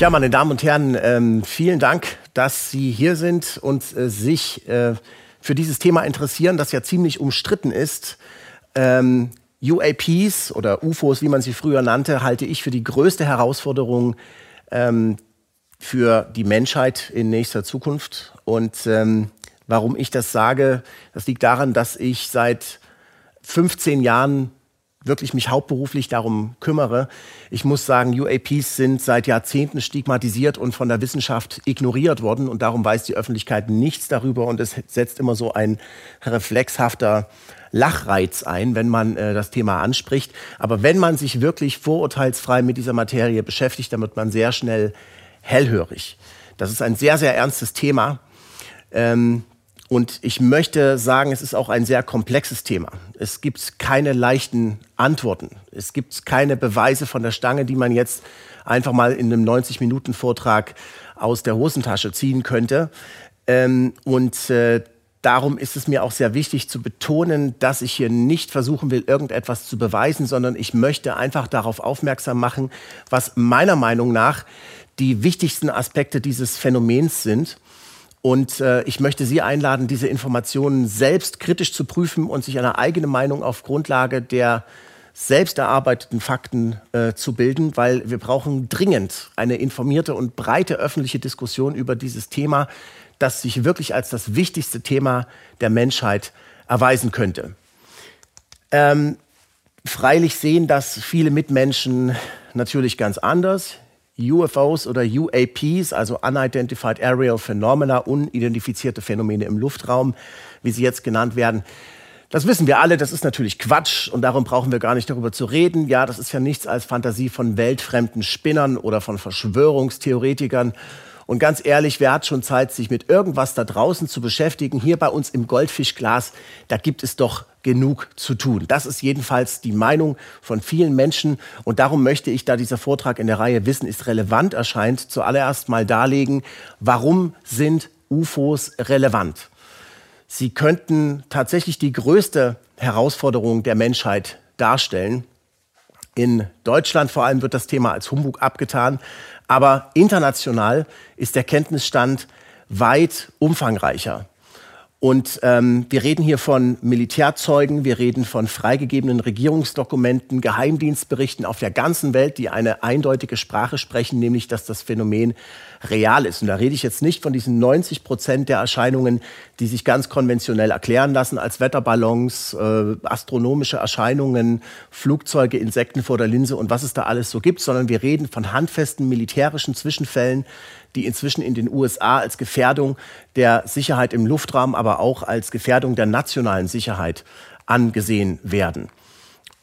Tja, meine Damen und Herren, ähm, vielen Dank, dass Sie hier sind und äh, sich äh, für dieses Thema interessieren, das ja ziemlich umstritten ist. Ähm, UAPs oder UFOs, wie man sie früher nannte, halte ich für die größte Herausforderung ähm, für die Menschheit in nächster Zukunft. Und warum ich das sage, das liegt daran, dass ich seit 15 Jahren wirklich mich hauptberuflich darum kümmere. Ich muss sagen, UAPs sind seit Jahrzehnten stigmatisiert und von der Wissenschaft ignoriert worden und darum weiß die Öffentlichkeit nichts darüber und es setzt immer so ein reflexhafter Lachreiz ein, wenn man äh, das Thema anspricht. Aber wenn man sich wirklich vorurteilsfrei mit dieser Materie beschäftigt, dann wird man sehr schnell hellhörig. Das ist ein sehr, sehr ernstes Thema. Ähm, und ich möchte sagen, es ist auch ein sehr komplexes Thema. Es gibt keine leichten Antworten. Es gibt keine Beweise von der Stange, die man jetzt einfach mal in einem 90-Minuten-Vortrag aus der Hosentasche ziehen könnte. Ähm, und äh, darum ist es mir auch sehr wichtig zu betonen, dass ich hier nicht versuchen will, irgendetwas zu beweisen, sondern ich möchte einfach darauf aufmerksam machen, was meiner Meinung nach die wichtigsten Aspekte dieses Phänomens sind und äh, ich möchte Sie einladen, diese Informationen selbst kritisch zu prüfen und sich eine eigene Meinung auf Grundlage der selbst erarbeiteten Fakten äh, zu bilden, weil wir brauchen dringend eine informierte und breite öffentliche Diskussion über dieses Thema, das sich wirklich als das wichtigste Thema der Menschheit erweisen könnte. Ähm, freilich sehen das viele Mitmenschen natürlich ganz anders. UFOs oder UAPs, also Unidentified Aerial Phenomena, unidentifizierte Phänomene im Luftraum, wie sie jetzt genannt werden. Das wissen wir alle, das ist natürlich Quatsch und darum brauchen wir gar nicht darüber zu reden. Ja, das ist ja nichts als Fantasie von weltfremden Spinnern oder von Verschwörungstheoretikern und ganz ehrlich, wer hat schon Zeit, sich mit irgendwas da draußen zu beschäftigen? Hier bei uns im Goldfischglas, da gibt es doch genug zu tun. Das ist jedenfalls die Meinung von vielen Menschen. Und darum möchte ich, da dieser Vortrag in der Reihe Wissen ist relevant erscheint, zuallererst mal darlegen, warum sind UFOs relevant? Sie könnten tatsächlich die größte Herausforderung der Menschheit darstellen. In Deutschland vor allem wird das Thema als Humbug abgetan. Aber international ist der Kenntnisstand weit umfangreicher. Und ähm, wir reden hier von Militärzeugen, wir reden von freigegebenen Regierungsdokumenten, Geheimdienstberichten auf der ganzen Welt, die eine eindeutige Sprache sprechen, nämlich dass das Phänomen real ist. Und da rede ich jetzt nicht von diesen 90 Prozent der Erscheinungen, die sich ganz konventionell erklären lassen als Wetterballons, äh, astronomische Erscheinungen, Flugzeuge, Insekten vor der Linse und was es da alles so gibt, sondern wir reden von handfesten militärischen Zwischenfällen, die inzwischen in den USA als Gefährdung der Sicherheit im Luftraum, aber auch als Gefährdung der nationalen Sicherheit angesehen werden.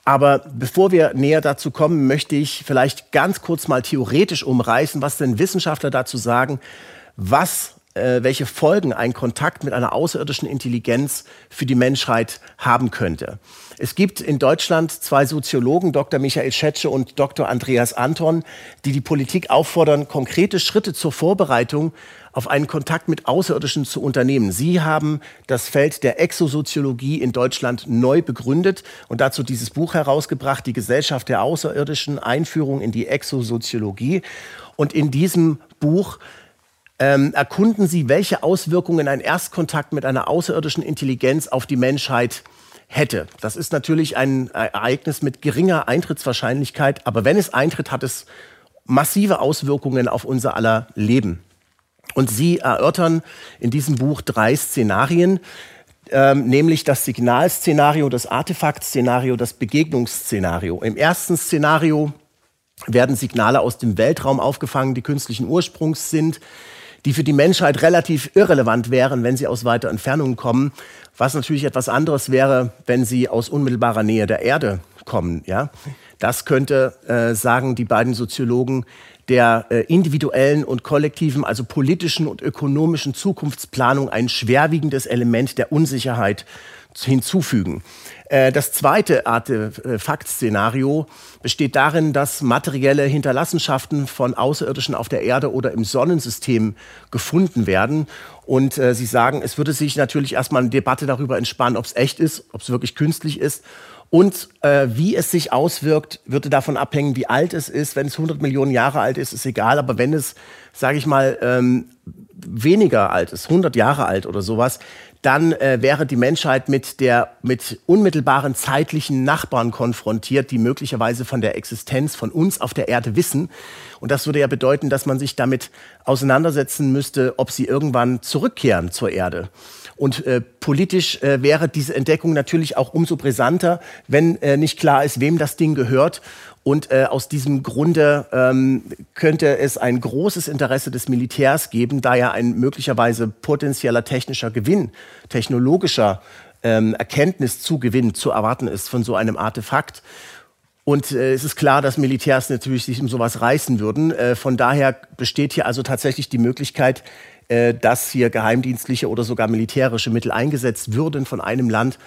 Aber bevor wir näher dazu kommen, möchte ich vielleicht ganz kurz mal theoretisch umreißen, was denn Wissenschaftler dazu sagen, was äh, welche Folgen ein Kontakt mit einer außerirdischen Intelligenz für die Menschheit haben könnte. Es gibt in Deutschland zwei Soziologen, Dr. Michael Schetsche und Dr. Andreas Anton, die die Politik auffordern, konkrete Schritte zur Vorbereitung auf einen Kontakt mit Außerirdischen zu unternehmen. Sie haben das Feld der Exosoziologie in Deutschland neu begründet und dazu dieses Buch herausgebracht, die Gesellschaft der Außerirdischen, Einführung in die Exosoziologie. Und in diesem Buch ähm, erkunden Sie, welche Auswirkungen ein Erstkontakt mit einer außerirdischen Intelligenz auf die Menschheit hätte. Das ist natürlich ein Ereignis mit geringer Eintrittswahrscheinlichkeit, aber wenn es eintritt, hat es massive Auswirkungen auf unser aller Leben. Und Sie erörtern in diesem Buch drei Szenarien, ähm, nämlich das Signalszenario, das Artefaktszenario, das Begegnungsszenario. Im ersten Szenario werden Signale aus dem Weltraum aufgefangen, die künstlichen Ursprungs sind die für die Menschheit relativ irrelevant wären, wenn sie aus weiter Entfernung kommen, was natürlich etwas anderes wäre, wenn sie aus unmittelbarer Nähe der Erde kommen. Ja? Das könnte, äh, sagen die beiden Soziologen, der äh, individuellen und kollektiven, also politischen und ökonomischen Zukunftsplanung ein schwerwiegendes Element der Unsicherheit hinzufügen. Äh, das zweite Artefakt-Szenario besteht darin, dass materielle Hinterlassenschaften von Außerirdischen auf der Erde oder im Sonnensystem gefunden werden. Und äh, Sie sagen, es würde sich natürlich erstmal eine Debatte darüber entspannen, ob es echt ist, ob es wirklich künstlich ist Und äh, wie es sich auswirkt, würde davon abhängen, wie alt es ist. Wenn es 100 Millionen Jahre alt ist, ist egal. Aber wenn es, sage ich mal, ähm, weniger alt ist, 100 Jahre alt oder sowas, dann äh, wäre die Menschheit mit der mit unmittelbaren zeitlichen Nachbarn konfrontiert, die möglicherweise von der Existenz von uns auf der Erde wissen. Und das würde ja bedeuten, dass man sich damit auseinandersetzen müsste, ob sie irgendwann zurückkehren zur Erde. Und äh, politisch äh, wäre diese Entdeckung natürlich auch umso brisanter, wenn äh, nicht klar ist, wem das Ding gehört. Und äh, aus diesem Grunde ähm, könnte es ein großes Interesse des Militärs geben, da ja ein möglicherweise potenzieller technischer Gewinn, technologischer ähm, Erkenntniszugewinn zu erwarten ist von so einem Artefakt. Und äh, es ist klar, dass Militärs natürlich sich um sowas reißen würden. Äh, von daher besteht hier also tatsächlich die Möglichkeit, äh, dass hier geheimdienstliche oder sogar militärische Mittel eingesetzt würden von einem Land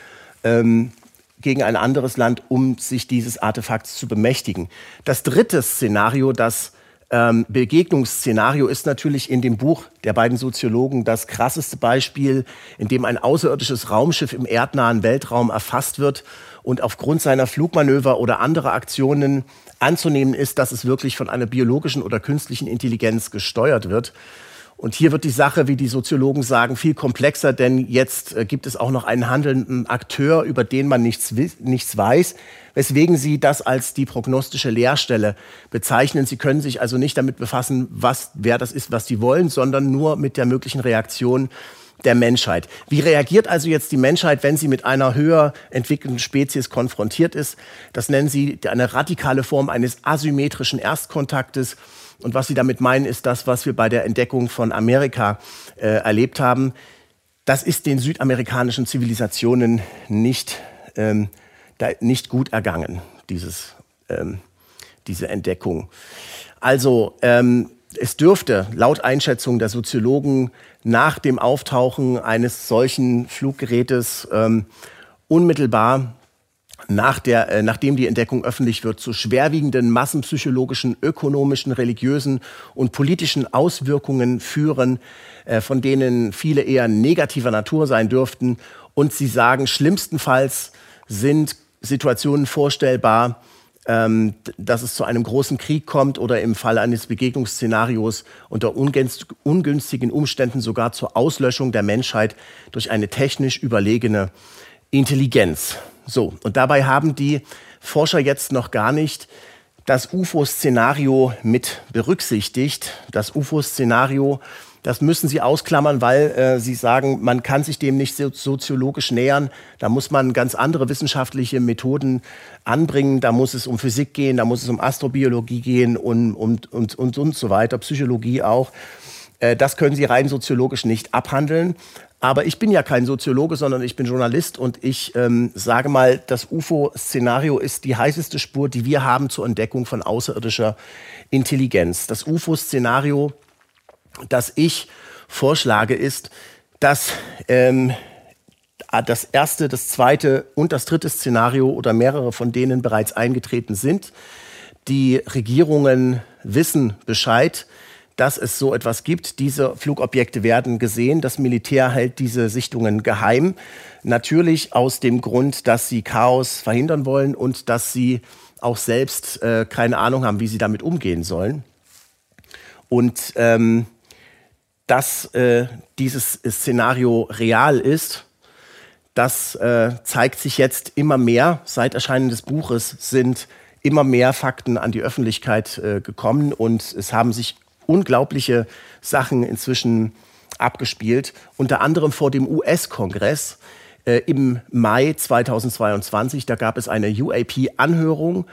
ähm, gegen ein anderes Land, um sich dieses Artefakts zu bemächtigen. Das dritte Szenario, das ähm, Begegnungsszenario ist natürlich in dem Buch der beiden Soziologen das krasseste Beispiel, in dem ein außerirdisches Raumschiff im erdnahen Weltraum erfasst wird und aufgrund seiner Flugmanöver oder anderer Aktionen anzunehmen ist, dass es wirklich von einer biologischen oder künstlichen Intelligenz gesteuert wird. Und hier wird die Sache, wie die Soziologen sagen, viel komplexer, denn jetzt äh, gibt es auch noch einen handelnden Akteur, über den man nichts, nichts weiß, weswegen sie das als die prognostische Leerstelle bezeichnen. Sie können sich also nicht damit befassen, was, wer das ist, was sie wollen, sondern nur mit der möglichen Reaktion der Menschheit. Wie reagiert also jetzt die Menschheit, wenn sie mit einer höher entwickelten Spezies konfrontiert ist? Das nennen sie eine radikale Form eines asymmetrischen Erstkontaktes. Und was Sie damit meinen, ist das, was wir bei der Entdeckung von Amerika äh, erlebt haben. Das ist den südamerikanischen Zivilisationen nicht, ähm, nicht gut ergangen, dieses, ähm, diese Entdeckung. Also ähm, es dürfte laut Einschätzung der Soziologen nach dem Auftauchen eines solchen Fluggerätes ähm, unmittelbar nach der, äh, nachdem die Entdeckung öffentlich wird, zu schwerwiegenden massenpsychologischen, ökonomischen, religiösen und politischen Auswirkungen führen, äh, von denen viele eher negativer Natur sein dürften. Und sie sagen, schlimmstenfalls sind Situationen vorstellbar, ähm, dass es zu einem großen Krieg kommt oder im Fall eines Begegnungsszenarios unter ungünstigen Umständen sogar zur Auslöschung der Menschheit durch eine technisch überlegene Intelligenz. So, und dabei haben die Forscher jetzt noch gar nicht das UFO-Szenario mit berücksichtigt. Das UFO-Szenario, das müssen Sie ausklammern, weil äh, Sie sagen, man kann sich dem nicht soziologisch nähern. Da muss man ganz andere wissenschaftliche Methoden anbringen. Da muss es um Physik gehen, da muss es um Astrobiologie gehen und, und, und, und, und so weiter, Psychologie auch. Äh, das können Sie rein soziologisch nicht abhandeln. Aber ich bin ja kein Soziologe, sondern ich bin Journalist und ich ähm, sage mal, das UFO-Szenario ist die heißeste Spur, die wir haben zur Entdeckung von außerirdischer Intelligenz. Das UFO-Szenario, das ich vorschlage, ist, dass ähm, das erste, das zweite und das dritte Szenario oder mehrere von denen bereits eingetreten sind. Die Regierungen wissen Bescheid dass es so etwas gibt. Diese Flugobjekte werden gesehen. Das Militär hält diese Sichtungen geheim. Natürlich aus dem Grund, dass sie Chaos verhindern wollen und dass sie auch selbst äh, keine Ahnung haben, wie sie damit umgehen sollen. Und ähm, dass äh, dieses Szenario real ist, das äh, zeigt sich jetzt immer mehr. Seit Erscheinen des Buches sind immer mehr Fakten an die Öffentlichkeit äh, gekommen und es haben sich unglaubliche Sachen inzwischen abgespielt, unter anderem vor dem US-Kongress äh, im Mai 2022. Da gab es eine UAP-Anhörung,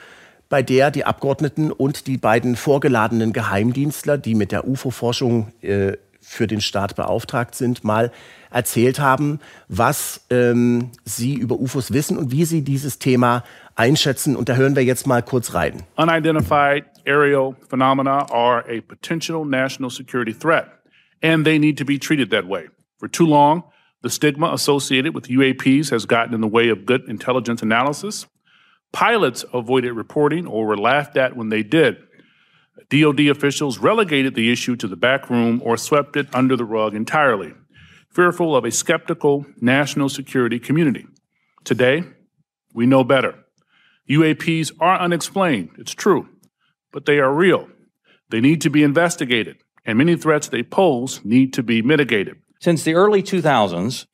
bei der die Abgeordneten und die beiden vorgeladenen Geheimdienstler, die mit der UFO-Forschung äh, für den Staat beauftragt sind, mal erzählt haben, was ähm, sie über UFOs wissen und wie sie dieses Thema einschätzen. Und da hören wir jetzt mal kurz rein. Unidentified aerial phenomena are a potential national security threat, and they need to be treated that way. For too long, the stigma associated with UAPs has gotten in the way of good intelligence analysis. Pilots avoided reporting or were laughed at when they did. DoD officials relegated the issue to the back room or swept it under the rug entirely, fearful of a skeptical national security community. Today, we know better. UAPs are unexplained, it's true, but they are real. They need to be investigated, and many threats they pose need to be mitigated. Since the early 2000s,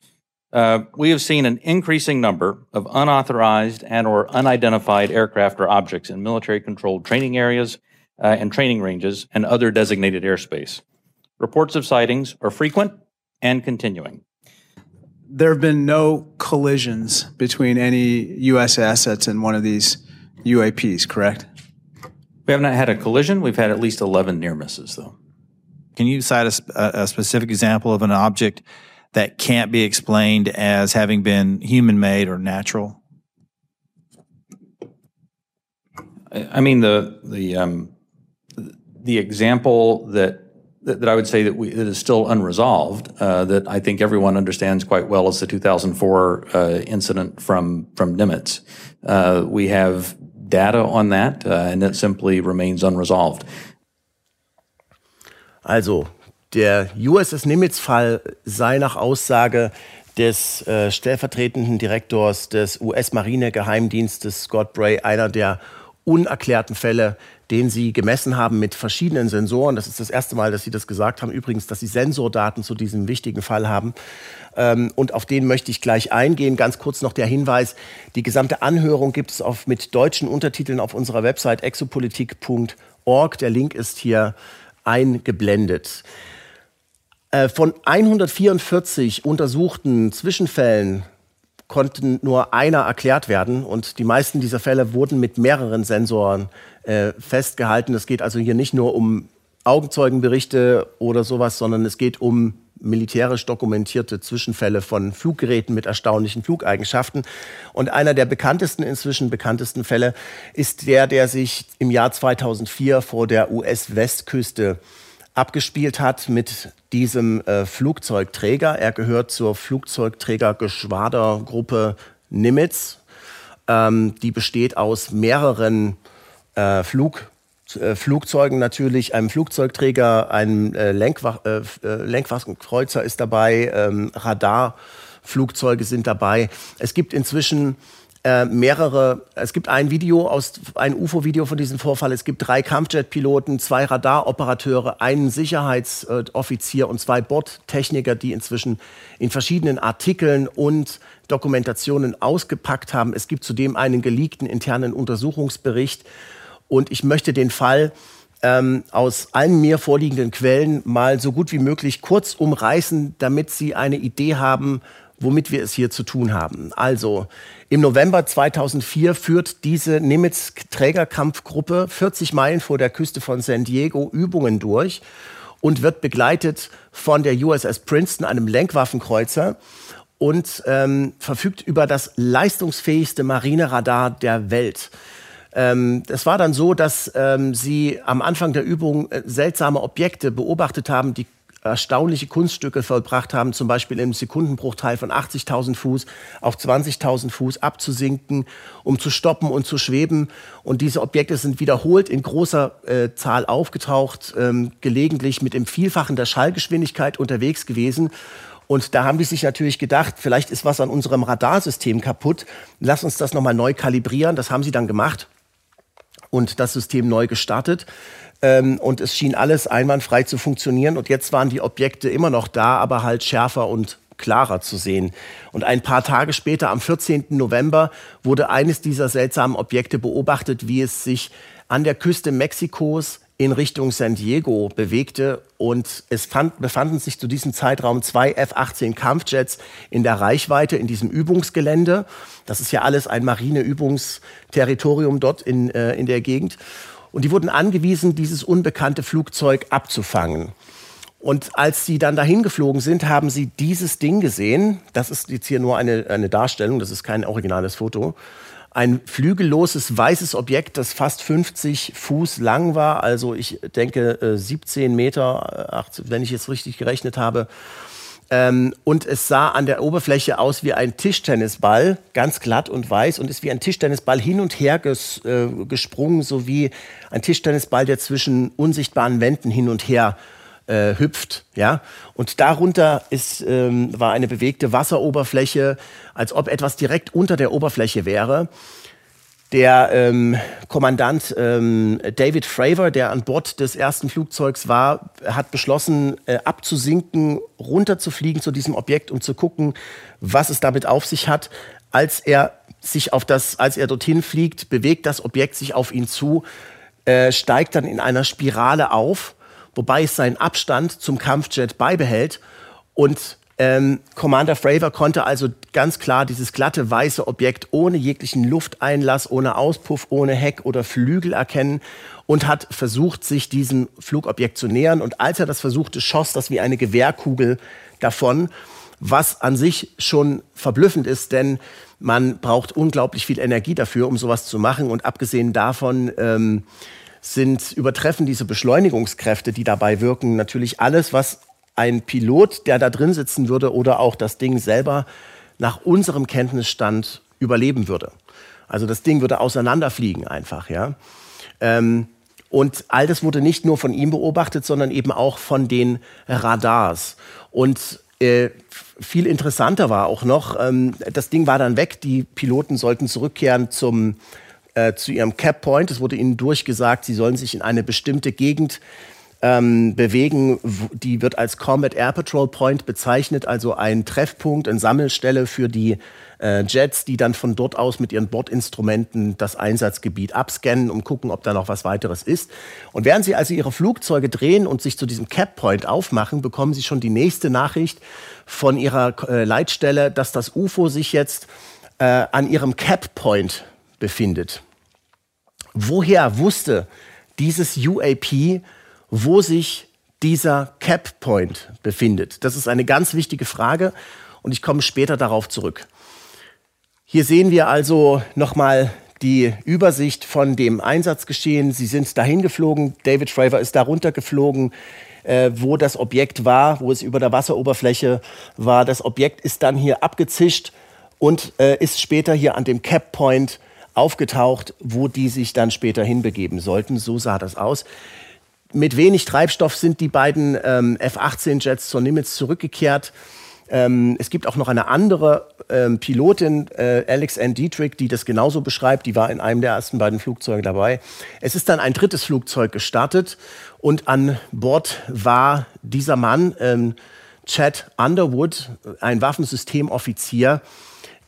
uh, we have seen an increasing number of unauthorized and or unidentified aircraft or objects in military-controlled training areas uh, and training ranges and other designated airspace. Reports of sightings are frequent and continuing. There have been no collisions between any U.S. assets and one of these UAPs, correct? We have not had a collision. We've had at least 11 near misses, though. Can you cite a, a specific example of an object that can't be explained as having been human made or natural? I mean, the, the, um, the example that that, that I would say that, we, that is still unresolved, uh, that I think everyone understands quite well, is the 2004 uh, incident from from Nimitz. Uh, we have data on that, uh, and it simply remains unresolved. Also, der USS Nimitz-Fall sei nach Aussage des äh, stellvertretenden Direktors des US-Marine-Geheimdienstes Scott Bray einer der unerklärten Fälle, den sie gemessen haben mit verschiedenen Sensoren. Das ist das erste Mal, dass sie das gesagt haben. Übrigens, dass sie Sensordaten zu diesem wichtigen Fall haben. Ähm, und auf den möchte ich gleich eingehen. Ganz kurz noch der Hinweis. Die gesamte Anhörung gibt es auf, mit deutschen Untertiteln auf unserer Website exopolitik.org. Der Link ist hier eingeblendet. Äh, von 144 untersuchten Zwischenfällen konnten nur einer erklärt werden und die meisten dieser Fälle wurden mit mehreren Sensoren äh, festgehalten. Es geht also hier nicht nur um Augenzeugenberichte oder sowas, sondern es geht um militärisch dokumentierte Zwischenfälle von Fluggeräten mit erstaunlichen Flugeigenschaften. Und einer der bekanntesten, inzwischen bekanntesten Fälle ist der, der sich im Jahr 2004 vor der US-Westküste abgespielt hat mit diesem äh, Flugzeugträger. Er gehört zur Flugzeugträgergeschwadergruppe Nimitz. Ähm, die besteht aus mehreren äh, Flug, äh, Flugzeugen natürlich, einem Flugzeugträger, einem äh, Lenkwa äh, äh, Lenkwaffenkreuzer ist dabei, ähm, Radarflugzeuge sind dabei. Es gibt inzwischen äh, mehrere, es gibt ein Video aus, ein UFO-Video von diesem Vorfall. Es gibt drei Kampfjet-Piloten, zwei Radaroperateure, einen Sicherheitsoffizier und zwei Bordtechniker, die inzwischen in verschiedenen Artikeln und Dokumentationen ausgepackt haben. Es gibt zudem einen geleakten internen Untersuchungsbericht. Und ich möchte den Fall ähm, aus allen mir vorliegenden Quellen mal so gut wie möglich kurz umreißen, damit Sie eine Idee haben, womit wir es hier zu tun haben. Also im November 2004 führt diese Nimitz-Trägerkampfgruppe 40 Meilen vor der Küste von San Diego Übungen durch und wird begleitet von der USS Princeton, einem Lenkwaffenkreuzer und ähm, verfügt über das leistungsfähigste Marineradar der Welt. Ähm, es war dann so, dass ähm, sie am Anfang der Übung äh, seltsame Objekte beobachtet haben, die erstaunliche Kunststücke vollbracht haben, zum Beispiel im Sekundenbruchteil von 80.000 Fuß auf 20.000 Fuß abzusinken, um zu stoppen und zu schweben. Und diese Objekte sind wiederholt in großer äh, Zahl aufgetaucht, ähm, gelegentlich mit dem Vielfachen der Schallgeschwindigkeit unterwegs gewesen. Und da haben die sich natürlich gedacht, vielleicht ist was an unserem Radarsystem kaputt. Lass uns das nochmal neu kalibrieren. Das haben sie dann gemacht und das System neu gestartet. Ähm, und es schien alles einwandfrei zu funktionieren. Und jetzt waren die Objekte immer noch da, aber halt schärfer und klarer zu sehen. Und ein paar Tage später, am 14. November, wurde eines dieser seltsamen Objekte beobachtet, wie es sich an der Küste Mexikos in Richtung San Diego bewegte und es fand, befanden sich zu diesem Zeitraum zwei F-18 Kampfjets in der Reichweite in diesem Übungsgelände. Das ist ja alles ein Marineübungsterritorium dort in, äh, in der Gegend. Und die wurden angewiesen, dieses unbekannte Flugzeug abzufangen. Und als sie dann dahin geflogen sind, haben sie dieses Ding gesehen. Das ist jetzt hier nur eine, eine Darstellung, das ist kein originales Foto. Ein flügelloses weißes Objekt, das fast 50 Fuß lang war, also ich denke 17 äh, Meter, äh, wenn ich jetzt richtig gerechnet habe. Ähm, und es sah an der Oberfläche aus wie ein Tischtennisball, ganz glatt und weiß und ist wie ein Tischtennisball hin und her ges, äh, gesprungen, so wie ein Tischtennisball, der zwischen unsichtbaren Wänden hin und her äh, hüpft. Ja? Und darunter ist, ähm, war eine bewegte Wasseroberfläche, als ob etwas direkt unter der Oberfläche wäre. Der ähm, Kommandant ähm, David Fravor, der an Bord des ersten Flugzeugs war, hat beschlossen, äh, abzusinken, runterzufliegen zu diesem Objekt, um zu gucken, was es damit auf sich hat. Als er sich auf das, als er dorthin fliegt, bewegt das Objekt sich auf ihn zu, äh, steigt dann in einer Spirale auf, wobei es seinen Abstand zum Kampfjet beibehält und ähm, Commander Fravor konnte also ganz klar dieses glatte weiße Objekt ohne jeglichen Lufteinlass, ohne Auspuff, ohne Heck oder Flügel erkennen und hat versucht, sich diesem Flugobjekt zu nähern. Und als er das versuchte, schoss das wie eine Gewehrkugel davon, was an sich schon verblüffend ist, denn man braucht unglaublich viel Energie dafür, um sowas zu machen. Und abgesehen davon ähm, sind übertreffen diese Beschleunigungskräfte, die dabei wirken, natürlich alles, was ein Pilot, der da drin sitzen würde oder auch das Ding selber nach unserem Kenntnisstand überleben würde. Also das Ding würde auseinanderfliegen einfach, ja. Ähm, und all das wurde nicht nur von ihm beobachtet, sondern eben auch von den Radars. Und äh, viel interessanter war auch noch, ähm, das Ding war dann weg, die Piloten sollten zurückkehren zum, äh, zu ihrem Cap Point. Es wurde ihnen durchgesagt, sie sollen sich in eine bestimmte Gegend ähm, bewegen. Die wird als Combat Air Patrol Point bezeichnet, also ein Treffpunkt, eine Sammelstelle für die äh, Jets, die dann von dort aus mit ihren Bordinstrumenten das Einsatzgebiet abscannen und gucken, ob da noch was weiteres ist. Und während sie also ihre Flugzeuge drehen und sich zu diesem Cap Point aufmachen, bekommen sie schon die nächste Nachricht von ihrer äh, Leitstelle, dass das UFO sich jetzt äh, an ihrem Cap Point befindet. Woher wusste dieses UAP, wo sich dieser Cap Point befindet? Das ist eine ganz wichtige Frage und ich komme später darauf zurück. Hier sehen wir also nochmal die Übersicht von dem Einsatzgeschehen. Sie sind dahin geflogen, David Shriver ist darunter geflogen, äh, wo das Objekt war, wo es über der Wasseroberfläche war. Das Objekt ist dann hier abgezischt und äh, ist später hier an dem Cap Point aufgetaucht, wo die sich dann später hinbegeben sollten. So sah das aus. Mit wenig Treibstoff sind die beiden ähm, F-18-Jets zur Nimitz zurückgekehrt. Ähm, es gibt auch noch eine andere ähm, Pilotin, äh, Alex Ann Dietrich, die das genauso beschreibt. Die war in einem der ersten beiden Flugzeuge dabei. Es ist dann ein drittes Flugzeug gestartet und an Bord war dieser Mann, ähm, Chad Underwood, ein Waffensystemoffizier.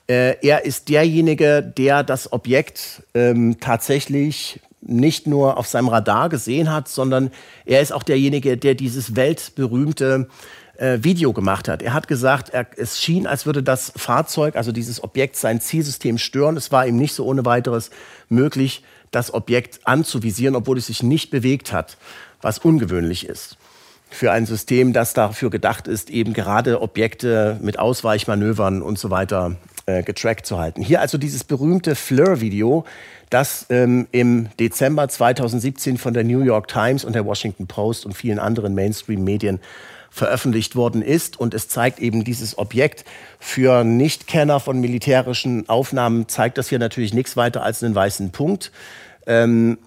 Äh, er ist derjenige, der das Objekt ähm, tatsächlich nicht nur auf seinem Radar gesehen hat, sondern er ist auch derjenige, der dieses weltberühmte äh, Video gemacht hat. Er hat gesagt, er, es schien, als würde das Fahrzeug, also dieses Objekt, sein Zielsystem stören. Es war ihm nicht so ohne weiteres möglich, das Objekt anzuvisieren, obwohl es sich nicht bewegt hat, was ungewöhnlich ist für ein System, das dafür gedacht ist, eben gerade Objekte mit Ausweichmanövern und so weiter äh, getrackt zu halten. Hier also dieses berühmte Fleur-Video, das ähm, im Dezember 2017 von der New York Times und der Washington Post und vielen anderen Mainstream-Medien veröffentlicht worden ist. Und es zeigt eben dieses Objekt. Für Nichtkenner von militärischen Aufnahmen zeigt das hier natürlich nichts weiter als einen weißen Punkt. Ähm,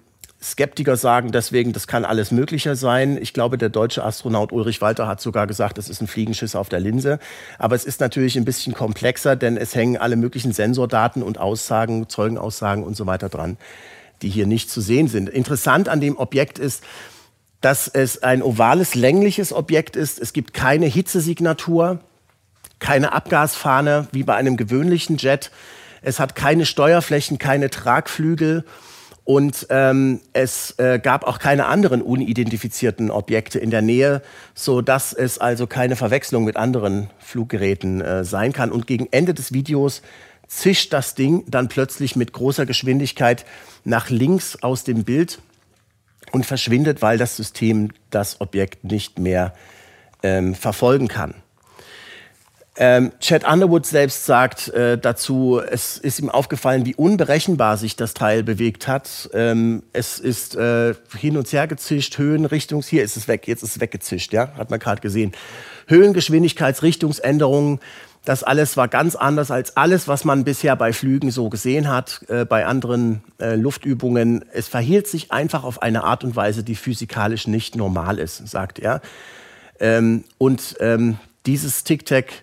Skeptiker sagen deswegen, das kann alles Mögliche sein. Ich glaube, der deutsche Astronaut Ulrich Walter hat sogar gesagt, es ist ein Fliegenschiss auf der Linse. Aber es ist natürlich ein bisschen komplexer, denn es hängen alle möglichen Sensordaten und Aussagen, Zeugenaussagen und so weiter dran, die hier nicht zu sehen sind. Interessant an dem Objekt ist, dass es ein ovales, längliches Objekt ist. Es gibt keine Hitzesignatur, keine Abgasfahne wie bei einem gewöhnlichen Jet. Es hat keine Steuerflächen, keine Tragflügel und ähm, es äh, gab auch keine anderen unidentifizierten Objekte in der Nähe, so dass es also keine Verwechslung mit anderen Fluggeräten äh, sein kann. Und gegen Ende des Videos zischt das Ding dann plötzlich mit großer Geschwindigkeit nach links aus dem Bild und verschwindet, weil das System das Objekt nicht mehr ähm, verfolgen kann. Ähm, Chad Underwood selbst sagt äh, dazu, es ist ihm aufgefallen, wie unberechenbar sich das Teil bewegt hat. Ähm, es ist äh, hin und her gezischt, Höhenrichtungs, hier ist es weg, jetzt ist es weggezischt, ja, hat man gerade gesehen. Höhengeschwindigkeitsrichtungsänderungen, das alles war ganz anders als alles, was man bisher bei Flügen so gesehen hat, äh, bei anderen äh, Luftöbungen. Es verhielt sich einfach auf eine Art und Weise, die physikalisch nicht normal ist, sagt er. Ähm, und ähm, dieses Tic-Tac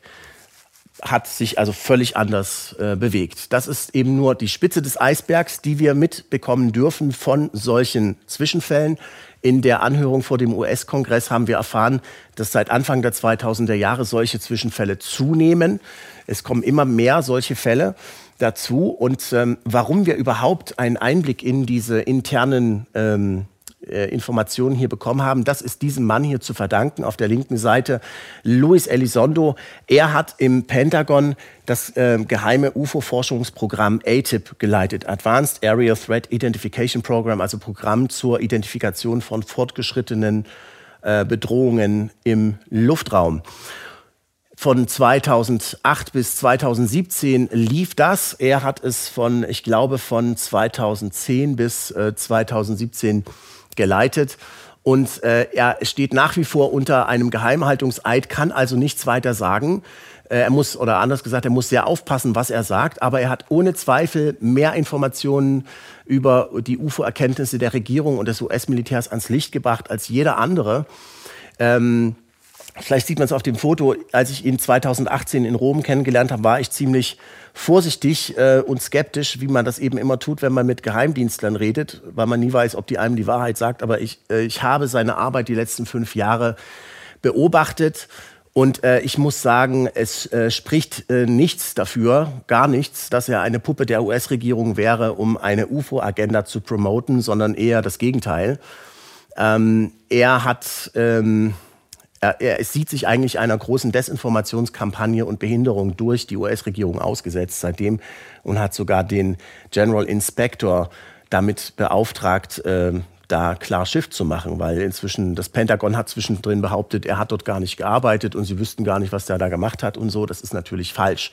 hat sich also völlig anders äh, bewegt. Das ist eben nur die Spitze des Eisbergs, die wir mitbekommen dürfen von solchen Zwischenfällen. In der Anhörung vor dem US-Kongress haben wir erfahren, dass seit Anfang der 2000er Jahre solche Zwischenfälle zunehmen. Es kommen immer mehr solche Fälle dazu. Und ähm, warum wir überhaupt einen Einblick in diese internen ähm, äh, Informationen hier bekommen haben. Das ist diesem Mann hier zu verdanken. Auf der linken Seite Luis Elizondo. Er hat im Pentagon das äh, geheime UFO-Forschungsprogramm ATIP geleitet. Advanced Area Threat Identification Program, also Programm zur Identifikation von fortgeschrittenen äh, Bedrohungen im Luftraum. Von 2008 bis 2017 lief das. Er hat es von, ich glaube, von 2010 bis äh, 2017 geleitet. Und äh, er steht nach wie vor unter einem Geheimhaltungseid, kann also nichts weiter sagen. Äh, er muss, oder anders gesagt, er muss sehr aufpassen, was er sagt, aber er hat ohne Zweifel mehr Informationen über die UFO-Erkenntnisse der Regierung und des US-Militärs ans Licht gebracht als jeder andere. Ähm, Vielleicht sieht man es auf dem Foto. Als ich ihn 2018 in Rom kennengelernt habe, war ich ziemlich vorsichtig äh, und skeptisch, wie man das eben immer tut, wenn man mit Geheimdienstlern redet, weil man nie weiß, ob die einem die Wahrheit sagt. Aber ich, äh, ich habe seine Arbeit die letzten fünf Jahre beobachtet. Und äh, ich muss sagen, es äh, spricht äh, nichts dafür, gar nichts, dass er eine Puppe der US-Regierung wäre, um eine UFO-Agenda zu promoten, sondern eher das Gegenteil. Ähm, er hat ähm, er, er sieht sich eigentlich einer großen Desinformationskampagne und Behinderung durch die US-Regierung ausgesetzt seitdem und hat sogar den General Inspector damit beauftragt, äh, da klar Schiff zu machen, weil inzwischen das Pentagon hat zwischendrin behauptet, er hat dort gar nicht gearbeitet und sie wüssten gar nicht, was der da gemacht hat und so. Das ist natürlich falsch.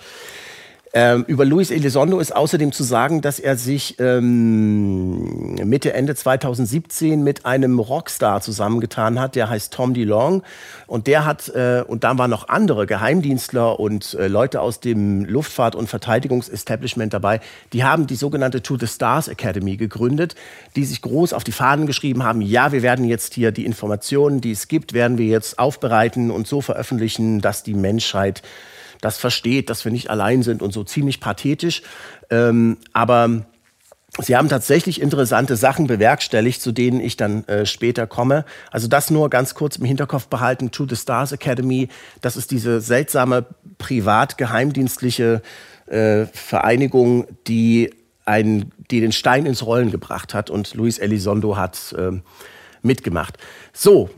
Ähm, über Luis Elizondo ist außerdem zu sagen, dass er sich ähm, Mitte, Ende 2017 mit einem Rockstar zusammengetan hat, der heißt Tom DeLong. Und der hat, äh, und da waren noch andere Geheimdienstler und äh, Leute aus dem Luftfahrt- und Verteidigungsestablishment dabei, die haben die sogenannte To the Stars Academy gegründet, die sich groß auf die Fahnen geschrieben haben, ja, wir werden jetzt hier die Informationen, die es gibt, werden wir jetzt aufbereiten und so veröffentlichen, dass die Menschheit das versteht, dass wir nicht allein sind und so ziemlich pathetisch. Ähm, aber Sie haben tatsächlich interessante Sachen bewerkstelligt, zu denen ich dann äh, später komme. Also das nur ganz kurz im Hinterkopf behalten. To the Stars Academy, das ist diese seltsame privat-geheimdienstliche äh, Vereinigung, die, ein, die den Stein ins Rollen gebracht hat. Und Luis Elizondo hat äh, mitgemacht. So,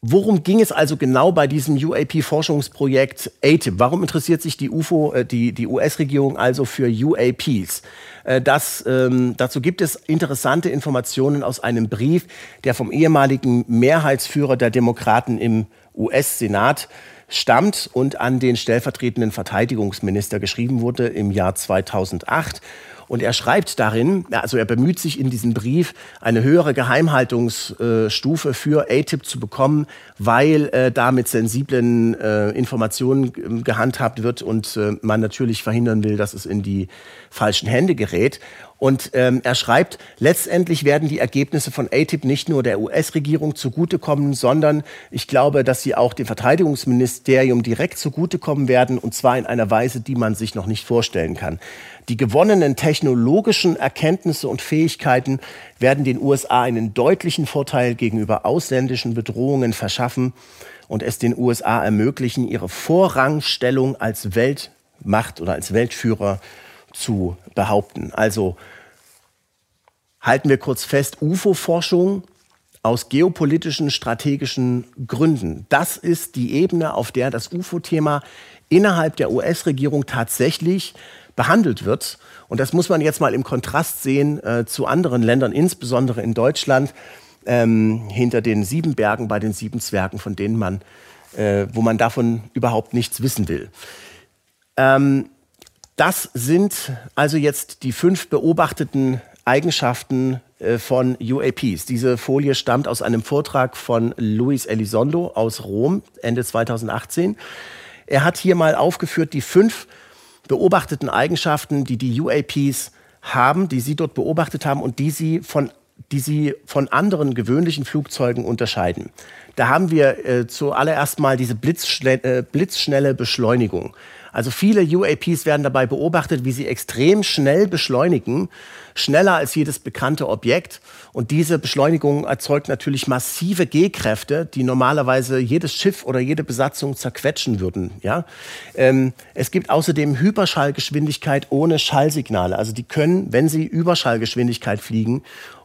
Worum ging es also genau bei diesem UAP-Forschungsprojekt ATIP? Warum interessiert sich die UFO, äh, die, die US-Regierung also für UAPs? Äh, das, ähm, dazu gibt es interessante Informationen aus einem Brief, der vom ehemaligen Mehrheitsführer der Demokraten im US-Senat stammt und an den stellvertretenden Verteidigungsminister geschrieben wurde im Jahr 2008. Und er schreibt darin, also er bemüht sich in diesem Brief, eine höhere Geheimhaltungsstufe für ATIP zu bekommen, weil äh, da mit sensiblen äh, Informationen äh, gehandhabt wird und äh, man natürlich verhindern will, dass es in die falschen Hände gerät. Und ähm, er schreibt, letztendlich werden die Ergebnisse von ATIP nicht nur der US-Regierung zugutekommen, sondern ich glaube, dass sie auch dem Verteidigungsministerium direkt zugutekommen werden, und zwar in einer Weise, die man sich noch nicht vorstellen kann. Die gewonnenen technologischen Erkenntnisse und Fähigkeiten werden den USA einen deutlichen Vorteil gegenüber ausländischen Bedrohungen verschaffen und es den USA ermöglichen, ihre Vorrangstellung als Weltmacht oder als Weltführer zu behaupten. Also halten wir kurz fest, UFO-Forschung aus geopolitischen, strategischen Gründen. Das ist die Ebene, auf der das UFO-Thema innerhalb der US-Regierung tatsächlich behandelt wird. Und das muss man jetzt mal im Kontrast sehen äh, zu anderen Ländern, insbesondere in Deutschland, ähm, hinter den sieben Bergen bei den sieben Zwergen, von denen man, äh, wo man davon überhaupt nichts wissen will. Ähm, das sind also jetzt die fünf beobachteten Eigenschaften äh, von UAPs. Diese Folie stammt aus einem Vortrag von Luis Elizondo aus Rom Ende 2018. Er hat hier mal aufgeführt die fünf beobachteten Eigenschaften, die die UAPs haben, die sie dort beobachtet haben und die sie von die sie von anderen gewöhnlichen Flugzeugen unterscheiden. Da haben wir äh, zuallererst mal diese blitzschnelle, äh, blitzschnelle Beschleunigung. Also viele UAPs werden dabei beobachtet, wie sie extrem schnell beschleunigen, schneller als jedes bekannte Objekt. Und diese Beschleunigung erzeugt natürlich massive G-Kräfte, die normalerweise jedes Schiff oder jede Besatzung zerquetschen würden. Ja? Ähm, es gibt außerdem Hyperschallgeschwindigkeit ohne Schallsignale. Also die können, wenn sie Überschallgeschwindigkeit fliegen,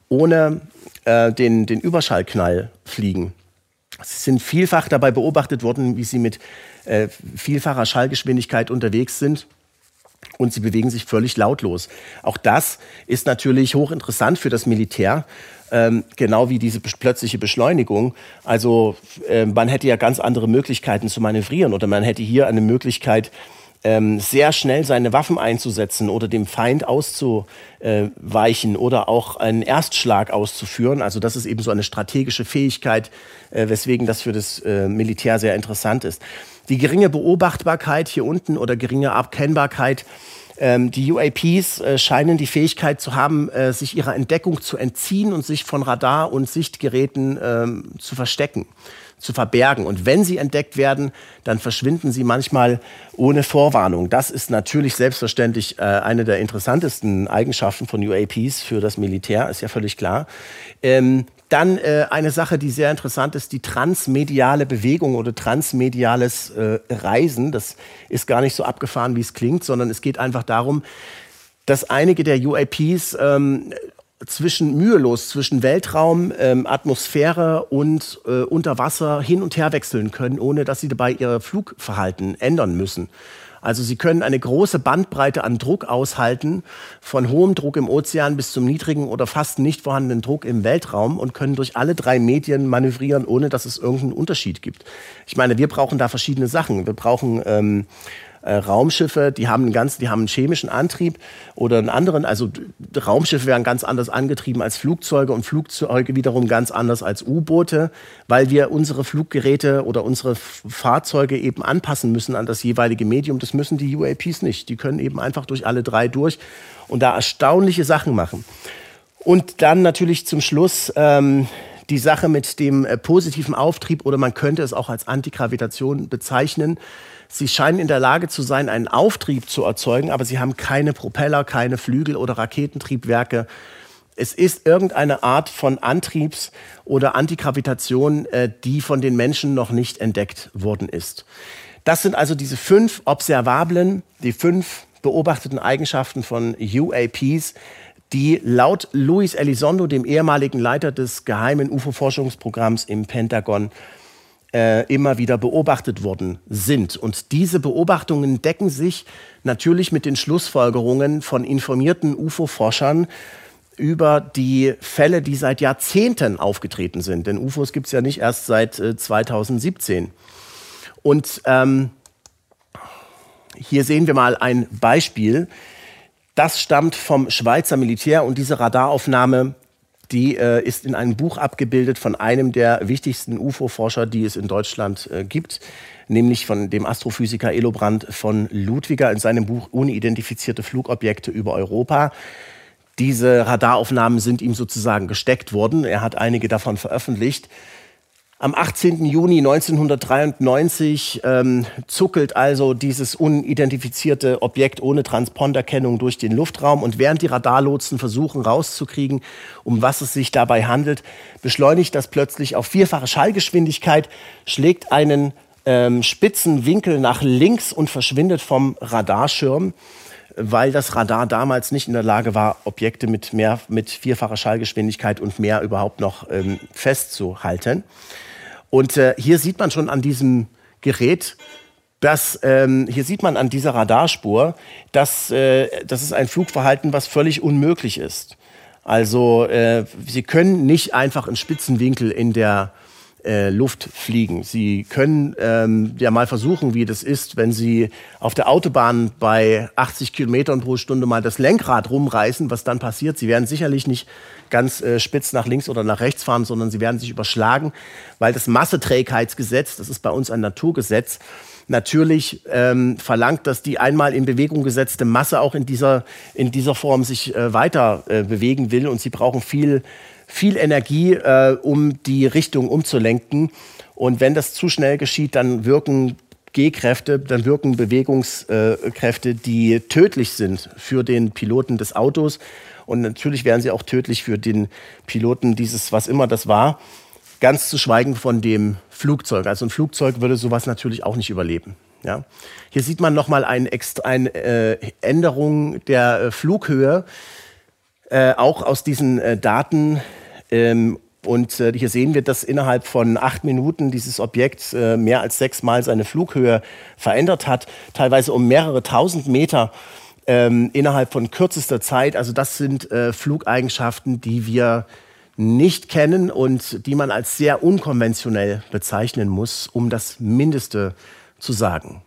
ohne äh, den, den Überschallknall fliegen. Sie sind vielfach dabei beobachtet worden, wie sie mit äh, vielfacher Schallgeschwindigkeit unterwegs sind und sie bewegen sich völlig lautlos. Auch das ist natürlich hochinteressant für das Militär, ähm, genau wie diese plötzliche Beschleunigung. Also äh, man hätte ja ganz andere Möglichkeiten zu manövrieren oder man hätte hier eine Möglichkeit, ähm, sehr schnell seine Waffen einzusetzen oder dem Feind auszuweichen oder auch einen Erstschlag auszuführen. Also das ist eben so eine strategische Fähigkeit, äh, weswegen das für das äh, Militär sehr interessant ist. Die geringe Beobachtbarkeit hier unten oder geringe Abkennbarkeit ähm, die UAPs äh, scheinen die Fähigkeit zu haben, äh, sich ihrer Entdeckung zu entziehen und sich von Radar und Sichtgeräten ähm, zu verstecken zu verbergen. Und wenn sie entdeckt werden, dann verschwinden sie manchmal ohne Vorwarnung. Das ist natürlich selbstverständlich äh, eine der interessantesten Eigenschaften von UAPs für das Militär, ist ja völlig klar. Ähm, dann äh, eine Sache, die sehr interessant ist, die transmediale Bewegung oder transmediales äh, Reisen. Das ist gar nicht so abgefahren, wie es klingt, sondern es geht einfach darum, dass einige der UAPs ähm, zwischen mühelos zwischen Weltraum, ähm, Atmosphäre und äh, Unterwasser hin und her wechseln können, ohne dass sie dabei ihr Flugverhalten ändern müssen. Also sie können eine große Bandbreite an Druck aushalten, von hohem Druck im Ozean bis zum niedrigen oder fast nicht vorhandenen Druck im Weltraum und können durch alle drei Medien manövrieren, ohne dass es irgendeinen Unterschied gibt. Ich meine, wir brauchen da verschiedene Sachen. Wir brauchen ähm, äh, Raumschiffe, die haben, einen ganz, die haben einen chemischen Antrieb oder einen anderen. Also Raumschiffe werden ganz anders angetrieben als Flugzeuge und Flugzeuge wiederum ganz anders als U-Boote, weil wir unsere Fluggeräte oder unsere Fahrzeuge eben anpassen müssen an das jeweilige Medium. Das müssen die UAPs nicht. Die können eben einfach durch alle drei durch und da erstaunliche Sachen machen. Und dann natürlich zum Schluss ähm, die Sache mit dem äh, positiven Auftrieb oder man könnte es auch als Antigravitation bezeichnen. Sie scheinen in der Lage zu sein, einen Auftrieb zu erzeugen, aber sie haben keine Propeller, keine Flügel oder Raketentriebwerke. Es ist irgendeine Art von Antriebs- oder Antigravitation, äh, die von den Menschen noch nicht entdeckt worden ist. Das sind also diese fünf observablen, die fünf beobachteten Eigenschaften von UAPs, die laut Luis Elizondo, dem ehemaligen Leiter des geheimen UFO-Forschungsprogramms im Pentagon, äh, immer wieder beobachtet worden sind. Und diese Beobachtungen decken sich natürlich mit den Schlussfolgerungen von informierten UFO-Forschern über die Fälle, die seit Jahrzehnten aufgetreten sind. Denn UFOs gibt es ja nicht erst seit äh, 2017. Und ähm, hier sehen wir mal ein Beispiel. Das stammt vom Schweizer Militär und diese Radaraufnahme die äh, ist in einem Buch abgebildet von einem der wichtigsten UFO-Forscher, die es in Deutschland äh, gibt, nämlich von dem Astrophysiker Elobrand von Ludwiger in seinem Buch Unidentifizierte Flugobjekte über Europa. Diese Radaraufnahmen sind ihm sozusagen gesteckt worden. Er hat einige davon veröffentlicht. Am 18. Juni 1993 ähm, zuckelt also dieses unidentifizierte Objekt ohne Transponderkennung durch den Luftraum und während die Radarlotsen versuchen rauszukriegen, um was es sich dabei handelt, beschleunigt das plötzlich auf vierfache Schallgeschwindigkeit, schlägt einen ähm, spitzen Winkel nach links und verschwindet vom Radarschirm weil das Radar damals nicht in der Lage war, Objekte mit, mehr, mit vierfacher Schallgeschwindigkeit und mehr überhaupt noch ähm, festzuhalten. Und äh, hier sieht man schon an diesem Gerät, dass ähm, hier sieht man an dieser Radarspur, dass äh, das ist ein Flugverhalten, was völlig unmöglich ist. Also äh, Sie können nicht einfach in Spitzenwinkel in der äh, Luft fliegen. Sie können ähm, ja mal versuchen, wie das ist, wenn Sie auf der Autobahn bei 80 Kilometern pro Stunde mal das Lenkrad rumreißen, was dann passiert. Sie werden sicherlich nicht ganz äh, spitz nach links oder nach rechts fahren, sondern sie werden sich überschlagen, weil das Masseträgheitsgesetz, das ist bei uns ein Naturgesetz, natürlich ähm, verlangt, dass die einmal in Bewegung gesetzte Masse auch in dieser, in dieser Form sich äh, weiter äh, bewegen will und sie brauchen viel viel Energie, äh, um die Richtung umzulenken. Und wenn das zu schnell geschieht, dann wirken G-Kräfte, dann wirken Bewegungskräfte, die tödlich sind für den Piloten des Autos. Und natürlich wären sie auch tödlich für den Piloten dieses, was immer das war. Ganz zu schweigen von dem Flugzeug. Also ein Flugzeug würde sowas natürlich auch nicht überleben. Ja. Hier sieht man nochmal eine, eine äh, Änderung der äh, Flughöhe, äh, auch aus diesen äh, Daten. Ähm, und äh, hier sehen wir, dass innerhalb von acht Minuten dieses Objekt äh, mehr als sechsmal seine Flughöhe verändert hat, teilweise um mehrere tausend Meter ähm, innerhalb von kürzester Zeit. Also das sind äh, Flugeigenschaften, die wir nicht kennen und die man als sehr unkonventionell bezeichnen muss, um das Mindeste zu sagen.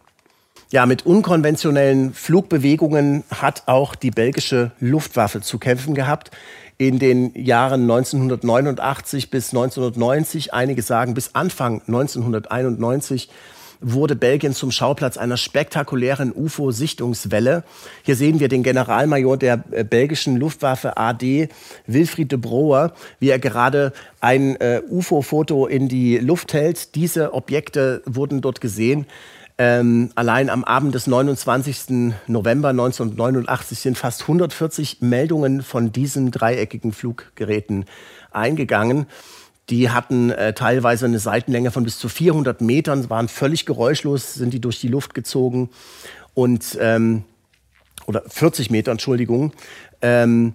Ja, mit unkonventionellen Flugbewegungen hat auch die belgische Luftwaffe zu kämpfen gehabt in den Jahren 1989 bis 1990, einige sagen bis Anfang 1991, wurde Belgien zum Schauplatz einer spektakulären UFO-Sichtungswelle. Hier sehen wir den Generalmajor der äh, belgischen Luftwaffe AD, Wilfried de Broer, wie er gerade ein äh, UFO-Foto in die Luft hält. Diese Objekte wurden dort gesehen. Ähm, allein am Abend des 29. November 1989 sind fast 140 Meldungen von diesen dreieckigen Fluggeräten eingegangen. Die hatten äh, teilweise eine Seitenlänge von bis zu 400 Metern, waren völlig geräuschlos, sind die durch die Luft gezogen und ähm, oder 40 Meter, Entschuldigung. Ähm,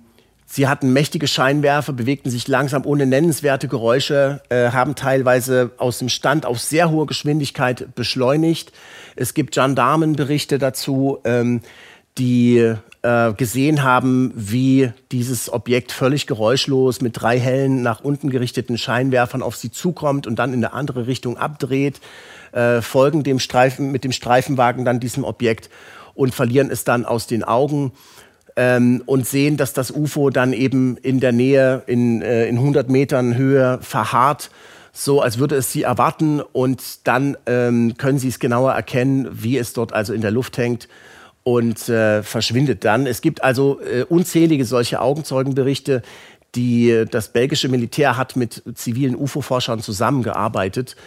Sie hatten mächtige Scheinwerfer, bewegten sich langsam ohne nennenswerte Geräusche, äh, haben teilweise aus dem Stand auf sehr hohe Geschwindigkeit beschleunigt. Es gibt Gendarmenberichte dazu, ähm, die äh, gesehen haben, wie dieses Objekt völlig geräuschlos mit drei hellen nach unten gerichteten Scheinwerfern auf sie zukommt und dann in eine andere Richtung abdreht, äh, folgen dem Streifen mit dem Streifenwagen dann diesem Objekt und verlieren es dann aus den Augen ähm, und sehen, dass das UFO dann eben in der Nähe, in, äh, in 100 Metern Höhe verharrt, so als würde es sie erwarten und dann ähm, können sie es genauer erkennen, wie es dort also in der Luft hängt und äh, verschwindet dann. Es gibt also äh, unzählige solche Augenzeugenberichte, die das belgische Militär hat mit zivilen UFO-Forschern zusammengearbeitet,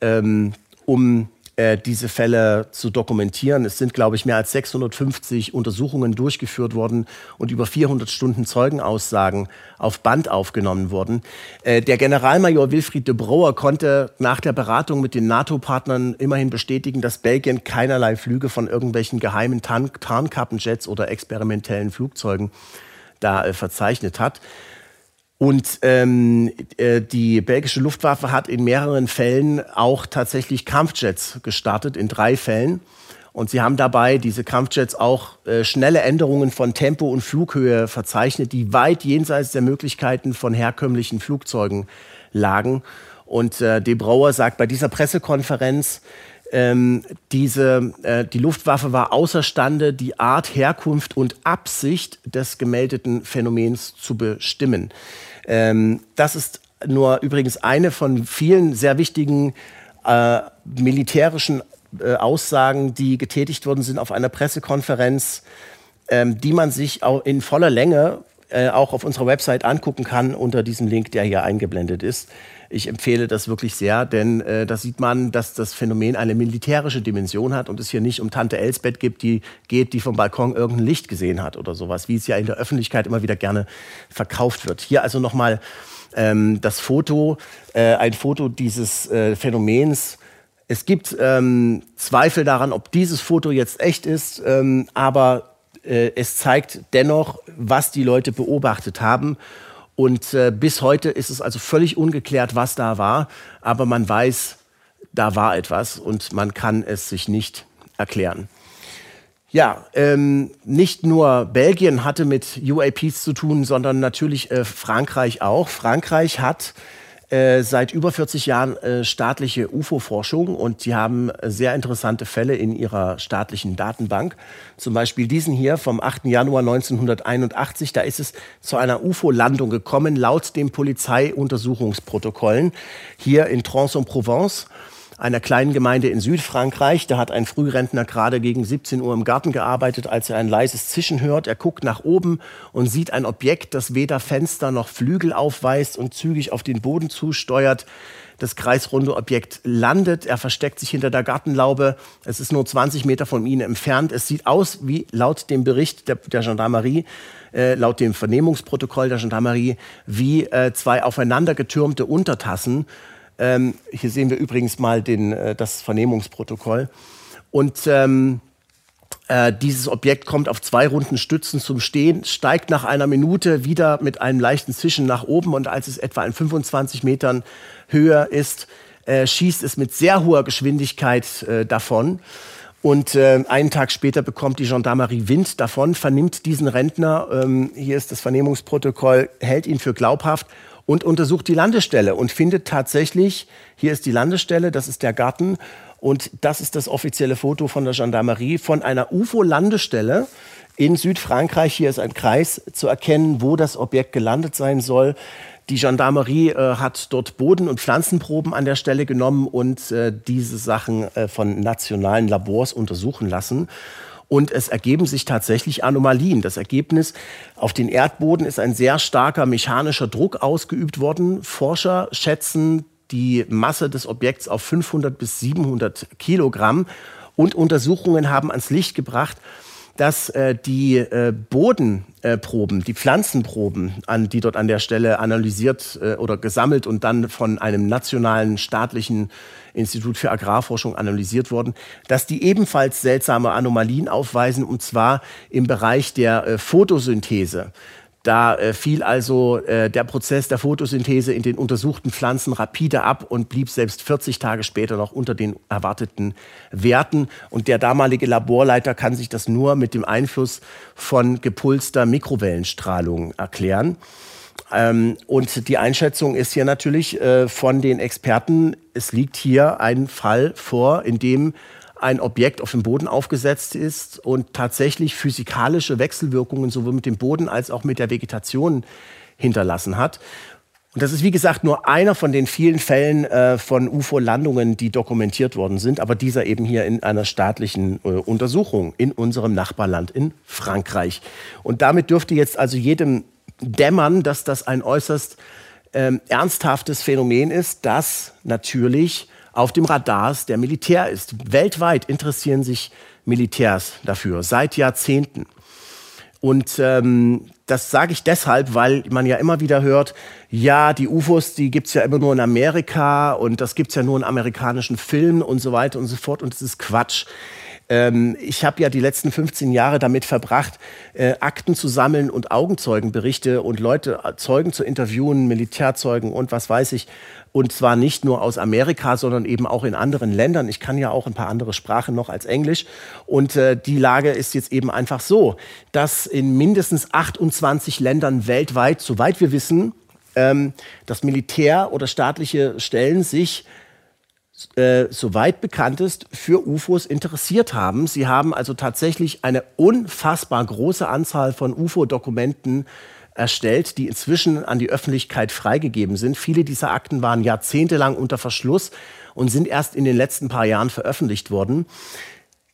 ähm, um äh, diese Fälle zu dokumentieren. Es sind, glaube ich, mehr als 650 Untersuchungen durchgeführt worden und über 400 Stunden Zeugenaussagen auf Band aufgenommen worden. Äh, der Generalmajor Wilfried de Brouwer konnte nach der Beratung mit den NATO-Partnern immerhin bestätigen, dass Belgien keinerlei Flüge von irgendwelchen geheimen Tarnkappenjets oder experimentellen Flugzeugen da äh, verzeichnet hat. Und ähm, äh, die belgische Luftwaffe hat in mehreren Fällen auch tatsächlich Kampfjets gestartet, in drei Fällen. Und sie haben dabei diese Kampfjets auch äh, schnelle Änderungen von Tempo und Flughöhe verzeichnet, die weit jenseits der Möglichkeiten von herkömmlichen Flugzeugen lagen. Und äh, De Brouwer sagt bei dieser Pressekonferenz, ähm, diese, äh, die Luftwaffe war außerstande, die Art, Herkunft und Absicht des gemeldeten Phänomens zu bestimmen. Ähm, das ist nur übrigens eine von vielen sehr wichtigen äh, militärischen äh, Aussagen, die getätigt worden sind auf einer Pressekonferenz, ähm, die man sich auch in voller Länge äh, auch auf unserer Website angucken kann unter diesem Link, der hier eingeblendet ist. Ich empfehle das wirklich sehr, denn äh, da sieht man, dass das Phänomen eine militärische Dimension hat und es hier nicht um Tante Elsbeth gibt, die geht, die vom Balkon irgendein Licht gesehen hat oder sowas, wie es ja in der Öffentlichkeit immer wieder gerne verkauft wird. Hier also nochmal ähm, das Foto, äh, ein Foto dieses äh, Phänomens. Es gibt ähm, Zweifel daran, ob dieses Foto jetzt echt ist, ähm, aber äh, es zeigt dennoch, was die Leute beobachtet haben. Und äh, bis heute ist es also völlig ungeklärt, was da war. Aber man weiß, da war etwas und man kann es sich nicht erklären. Ja, ähm, nicht nur Belgien hatte mit UAPs zu tun, sondern natürlich äh, Frankreich auch. Frankreich hat äh, seit über 40 Jahren äh, staatliche UFO-Forschung und sie haben sehr interessante Fälle in ihrer staatlichen Datenbank. Zum Beispiel diesen hier vom 8. Januar 1981. Da ist es zu einer UFO-Landung gekommen, laut den Polizeiuntersuchungsprotokollen hier in Trans-en-Provence. Einer kleinen Gemeinde in Südfrankreich. Da hat ein Frührentner gerade gegen 17 Uhr im Garten gearbeitet, als er ein leises Zischen hört. Er guckt nach oben und sieht ein Objekt, das weder Fenster noch Flügel aufweist und zügig auf den Boden zusteuert. Das kreisrunde Objekt landet. Er versteckt sich hinter der Gartenlaube. Es ist nur 20 Meter von ihnen entfernt. Es sieht aus wie laut dem Bericht der, der Gendarmerie, äh, laut dem Vernehmungsprotokoll der Gendarmerie, wie äh, zwei aufeinander getürmte Untertassen. Ähm, hier sehen wir übrigens mal den, äh, das Vernehmungsprotokoll. Und ähm, äh, dieses Objekt kommt auf zwei runden Stützen zum Stehen, steigt nach einer Minute wieder mit einem leichten Zischen nach oben und als es etwa in 25 Metern höher ist, äh, schießt es mit sehr hoher Geschwindigkeit äh, davon. Und äh, einen Tag später bekommt die Gendarmerie Wind davon, vernimmt diesen Rentner, ähm, hier ist das Vernehmungsprotokoll, hält ihn für glaubhaft und untersucht die Landestelle und findet tatsächlich, hier ist die Landestelle, das ist der Garten und das ist das offizielle Foto von der Gendarmerie von einer UFO-Landestelle in Südfrankreich. Hier ist ein Kreis zu erkennen, wo das Objekt gelandet sein soll. Die Gendarmerie äh, hat dort Boden- und Pflanzenproben an der Stelle genommen und äh, diese Sachen äh, von nationalen Labors untersuchen lassen. Und es ergeben sich tatsächlich Anomalien. Das Ergebnis, auf den Erdboden ist ein sehr starker mechanischer Druck ausgeübt worden. Forscher schätzen die Masse des Objekts auf 500 bis 700 Kilogramm. Und Untersuchungen haben ans Licht gebracht, dass äh, die äh, Bodenproben, äh, die Pflanzenproben, an, die dort an der Stelle analysiert äh, oder gesammelt und dann von einem nationalen staatlichen Institut für Agrarforschung analysiert wurden, dass die ebenfalls seltsame Anomalien aufweisen, und zwar im Bereich der äh, Photosynthese. Da äh, fiel also äh, der Prozess der Photosynthese in den untersuchten Pflanzen rapide ab und blieb selbst 40 Tage später noch unter den erwarteten Werten. Und der damalige Laborleiter kann sich das nur mit dem Einfluss von gepulster Mikrowellenstrahlung erklären. Ähm, und die Einschätzung ist hier natürlich äh, von den Experten, es liegt hier ein Fall vor, in dem ein Objekt auf dem Boden aufgesetzt ist und tatsächlich physikalische Wechselwirkungen sowohl mit dem Boden als auch mit der Vegetation hinterlassen hat. Und das ist, wie gesagt, nur einer von den vielen Fällen äh, von UFO-Landungen, die dokumentiert worden sind, aber dieser eben hier in einer staatlichen äh, Untersuchung in unserem Nachbarland in Frankreich. Und damit dürfte jetzt also jedem dämmern, dass das ein äußerst ähm, ernsthaftes Phänomen ist, das natürlich auf dem Radars der Militär ist. Weltweit interessieren sich Militärs dafür, seit Jahrzehnten. Und ähm, das sage ich deshalb, weil man ja immer wieder hört, ja, die UFOs, die gibt's ja immer nur in Amerika und das gibt's ja nur in amerikanischen Filmen und so weiter und so fort. Und das ist Quatsch. Ähm, ich habe ja die letzten 15 Jahre damit verbracht, äh, Akten zu sammeln und Augenzeugenberichte und Leute, äh, Zeugen zu interviewen, Militärzeugen und was weiß ich. Und zwar nicht nur aus Amerika, sondern eben auch in anderen Ländern. Ich kann ja auch ein paar andere Sprachen noch als Englisch. Und äh, die Lage ist jetzt eben einfach so, dass in mindestens 28 Ländern weltweit, soweit wir wissen, ähm, das Militär oder staatliche Stellen sich äh, soweit bekannt ist, für UFOs interessiert haben. Sie haben also tatsächlich eine unfassbar große Anzahl von UFO-Dokumenten erstellt, die inzwischen an die Öffentlichkeit freigegeben sind. Viele dieser Akten waren jahrzehntelang unter Verschluss und sind erst in den letzten paar Jahren veröffentlicht worden.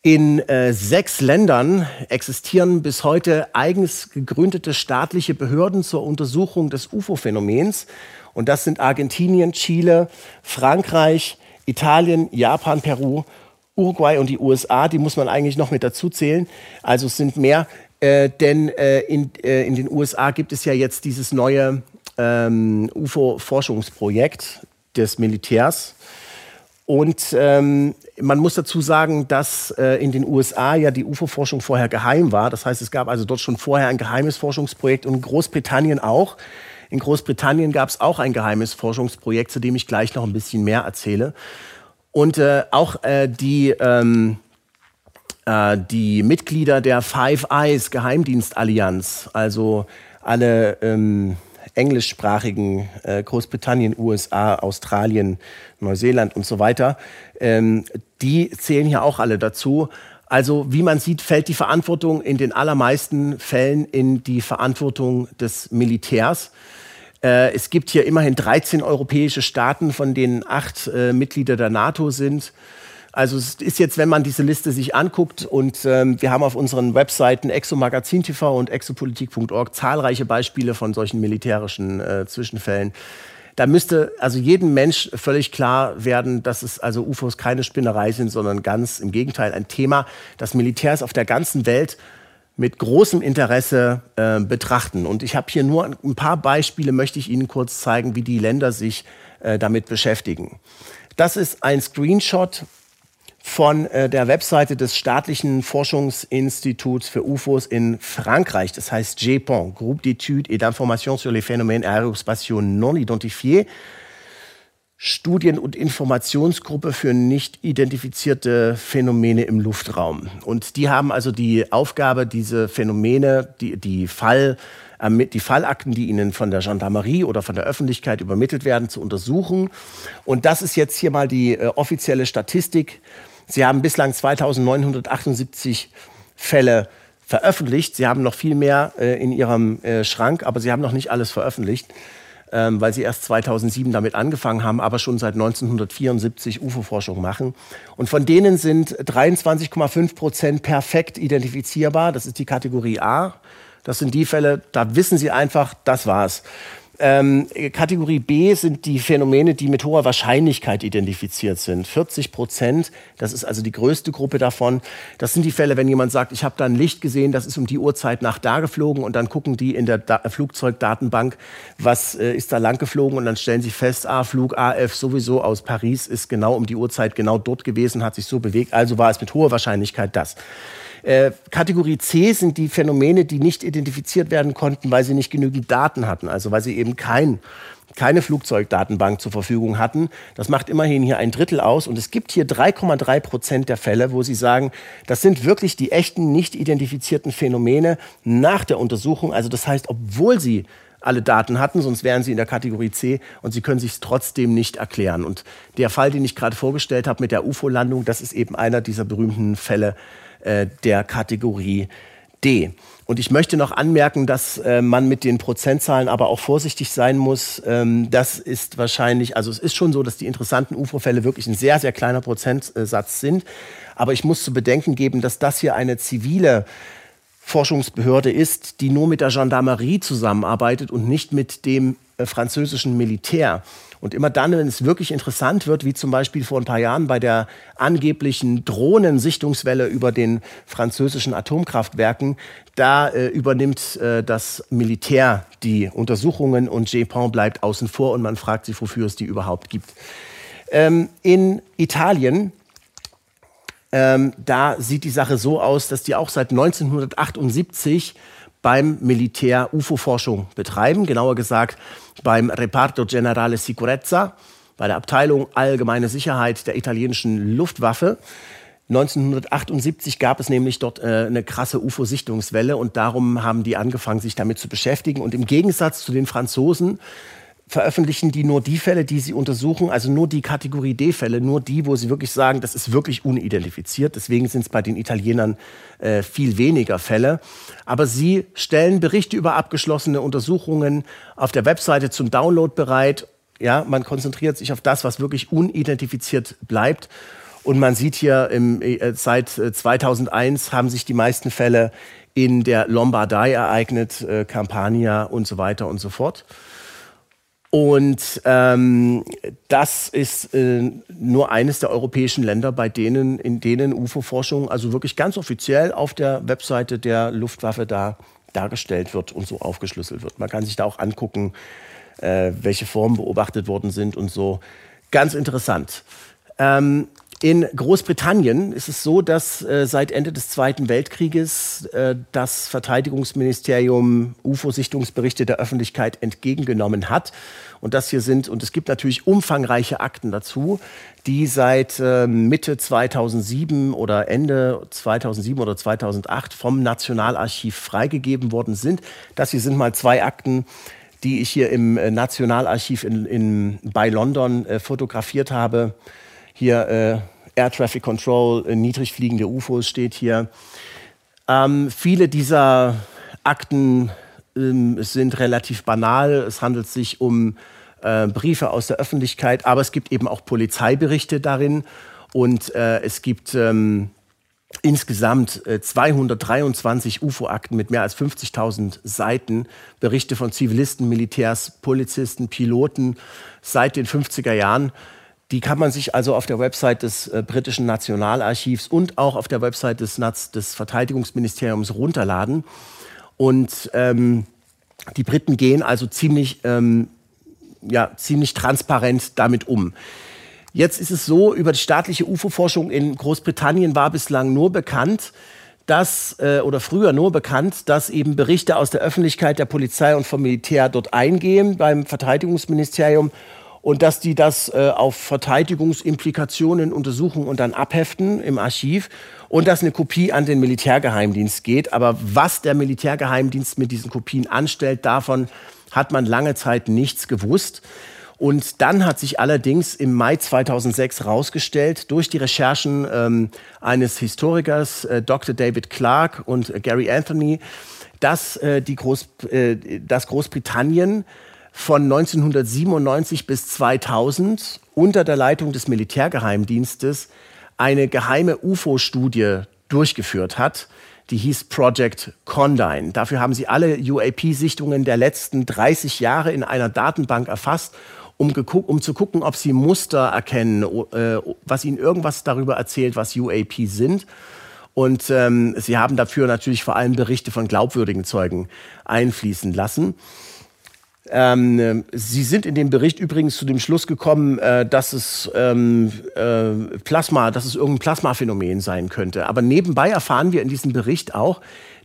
In äh, sechs Ländern existieren bis heute eigens gegründete staatliche Behörden zur Untersuchung des UFO-Phänomens. Und das sind Argentinien, Chile, Frankreich, Italien, Japan, Peru, Uruguay und die USA, die muss man eigentlich noch mit dazu zählen. Also es sind mehr, äh, denn äh, in, äh, in den USA gibt es ja jetzt dieses neue ähm, UFO-Forschungsprojekt des Militärs. Und ähm, man muss dazu sagen, dass äh, in den USA ja die UFO-Forschung vorher geheim war. Das heißt, es gab also dort schon vorher ein geheimes Forschungsprojekt und in Großbritannien auch. In Großbritannien gab es auch ein geheimes Forschungsprojekt, zu dem ich gleich noch ein bisschen mehr erzähle. Und äh, auch äh, die, ähm, äh, die Mitglieder der Five Eyes Geheimdienstallianz, also alle ähm, englischsprachigen äh, Großbritannien, USA, Australien, Neuseeland und so weiter, ähm, die zählen hier auch alle dazu. Also wie man sieht, fällt die Verantwortung in den allermeisten Fällen in die Verantwortung des Militärs. Äh, es gibt hier immerhin 13 europäische Staaten, von denen acht äh, Mitglieder der NATO sind. Also es ist jetzt, wenn man diese Liste sich anguckt und ähm, wir haben auf unseren Webseiten Exomagazin TV und exopolitik.org zahlreiche Beispiele von solchen militärischen äh, Zwischenfällen. Da müsste also jedem Mensch völlig klar werden, dass es also UFOs keine Spinnerei sind, sondern ganz im Gegenteil ein Thema, das Militärs auf der ganzen Welt mit großem Interesse äh, betrachten. Und ich habe hier nur ein paar Beispiele, möchte ich Ihnen kurz zeigen, wie die Länder sich äh, damit beschäftigen. Das ist ein Screenshot von äh, der Webseite des staatlichen Forschungsinstituts für UFOs in Frankreich. Das heißt GEPON, Groupe d'études et d'information sur les phénomènes aérospatiaux non identifiés. Studien- und Informationsgruppe für nicht identifizierte Phänomene im Luftraum. Und die haben also die Aufgabe, diese Phänomene, die, die, Fall, äh, die Fallakten, die ihnen von der Gendarmerie oder von der Öffentlichkeit übermittelt werden, zu untersuchen. Und das ist jetzt hier mal die äh, offizielle Statistik Sie haben bislang 2978 Fälle veröffentlicht. Sie haben noch viel mehr äh, in Ihrem äh, Schrank, aber Sie haben noch nicht alles veröffentlicht, ähm, weil Sie erst 2007 damit angefangen haben, aber schon seit 1974 UFO-Forschung machen. Und von denen sind 23,5 Prozent perfekt identifizierbar. Das ist die Kategorie A. Das sind die Fälle, da wissen Sie einfach, das war's. Ähm, Kategorie B sind die Phänomene, die mit hoher Wahrscheinlichkeit identifiziert sind. 40 Prozent, das ist also die größte Gruppe davon. Das sind die Fälle, wenn jemand sagt, ich habe da ein Licht gesehen, das ist um die Uhrzeit nach da geflogen und dann gucken die in der da Flugzeugdatenbank, was äh, ist da lang geflogen und dann stellen sie fest, ah, Flug AF sowieso aus Paris ist genau um die Uhrzeit genau dort gewesen, hat sich so bewegt, also war es mit hoher Wahrscheinlichkeit das. Äh, Kategorie C sind die Phänomene, die nicht identifiziert werden konnten, weil sie nicht genügend Daten hatten, also weil sie eben kein keine Flugzeugdatenbank zur Verfügung hatten. Das macht immerhin hier ein Drittel aus. Und es gibt hier 3,3 Prozent der Fälle, wo sie sagen, das sind wirklich die echten, nicht identifizierten Phänomene nach der Untersuchung. Also das heißt, obwohl sie alle Daten hatten, sonst wären sie in der Kategorie C und sie können sich trotzdem nicht erklären. Und der Fall, den ich gerade vorgestellt habe mit der UFO-Landung, das ist eben einer dieser berühmten Fälle äh, der Kategorie D. Und ich möchte noch anmerken, dass äh, man mit den Prozentzahlen aber auch vorsichtig sein muss. Ähm, das ist wahrscheinlich, also es ist schon so, dass die interessanten UFO-Fälle wirklich ein sehr, sehr kleiner Prozentsatz sind. Aber ich muss zu bedenken geben, dass das hier eine zivile Forschungsbehörde ist, die nur mit der Gendarmerie zusammenarbeitet und nicht mit dem äh, französischen Militär. Und immer dann, wenn es wirklich interessant wird, wie zum Beispiel vor ein paar Jahren bei der angeblichen Drohnensichtungswelle über den französischen Atomkraftwerken, da äh, übernimmt äh, das Militär die Untersuchungen und Japon bleibt außen vor und man fragt sich, wofür es die überhaupt gibt. Ähm, in Italien ähm, da sieht die Sache so aus, dass die auch seit 1978 beim Militär UFO-Forschung betreiben, genauer gesagt beim Reparto Generale Sicurezza, bei der Abteilung Allgemeine Sicherheit der italienischen Luftwaffe. 1978 gab es nämlich dort äh, eine krasse UFO-Sichtungswelle und darum haben die angefangen, sich damit zu beschäftigen. Und im Gegensatz zu den Franzosen veröffentlichen die nur die Fälle, die sie untersuchen, also nur die Kategorie D-Fälle, nur die, wo sie wirklich sagen, das ist wirklich unidentifiziert. Deswegen sind es bei den Italienern äh, viel weniger Fälle. Aber sie stellen Berichte über abgeschlossene Untersuchungen auf der Webseite zum Download bereit. Ja, man konzentriert sich auf das, was wirklich unidentifiziert bleibt. Und man sieht hier, im, äh, seit 2001 äh, haben sich die meisten Fälle in der Lombardei ereignet, äh, Campania und so weiter und so fort. Und ähm, das ist äh, nur eines der europäischen Länder, bei denen, in denen UFO-Forschung also wirklich ganz offiziell auf der Webseite der Luftwaffe da dargestellt wird und so aufgeschlüsselt wird. Man kann sich da auch angucken, äh, welche Formen beobachtet worden sind und so. Ganz interessant. Ähm, in Großbritannien ist es so, dass äh, seit Ende des Zweiten Weltkrieges äh, das Verteidigungsministerium UFO-Sichtungsberichte der Öffentlichkeit entgegengenommen hat. Und das hier sind, und es gibt natürlich umfangreiche Akten dazu, die seit äh, Mitte 2007 oder Ende 2007 oder 2008 vom Nationalarchiv freigegeben worden sind. Das hier sind mal zwei Akten, die ich hier im äh, Nationalarchiv in, in, bei London äh, fotografiert habe. Hier äh, Air Traffic Control, äh, niedrig fliegende UFOs steht hier. Ähm, viele dieser Akten ähm, sind relativ banal. Es handelt sich um äh, Briefe aus der Öffentlichkeit, aber es gibt eben auch Polizeiberichte darin und äh, es gibt ähm, insgesamt äh, 223 UFO-Akten mit mehr als 50.000 Seiten, Berichte von Zivilisten, Militärs, Polizisten, Piloten seit den 50er Jahren. Die kann man sich also auf der Website des äh, britischen Nationalarchivs und auch auf der Website des, des Verteidigungsministeriums runterladen. Und ähm, die Briten gehen also ziemlich, ähm, ja, ziemlich transparent damit um. Jetzt ist es so, über die staatliche UFO-Forschung in Großbritannien war bislang nur bekannt, dass, äh, oder früher nur bekannt, dass eben Berichte aus der Öffentlichkeit, der Polizei und vom Militär dort eingehen beim Verteidigungsministerium und dass die das äh, auf Verteidigungsimplikationen untersuchen und dann abheften im Archiv und dass eine Kopie an den Militärgeheimdienst geht. Aber was der Militärgeheimdienst mit diesen Kopien anstellt, davon hat man lange Zeit nichts gewusst. Und dann hat sich allerdings im Mai 2006 herausgestellt, durch die Recherchen ähm, eines Historikers, äh, Dr. David Clark und äh, Gary Anthony, dass, äh, die Groß, äh, dass Großbritannien von 1997 bis 2000 unter der Leitung des Militärgeheimdienstes eine geheime UFO-Studie durchgeführt hat. Die hieß Project Condign. Dafür haben sie alle UAP-Sichtungen der letzten 30 Jahre in einer Datenbank erfasst um, um zu gucken, ob sie Muster erkennen, äh, was ihnen irgendwas darüber erzählt, was UAP sind. Und ähm, sie haben dafür natürlich vor allem Berichte von glaubwürdigen Zeugen einfließen lassen. Ähm, Sie sind in dem Bericht übrigens zu dem Schluss gekommen, äh, dass es ähm, äh, Plasma, dass es irgendein Plasmaphänomen sein könnte. Aber nebenbei erfahren wir in diesem Bericht auch,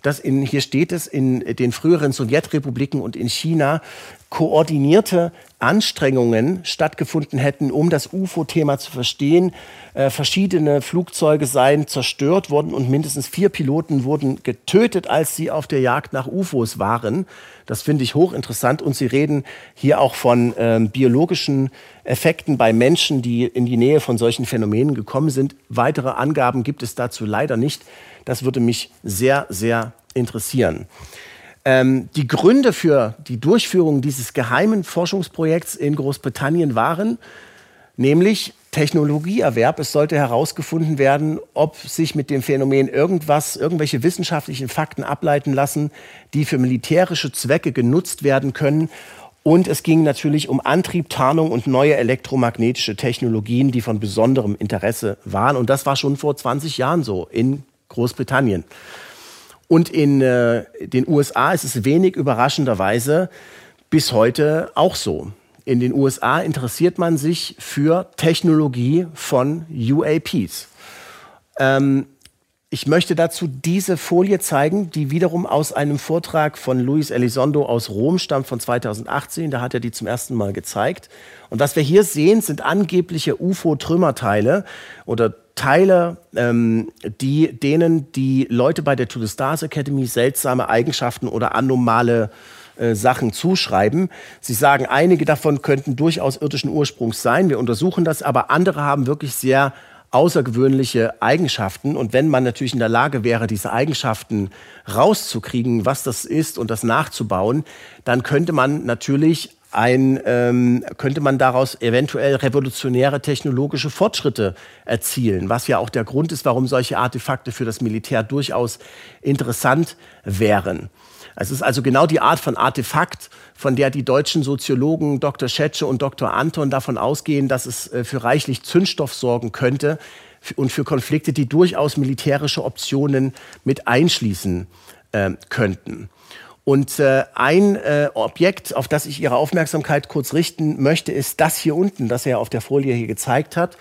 dass in, hier steht es, in den früheren Sowjetrepubliken und in China koordinierte Anstrengungen stattgefunden hätten, um das UFO-Thema zu verstehen. Äh, verschiedene Flugzeuge seien zerstört worden und mindestens vier Piloten wurden getötet, als sie auf der Jagd nach UFOs waren. Das finde ich hochinteressant. Und Sie reden hier auch von ähm, biologischen Effekten bei Menschen, die in die Nähe von solchen Phänomenen gekommen sind. Weitere Angaben gibt es dazu leider nicht. Das würde mich sehr, sehr interessieren. Ähm, die Gründe für die Durchführung dieses geheimen Forschungsprojekts in Großbritannien waren nämlich Technologieerwerb. Es sollte herausgefunden werden, ob sich mit dem Phänomen irgendwas, irgendwelche wissenschaftlichen Fakten ableiten lassen, die für militärische Zwecke genutzt werden können. Und es ging natürlich um Antrieb, Tarnung und neue elektromagnetische Technologien, die von besonderem Interesse waren. Und das war schon vor 20 Jahren so in Großbritannien. Und in äh, den USA ist es wenig überraschenderweise bis heute auch so. In den USA interessiert man sich für Technologie von UAPs. Ähm, ich möchte dazu diese Folie zeigen, die wiederum aus einem Vortrag von Luis Elizondo aus Rom stammt von 2018. Da hat er die zum ersten Mal gezeigt. Und was wir hier sehen, sind angebliche UFO-Trümmerteile oder Teile, ähm, die, denen die Leute bei der To the Stars Academy seltsame Eigenschaften oder anomale äh, Sachen zuschreiben. Sie sagen, einige davon könnten durchaus irdischen Ursprungs sein. Wir untersuchen das, aber andere haben wirklich sehr außergewöhnliche Eigenschaften. Und wenn man natürlich in der Lage wäre, diese Eigenschaften rauszukriegen, was das ist und das nachzubauen, dann könnte man natürlich ein, ähm, könnte man daraus eventuell revolutionäre technologische Fortschritte erzielen, was ja auch der Grund ist, warum solche Artefakte für das Militär durchaus interessant wären. Es ist also genau die Art von Artefakt, von der die deutschen Soziologen Dr. Schetsche und Dr. Anton davon ausgehen, dass es äh, für reichlich Zündstoff sorgen könnte und für Konflikte, die durchaus militärische Optionen mit einschließen äh, könnten. Und äh, ein äh, Objekt, auf das ich Ihre Aufmerksamkeit kurz richten möchte, ist das hier unten, das er auf der Folie hier gezeigt hat.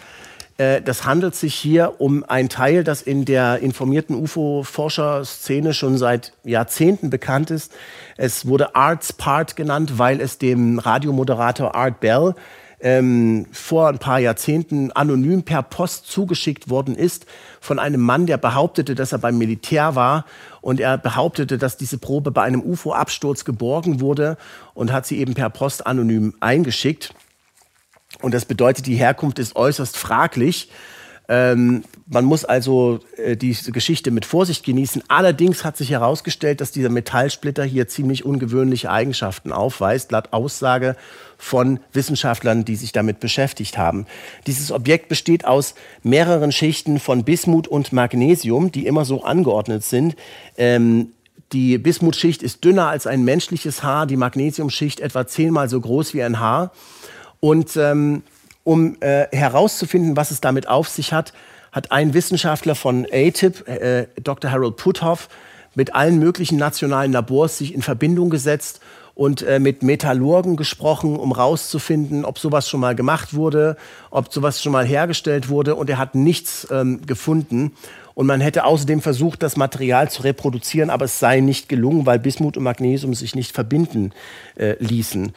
Äh, das handelt sich hier um ein Teil, das in der informierten UFO-Forscherszene schon seit Jahrzehnten bekannt ist. Es wurde Arts Part genannt, weil es dem Radiomoderator Art Bell ähm, vor ein paar Jahrzehnten anonym per Post zugeschickt worden ist von einem Mann, der behauptete, dass er beim Militär war und er behauptete, dass diese Probe bei einem UFO-Absturz geborgen wurde und hat sie eben per Post anonym eingeschickt. Und das bedeutet, die Herkunft ist äußerst fraglich. Ähm, man muss also äh, diese Geschichte mit Vorsicht genießen. Allerdings hat sich herausgestellt, dass dieser Metallsplitter hier ziemlich ungewöhnliche Eigenschaften aufweist, laut Aussage von Wissenschaftlern, die sich damit beschäftigt haben. Dieses Objekt besteht aus mehreren Schichten von Bismut und Magnesium, die immer so angeordnet sind. Ähm, die Bismutschicht ist dünner als ein menschliches Haar, die Magnesiumschicht etwa zehnmal so groß wie ein Haar. Und ähm, um äh, herauszufinden, was es damit auf sich hat, hat ein Wissenschaftler von ATIP, äh, Dr. Harold Puthoff, mit allen möglichen nationalen Labors sich in Verbindung gesetzt und äh, mit Metallurgen gesprochen, um herauszufinden, ob sowas schon mal gemacht wurde, ob sowas schon mal hergestellt wurde. Und er hat nichts ähm, gefunden. Und man hätte außerdem versucht, das Material zu reproduzieren, aber es sei nicht gelungen, weil Bismut und Magnesium sich nicht verbinden äh, ließen.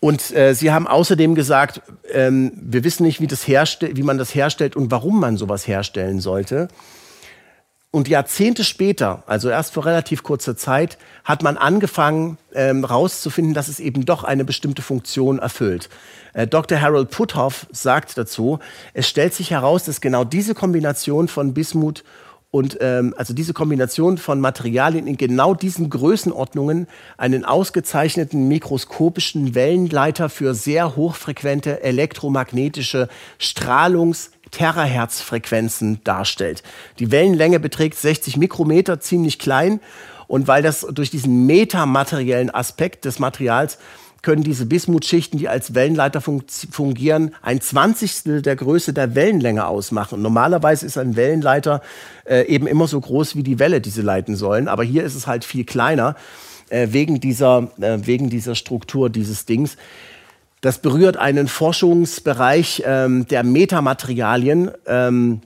Und äh, sie haben außerdem gesagt, ähm, wir wissen nicht, wie, das wie man das herstellt und warum man sowas herstellen sollte. Und Jahrzehnte später, also erst vor relativ kurzer Zeit, hat man angefangen ähm, herauszufinden, dass es eben doch eine bestimmte Funktion erfüllt. Äh, Dr. Harold Puthoff sagt dazu, es stellt sich heraus, dass genau diese Kombination von Bismut und ähm, also diese Kombination von Materialien in genau diesen Größenordnungen einen ausgezeichneten mikroskopischen Wellenleiter für sehr hochfrequente elektromagnetische Strahlungs- Terahertz-Frequenzen darstellt. Die Wellenlänge beträgt 60 Mikrometer, ziemlich klein. Und weil das durch diesen metamateriellen Aspekt des Materials können diese Bismutschichten, die als Wellenleiter fungieren, ein Zwanzigstel der Größe der Wellenlänge ausmachen. Normalerweise ist ein Wellenleiter äh, eben immer so groß wie die Welle, die sie leiten sollen. Aber hier ist es halt viel kleiner äh, wegen, dieser, äh, wegen dieser Struktur dieses Dings. Das berührt einen Forschungsbereich ähm, der Metamaterialien. Ähm,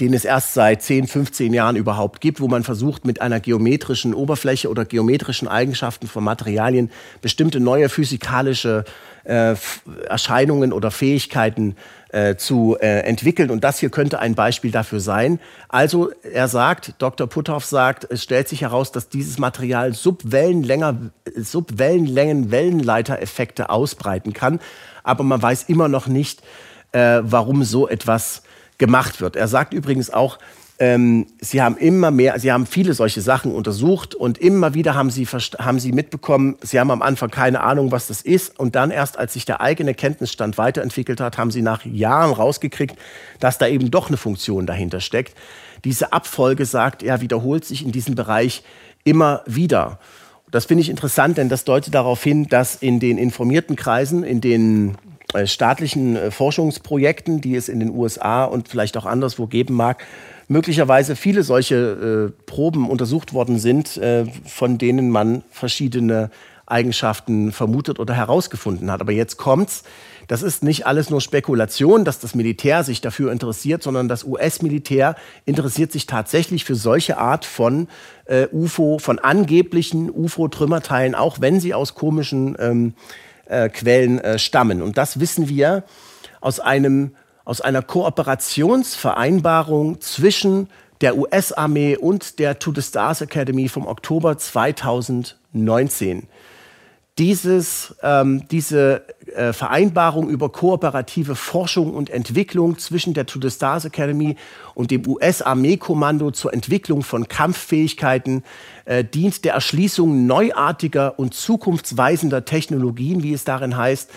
den es erst seit 10, 15 Jahren überhaupt gibt, wo man versucht, mit einer geometrischen Oberfläche oder geometrischen Eigenschaften von Materialien bestimmte neue physikalische äh, Erscheinungen oder Fähigkeiten äh, zu äh, entwickeln. Und das hier könnte ein Beispiel dafür sein. Also er sagt, Dr. Putthoff sagt, es stellt sich heraus, dass dieses Material Subwellenlängen, Wellenleitereffekte ausbreiten kann. Aber man weiß immer noch nicht, äh, warum so etwas gemacht wird. Er sagt übrigens auch, ähm, sie haben immer mehr, sie haben viele solche Sachen untersucht und immer wieder haben sie, haben sie mitbekommen, sie haben am Anfang keine Ahnung, was das ist und dann erst, als sich der eigene Kenntnisstand weiterentwickelt hat, haben sie nach Jahren rausgekriegt, dass da eben doch eine Funktion dahinter steckt. Diese Abfolge, sagt er, wiederholt sich in diesem Bereich immer wieder. Das finde ich interessant, denn das deutet darauf hin, dass in den informierten Kreisen, in den äh, staatlichen äh, Forschungsprojekten, die es in den USA und vielleicht auch anderswo geben mag, möglicherweise viele solche äh, Proben untersucht worden sind, äh, von denen man verschiedene Eigenschaften vermutet oder herausgefunden hat. Aber jetzt kommt's. Das ist nicht alles nur Spekulation, dass das Militär sich dafür interessiert, sondern das US-Militär interessiert sich tatsächlich für solche Art von äh, UFO, von angeblichen UFO-Trümmerteilen, auch wenn sie aus komischen ähm, äh, Quellen äh, stammen. Und das wissen wir aus, einem, aus einer Kooperationsvereinbarung zwischen der US-Armee und der To the Stars Academy vom Oktober 2019 dieses, ähm, diese äh, Vereinbarung über kooperative Forschung und Entwicklung zwischen der To the Stars Academy und dem US-Armeekommando zur Entwicklung von Kampffähigkeiten äh, dient der Erschließung neuartiger und zukunftsweisender Technologien, wie es darin heißt.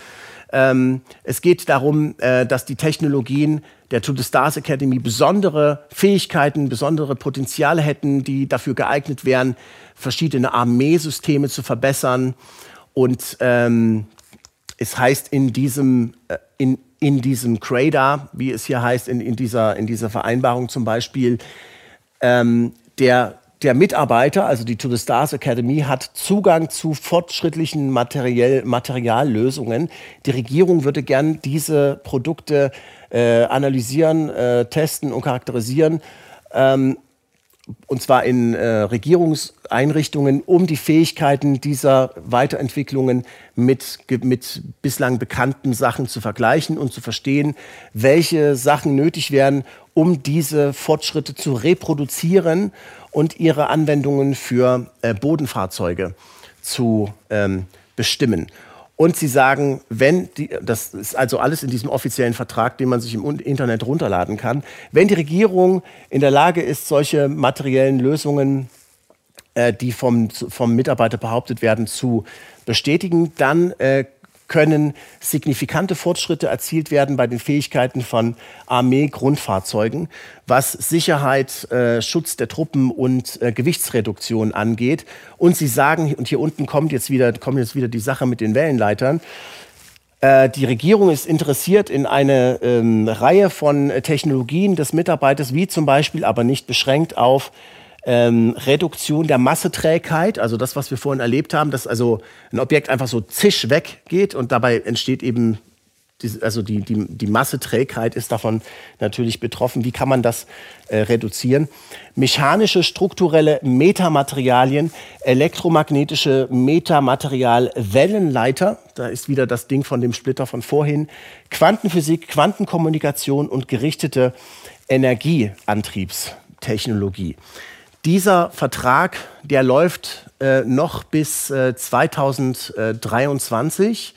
Ähm, es geht darum, äh, dass die Technologien der To the Stars Academy besondere Fähigkeiten, besondere Potenziale hätten, die dafür geeignet wären, verschiedene Armeesysteme zu verbessern. Und ähm, es heißt in diesem, äh, in, in diesem CRADA, wie es hier heißt, in, in, dieser, in dieser Vereinbarung zum Beispiel, ähm, der, der Mitarbeiter, also die To the Stars Academy, hat Zugang zu fortschrittlichen Materiell, Materiallösungen. Die Regierung würde gern diese Produkte äh, analysieren, äh, testen und charakterisieren. Ähm, und zwar in äh, Regierungseinrichtungen, um die Fähigkeiten dieser Weiterentwicklungen mit, mit bislang bekannten Sachen zu vergleichen und zu verstehen, welche Sachen nötig wären, um diese Fortschritte zu reproduzieren und ihre Anwendungen für äh, Bodenfahrzeuge zu ähm, bestimmen. Und sie sagen, wenn die, das ist also alles in diesem offiziellen Vertrag, den man sich im Internet runterladen kann, wenn die Regierung in der Lage ist, solche materiellen Lösungen, äh, die vom, vom Mitarbeiter behauptet werden, zu bestätigen, dann äh, können signifikante Fortschritte erzielt werden bei den Fähigkeiten von Armee-Grundfahrzeugen, was Sicherheit, äh, Schutz der Truppen und äh, Gewichtsreduktion angeht. Und sie sagen, und hier unten kommt jetzt wieder, kommt jetzt wieder die Sache mit den Wellenleitern, äh, die Regierung ist interessiert in eine ähm, Reihe von Technologien des Mitarbeiters, wie zum Beispiel, aber nicht beschränkt auf ähm, Reduktion der Masseträgheit, also das, was wir vorhin erlebt haben, dass also ein Objekt einfach so zisch weggeht und dabei entsteht eben, die, also die, die, die Masseträgheit ist davon natürlich betroffen. Wie kann man das äh, reduzieren? Mechanische, strukturelle Metamaterialien, elektromagnetische Metamaterial-Wellenleiter, da ist wieder das Ding von dem Splitter von vorhin, Quantenphysik, Quantenkommunikation und gerichtete Energieantriebstechnologie. Dieser Vertrag, der läuft äh, noch bis äh, 2023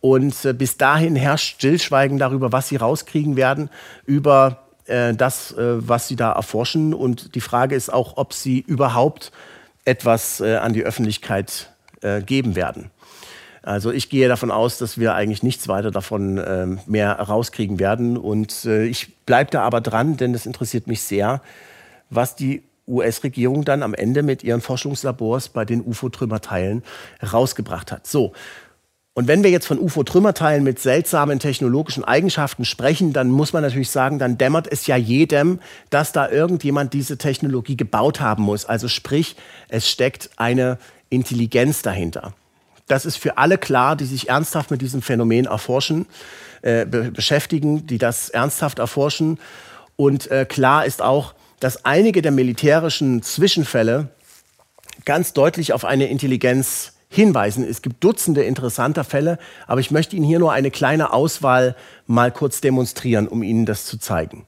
und äh, bis dahin herrscht Stillschweigen darüber, was sie rauskriegen werden, über äh, das, äh, was sie da erforschen. Und die Frage ist auch, ob sie überhaupt etwas äh, an die Öffentlichkeit geben werden. Also ich gehe davon aus, dass wir eigentlich nichts weiter davon ähm, mehr rauskriegen werden. Und ich bleibe da aber dran, denn es interessiert mich sehr, was die US-Regierung dann am Ende mit ihren Forschungslabors bei den UFO-Trümmerteilen rausgebracht hat. So. Und wenn wir jetzt von UFO-Trümmerteilen mit seltsamen technologischen Eigenschaften sprechen, dann muss man natürlich sagen, dann dämmert es ja jedem, dass da irgendjemand diese Technologie gebaut haben muss. Also sprich, es steckt eine Intelligenz dahinter. Das ist für alle klar, die sich ernsthaft mit diesem Phänomen erforschen, äh, be beschäftigen, die das ernsthaft erforschen. Und äh, klar ist auch, dass einige der militärischen Zwischenfälle ganz deutlich auf eine Intelligenz hinweisen. Es gibt Dutzende interessanter Fälle, aber ich möchte Ihnen hier nur eine kleine Auswahl mal kurz demonstrieren, um Ihnen das zu zeigen.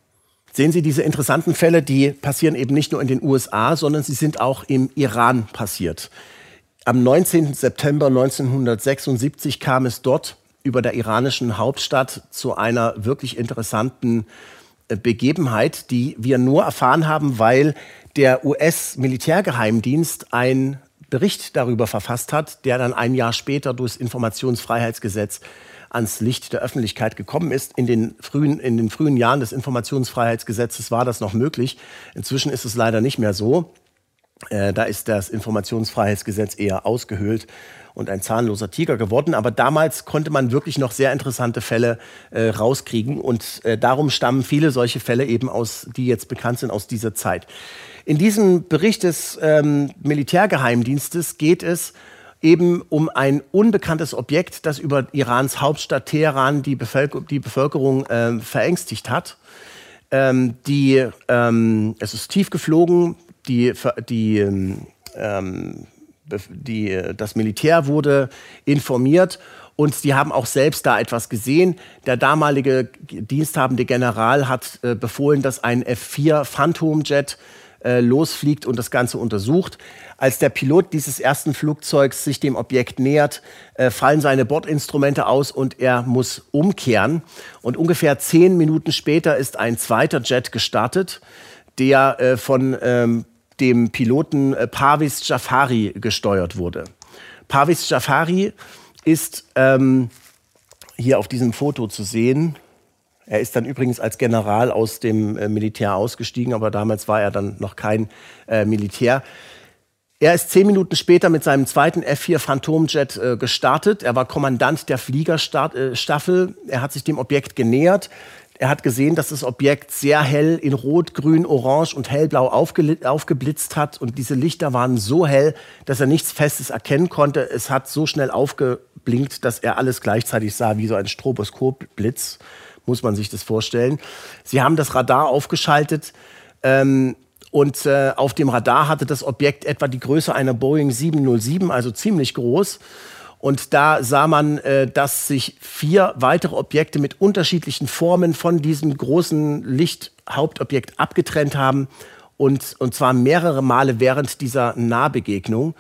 Sehen Sie diese interessanten Fälle, die passieren eben nicht nur in den USA, sondern sie sind auch im Iran passiert. Am 19. September 1976 kam es dort über der iranischen Hauptstadt zu einer wirklich interessanten Begebenheit, die wir nur erfahren haben, weil der US-Militärgeheimdienst einen Bericht darüber verfasst hat, der dann ein Jahr später durchs Informationsfreiheitsgesetz ans Licht der Öffentlichkeit gekommen ist. In den frühen, in den frühen Jahren des Informationsfreiheitsgesetzes war das noch möglich. Inzwischen ist es leider nicht mehr so. Äh, da ist das Informationsfreiheitsgesetz eher ausgehöhlt und ein zahnloser Tiger geworden. Aber damals konnte man wirklich noch sehr interessante Fälle äh, rauskriegen. Und äh, darum stammen viele solche Fälle eben aus, die jetzt bekannt sind aus dieser Zeit. In diesem Bericht des ähm, Militärgeheimdienstes geht es eben um ein unbekanntes Objekt, das über Irans Hauptstadt Teheran die, Bevölker die Bevölkerung äh, verängstigt hat. Ähm, die, ähm, es ist tief geflogen, die, die ähm, die, das Militär wurde informiert und sie haben auch selbst da etwas gesehen. Der damalige diensthabende General hat äh, befohlen, dass ein F-4 Phantom Jet äh, losfliegt und das Ganze untersucht. Als der Pilot dieses ersten Flugzeugs sich dem Objekt nähert, äh, fallen seine Bordinstrumente aus und er muss umkehren. Und ungefähr zehn Minuten später ist ein zweiter Jet gestartet, der äh, von ähm, dem Piloten äh, Parvis Jafari gesteuert wurde. Parvis Jafari ist ähm, hier auf diesem Foto zu sehen. Er ist dann übrigens als General aus dem äh, Militär ausgestiegen, aber damals war er dann noch kein äh, Militär. Er ist zehn Minuten später mit seinem zweiten F-4 Phantomjet äh, gestartet. Er war Kommandant der Fliegerstaffel. Äh, er hat sich dem Objekt genähert. Er hat gesehen, dass das Objekt sehr hell in Rot, Grün, Orange und Hellblau aufgeblitzt hat. Und diese Lichter waren so hell, dass er nichts Festes erkennen konnte. Es hat so schnell aufgeblinkt, dass er alles gleichzeitig sah, wie so ein Stroboskopblitz. Muss man sich das vorstellen. Sie haben das Radar aufgeschaltet. Ähm, und äh, auf dem Radar hatte das Objekt etwa die Größe einer Boeing 707, also ziemlich groß. Und da sah man, äh, dass sich vier weitere Objekte mit unterschiedlichen Formen von diesem großen Lichthauptobjekt abgetrennt haben. Und, und zwar mehrere Male während dieser Nahbegegnung.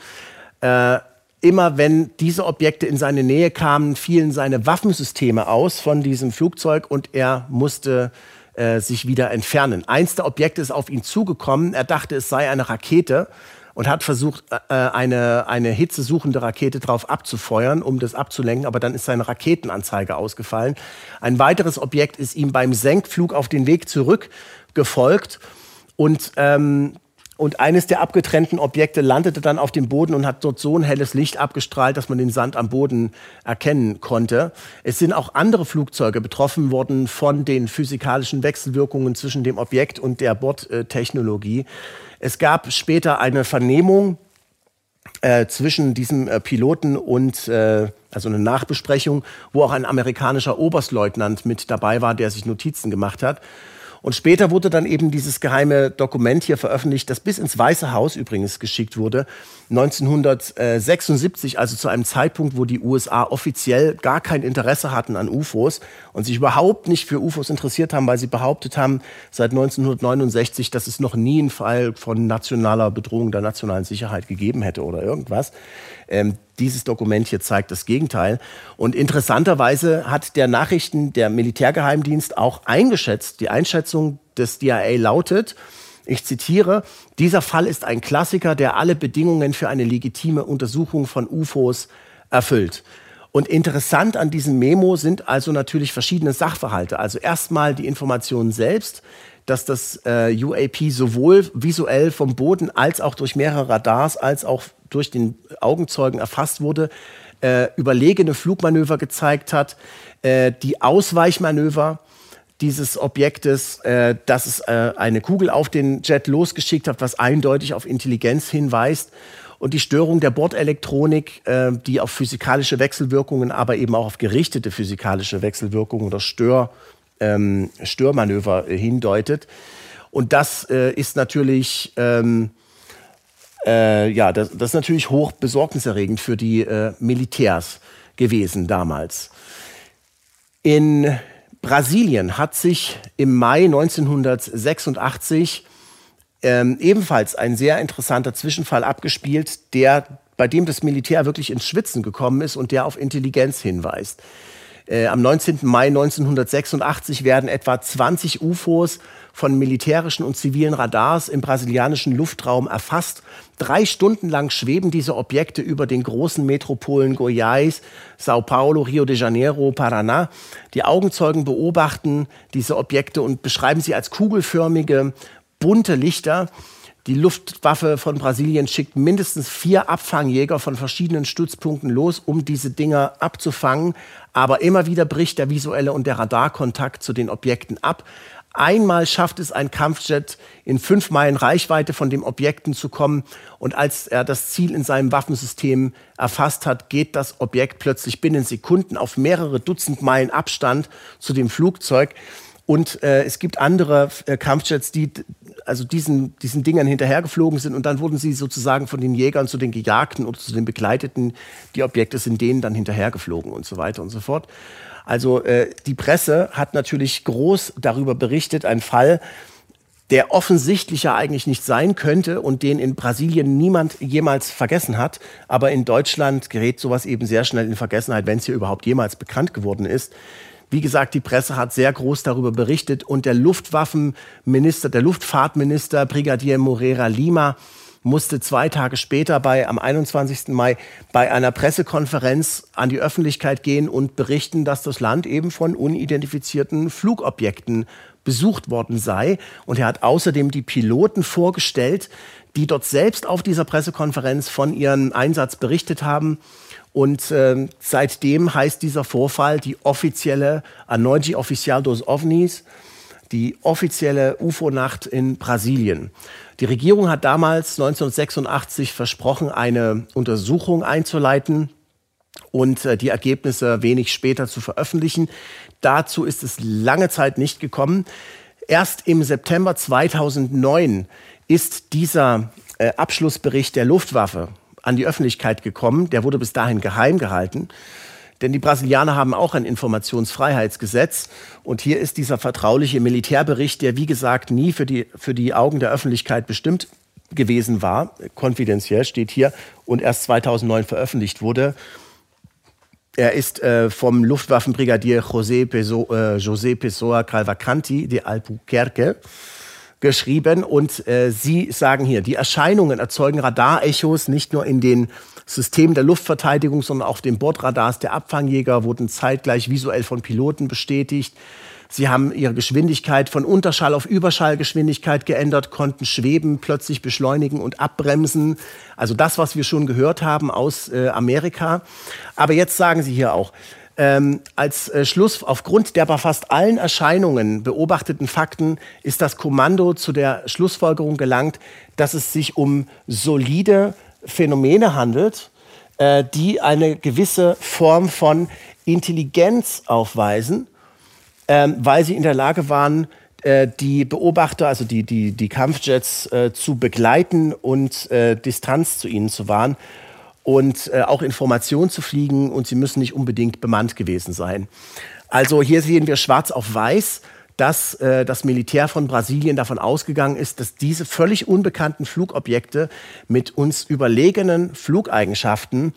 Äh, immer wenn diese Objekte in seine Nähe kamen, fielen seine Waffensysteme aus von diesem Flugzeug und er musste äh, sich wieder entfernen. Eins der Objekte ist auf ihn zugekommen. Er dachte, es sei eine Rakete und hat versucht, äh, eine, eine hitzesuchende Rakete drauf abzufeuern, um das abzulenken, aber dann ist seine Raketenanzeige ausgefallen. Ein weiteres Objekt ist ihm beim Senkflug auf den Weg zurück gefolgt und ähm, und eines der abgetrennten Objekte landete dann auf dem Boden und hat dort so ein helles Licht abgestrahlt, dass man den Sand am Boden erkennen konnte. Es sind auch andere Flugzeuge betroffen worden von den physikalischen Wechselwirkungen zwischen dem Objekt und der Bordtechnologie. Es gab später eine Vernehmung äh, zwischen diesem äh, Piloten und äh, also eine Nachbesprechung, wo auch ein amerikanischer Oberstleutnant mit dabei war, der sich Notizen gemacht hat. Und später wurde dann eben dieses geheime Dokument hier veröffentlicht, das bis ins Weiße Haus übrigens geschickt wurde. 1976, also zu einem Zeitpunkt, wo die USA offiziell gar kein Interesse hatten an UFOs und sich überhaupt nicht für UFOs interessiert haben, weil sie behauptet haben, seit 1969, dass es noch nie einen Fall von nationaler Bedrohung der nationalen Sicherheit gegeben hätte oder irgendwas. Ähm, dieses Dokument hier zeigt das Gegenteil. Und interessanterweise hat der Nachrichten, der Militärgeheimdienst auch eingeschätzt, die Einschätzung des DIA lautet, ich zitiere, dieser Fall ist ein Klassiker, der alle Bedingungen für eine legitime Untersuchung von UFOs erfüllt. Und interessant an diesem Memo sind also natürlich verschiedene Sachverhalte. Also erstmal die Informationen selbst, dass das äh, UAP sowohl visuell vom Boden als auch durch mehrere Radars als auch durch den Augenzeugen erfasst wurde, äh, überlegene Flugmanöver gezeigt hat, äh, die Ausweichmanöver dieses Objektes, äh, dass es äh, eine Kugel auf den Jet losgeschickt hat, was eindeutig auf Intelligenz hinweist. Und die Störung der Bordelektronik, äh, die auf physikalische Wechselwirkungen, aber eben auch auf gerichtete physikalische Wechselwirkungen oder Stör, ähm, Störmanöver hindeutet. Und das äh, ist natürlich ähm, äh, ja, das, das, ist natürlich hoch besorgniserregend für die äh, Militärs gewesen damals. In Brasilien hat sich im Mai 1986 ähm, ebenfalls ein sehr interessanter Zwischenfall abgespielt, der, bei dem das Militär wirklich ins Schwitzen gekommen ist und der auf Intelligenz hinweist. Äh, am 19. Mai 1986 werden etwa 20 UFOs von militärischen und zivilen Radars im brasilianischen Luftraum erfasst. Drei Stunden lang schweben diese Objekte über den großen Metropolen Goiás, Sao Paulo, Rio de Janeiro, Paraná. Die Augenzeugen beobachten diese Objekte und beschreiben sie als kugelförmige, bunte Lichter. Die Luftwaffe von Brasilien schickt mindestens vier Abfangjäger von verschiedenen Stützpunkten los, um diese Dinger abzufangen. Aber immer wieder bricht der visuelle und der Radarkontakt zu den Objekten ab. Einmal schafft es ein Kampfjet in fünf Meilen Reichweite von dem Objekten zu kommen. Und als er das Ziel in seinem Waffensystem erfasst hat, geht das Objekt plötzlich binnen Sekunden auf mehrere Dutzend Meilen Abstand zu dem Flugzeug. Und äh, es gibt andere äh, Kampfjets, die also diesen, diesen Dingern hinterhergeflogen sind und dann wurden sie sozusagen von den Jägern zu den Gejagten oder zu den Begleiteten. Die Objekte sind denen dann hinterhergeflogen und so weiter und so fort. Also äh, die Presse hat natürlich groß darüber berichtet, ein Fall, der offensichtlicher eigentlich nicht sein könnte und den in Brasilien niemand jemals vergessen hat. Aber in Deutschland gerät sowas eben sehr schnell in Vergessenheit, wenn es hier überhaupt jemals bekannt geworden ist. Wie gesagt, die Presse hat sehr groß darüber berichtet und der Luftwaffenminister, der Luftfahrtminister Brigadier Moreira Lima musste zwei Tage später bei, am 21. Mai bei einer Pressekonferenz an die Öffentlichkeit gehen und berichten, dass das Land eben von unidentifizierten Flugobjekten besucht worden sei. Und er hat außerdem die Piloten vorgestellt, die dort selbst auf dieser Pressekonferenz von ihrem Einsatz berichtet haben. Und äh, seitdem heißt dieser Vorfall die offizielle Anoji Oficial dos OVNIs, die offizielle UFO-Nacht in Brasilien. Die Regierung hat damals 1986 versprochen, eine Untersuchung einzuleiten und äh, die Ergebnisse wenig später zu veröffentlichen. Dazu ist es lange Zeit nicht gekommen. Erst im September 2009 ist dieser äh, Abschlussbericht der Luftwaffe an die Öffentlichkeit gekommen. Der wurde bis dahin geheim gehalten. Denn die Brasilianer haben auch ein Informationsfreiheitsgesetz. Und hier ist dieser vertrauliche Militärbericht, der wie gesagt nie für die, für die Augen der Öffentlichkeit bestimmt gewesen war, konfidenziell steht hier, und erst 2009 veröffentlicht wurde. Er ist äh, vom Luftwaffenbrigadier José, Peso, äh, José Pessoa Calvacanti de Albuquerque geschrieben. Und äh, Sie sagen hier, die Erscheinungen erzeugen Radarechos nicht nur in den Systemen der Luftverteidigung, sondern auch den Bordradars der Abfangjäger wurden zeitgleich visuell von Piloten bestätigt. Sie haben ihre Geschwindigkeit von Unterschall auf Überschallgeschwindigkeit geändert, konnten schweben, plötzlich beschleunigen und abbremsen. Also das, was wir schon gehört haben aus äh, Amerika. Aber jetzt sagen Sie hier auch, ähm, als äh, Schluss, aufgrund der bei fast allen Erscheinungen beobachteten Fakten ist das Kommando zu der Schlussfolgerung gelangt, dass es sich um solide Phänomene handelt, äh, die eine gewisse Form von Intelligenz aufweisen ähm, weil sie in der Lage waren, äh, die Beobachter, also die, die, die Kampfjets äh, zu begleiten und äh, Distanz zu ihnen zu wahren und äh, auch Informationen zu fliegen und sie müssen nicht unbedingt bemannt gewesen sein. Also hier sehen wir schwarz auf weiß, dass äh, das Militär von Brasilien davon ausgegangen ist, dass diese völlig unbekannten Flugobjekte mit uns überlegenen Flugeigenschaften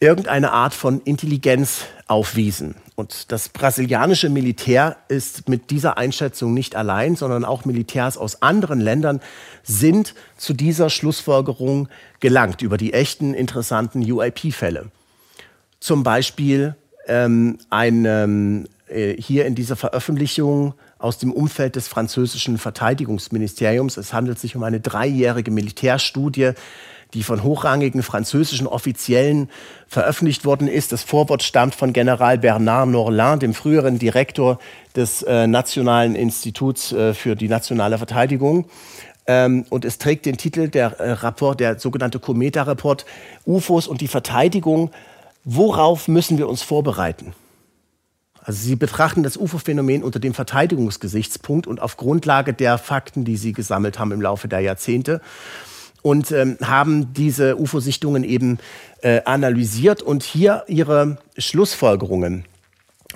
irgendeine Art von Intelligenz aufwiesen. Und das brasilianische Militär ist mit dieser Einschätzung nicht allein, sondern auch Militärs aus anderen Ländern sind zu dieser Schlussfolgerung gelangt über die echten interessanten UAP-Fälle. Zum Beispiel ähm, ein, ähm, äh, hier in dieser Veröffentlichung aus dem Umfeld des französischen Verteidigungsministeriums. Es handelt sich um eine dreijährige Militärstudie, die von hochrangigen französischen Offiziellen veröffentlicht worden ist. Das Vorwort stammt von General Bernard Norlin, dem früheren Direktor des äh, Nationalen Instituts äh, für die nationale Verteidigung. Ähm, und es trägt den Titel der äh, Rapport, der sogenannte Cometa-Report, UFOs und die Verteidigung. Worauf müssen wir uns vorbereiten? Also Sie betrachten das UFO-Phänomen unter dem Verteidigungsgesichtspunkt und auf Grundlage der Fakten, die Sie gesammelt haben im Laufe der Jahrzehnte und ähm, haben diese UFO-Sichtungen eben äh, analysiert und hier ihre Schlussfolgerungen.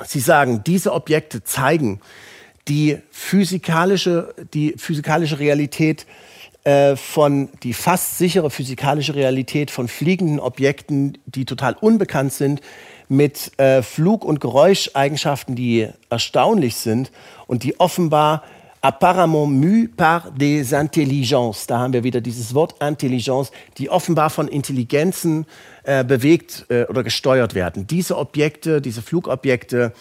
Sie sagen, diese Objekte zeigen die physikalische, die physikalische Realität äh, von die fast sichere physikalische Realität von fliegenden Objekten, die total unbekannt sind, mit äh, Flug- und Geräuscheigenschaften, die erstaunlich sind und die offenbar apparemment mu par des intelligences. Da haben wir wieder dieses Wort Intelligenz, die offenbar von Intelligenzen äh, bewegt äh, oder gesteuert werden. Diese Objekte, diese Flugobjekte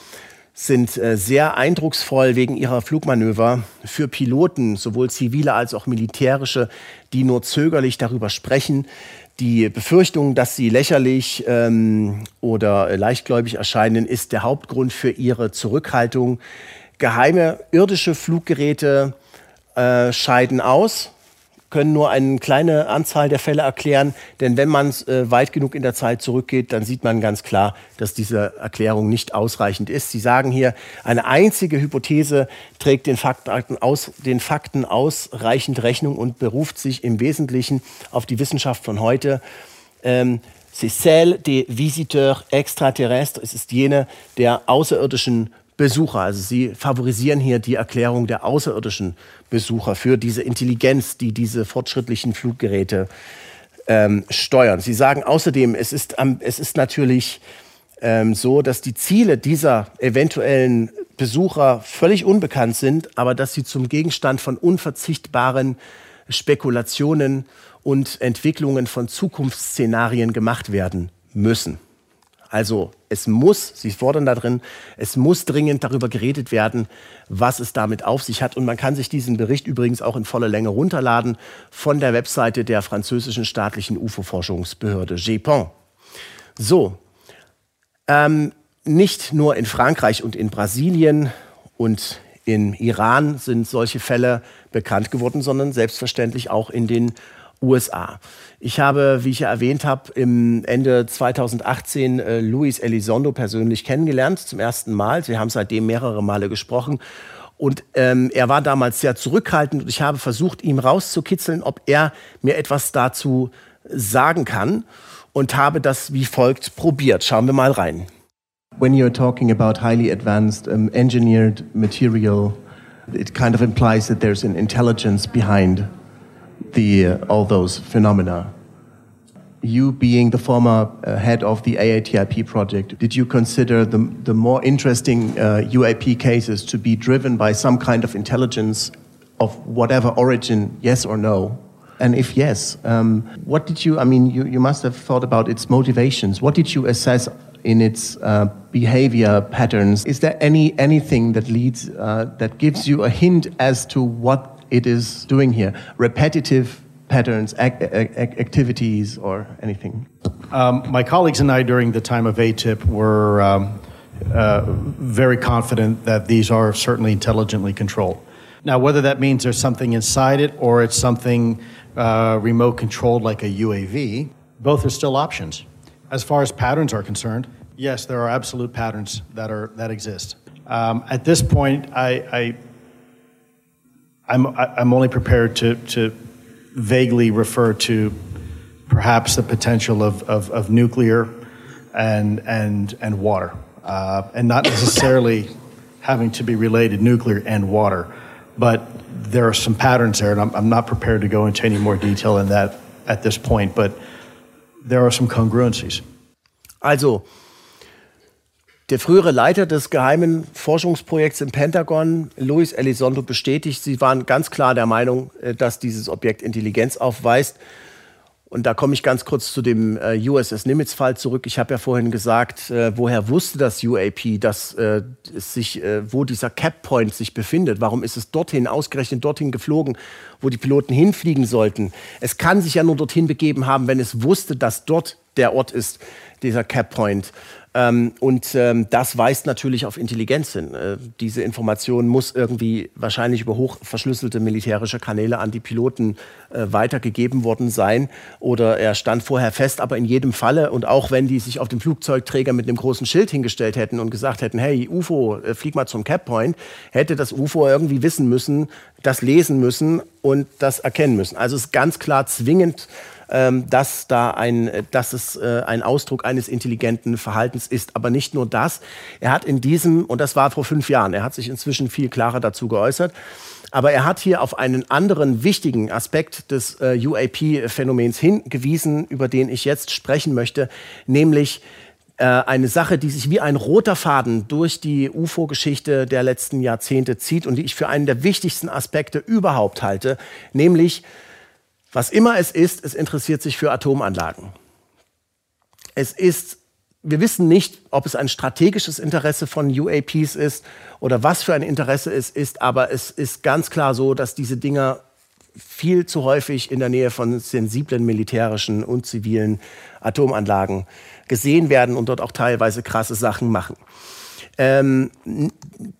sind äh, sehr eindrucksvoll wegen ihrer Flugmanöver für Piloten, sowohl zivile als auch militärische, die nur zögerlich darüber sprechen. Die Befürchtung, dass sie lächerlich ähm, oder leichtgläubig erscheinen, ist der Hauptgrund für ihre Zurückhaltung. Geheime irdische Fluggeräte äh, scheiden aus, können nur eine kleine Anzahl der Fälle erklären. Denn wenn man äh, weit genug in der Zeit zurückgeht, dann sieht man ganz klar, dass diese Erklärung nicht ausreichend ist. Sie sagen hier, eine einzige Hypothese trägt den Fakten, aus, den Fakten ausreichend Rechnung und beruft sich im Wesentlichen auf die Wissenschaft von heute. Ähm, C'est celle des visiteurs extraterrestres. Es ist jene der außerirdischen Besucher. Also Sie favorisieren hier die Erklärung der außerirdischen Besucher für diese Intelligenz, die diese fortschrittlichen Fluggeräte ähm, steuern. Sie sagen außerdem, es ist, es ist natürlich ähm, so, dass die Ziele dieser eventuellen Besucher völlig unbekannt sind, aber dass sie zum Gegenstand von unverzichtbaren Spekulationen und Entwicklungen von Zukunftsszenarien gemacht werden müssen. Also es muss, Sie fordern da drin, es muss dringend darüber geredet werden, was es damit auf sich hat. Und man kann sich diesen Bericht übrigens auch in voller Länge runterladen von der Webseite der französischen staatlichen UFO-Forschungsbehörde GEPON. So, ähm, nicht nur in Frankreich und in Brasilien und in Iran sind solche Fälle bekannt geworden, sondern selbstverständlich auch in den USA. Ich habe, wie ich ja erwähnt habe, im Ende 2018 äh, Luis Elizondo persönlich kennengelernt, zum ersten Mal. Wir haben seitdem mehrere Male gesprochen. Und ähm, er war damals sehr zurückhaltend und ich habe versucht, ihm rauszukitzeln, ob er mir etwas dazu sagen kann und habe das wie folgt probiert. Schauen wir mal rein. When you're talking about highly advanced um, engineered material, it kind of implies that there's an intelligence behind the all those phenomena. You being the former uh, head of the AATIP project, did you consider the, the more interesting uh, UAP cases to be driven by some kind of intelligence of whatever origin, yes or no? And if yes, um, what did you, I mean, you, you must have thought about its motivations. What did you assess in its uh, behavior patterns? Is there any, anything that leads, uh, that gives you a hint as to what it is doing here? Repetitive patterns, ac activities, or anything? Um, my colleagues and I, during the time of ATIP, were um, uh, very confident that these are certainly intelligently controlled. Now, whether that means there's something inside it or it's something uh, remote controlled like a UAV, both are still options. As far as patterns are concerned, yes, there are absolute patterns that are that exist. Um, at this point, I I'm I'm only prepared to to vaguely refer to perhaps the potential of, of, of nuclear and and and water, uh, and not necessarily having to be related nuclear and water, but there are some patterns there, and I'm, I'm not prepared to go into any more detail in that at this point, but there are some congruencies. Also, der frühere Leiter des geheimen Forschungsprojekts im Pentagon, Luis Elizondo, bestätigt, sie waren ganz klar der Meinung, äh, dass dieses Objekt Intelligenz aufweist. Und da komme ich ganz kurz zu dem äh, USS Nimitz-Fall zurück. Ich habe ja vorhin gesagt, äh, woher wusste das UAP, dass es sich, wo dieser Cap Point sich befindet? Warum ist es dorthin, ausgerechnet dorthin geflogen, wo die Piloten hinfliegen sollten? Es kann sich ja nur dorthin begeben haben, wenn es wusste, dass dort der Ort ist, dieser Cap Point. Ähm, und ähm, das weist natürlich auf Intelligenz hin. Äh, diese Information muss irgendwie wahrscheinlich über hochverschlüsselte militärische Kanäle an die Piloten äh, weitergegeben worden sein. Oder er stand vorher fest, aber in jedem Falle, und auch wenn die sich auf dem Flugzeugträger mit einem großen Schild hingestellt hätten und gesagt hätten, hey, UFO, äh, flieg mal zum Cap Point, hätte das UFO irgendwie wissen müssen, das lesen müssen und das erkennen müssen. Also es ist ganz klar zwingend dass, da ein, dass es äh, ein Ausdruck eines intelligenten Verhaltens ist. Aber nicht nur das. Er hat in diesem, und das war vor fünf Jahren, er hat sich inzwischen viel klarer dazu geäußert, aber er hat hier auf einen anderen wichtigen Aspekt des äh, UAP-Phänomens hingewiesen, über den ich jetzt sprechen möchte, nämlich äh, eine Sache, die sich wie ein roter Faden durch die UFO-Geschichte der letzten Jahrzehnte zieht und die ich für einen der wichtigsten Aspekte überhaupt halte, nämlich was immer es ist, es interessiert sich für Atomanlagen. Es ist, wir wissen nicht, ob es ein strategisches Interesse von UAPs ist oder was für ein Interesse es ist, aber es ist ganz klar so, dass diese Dinger viel zu häufig in der Nähe von sensiblen militärischen und zivilen Atomanlagen gesehen werden und dort auch teilweise krasse Sachen machen. Ähm,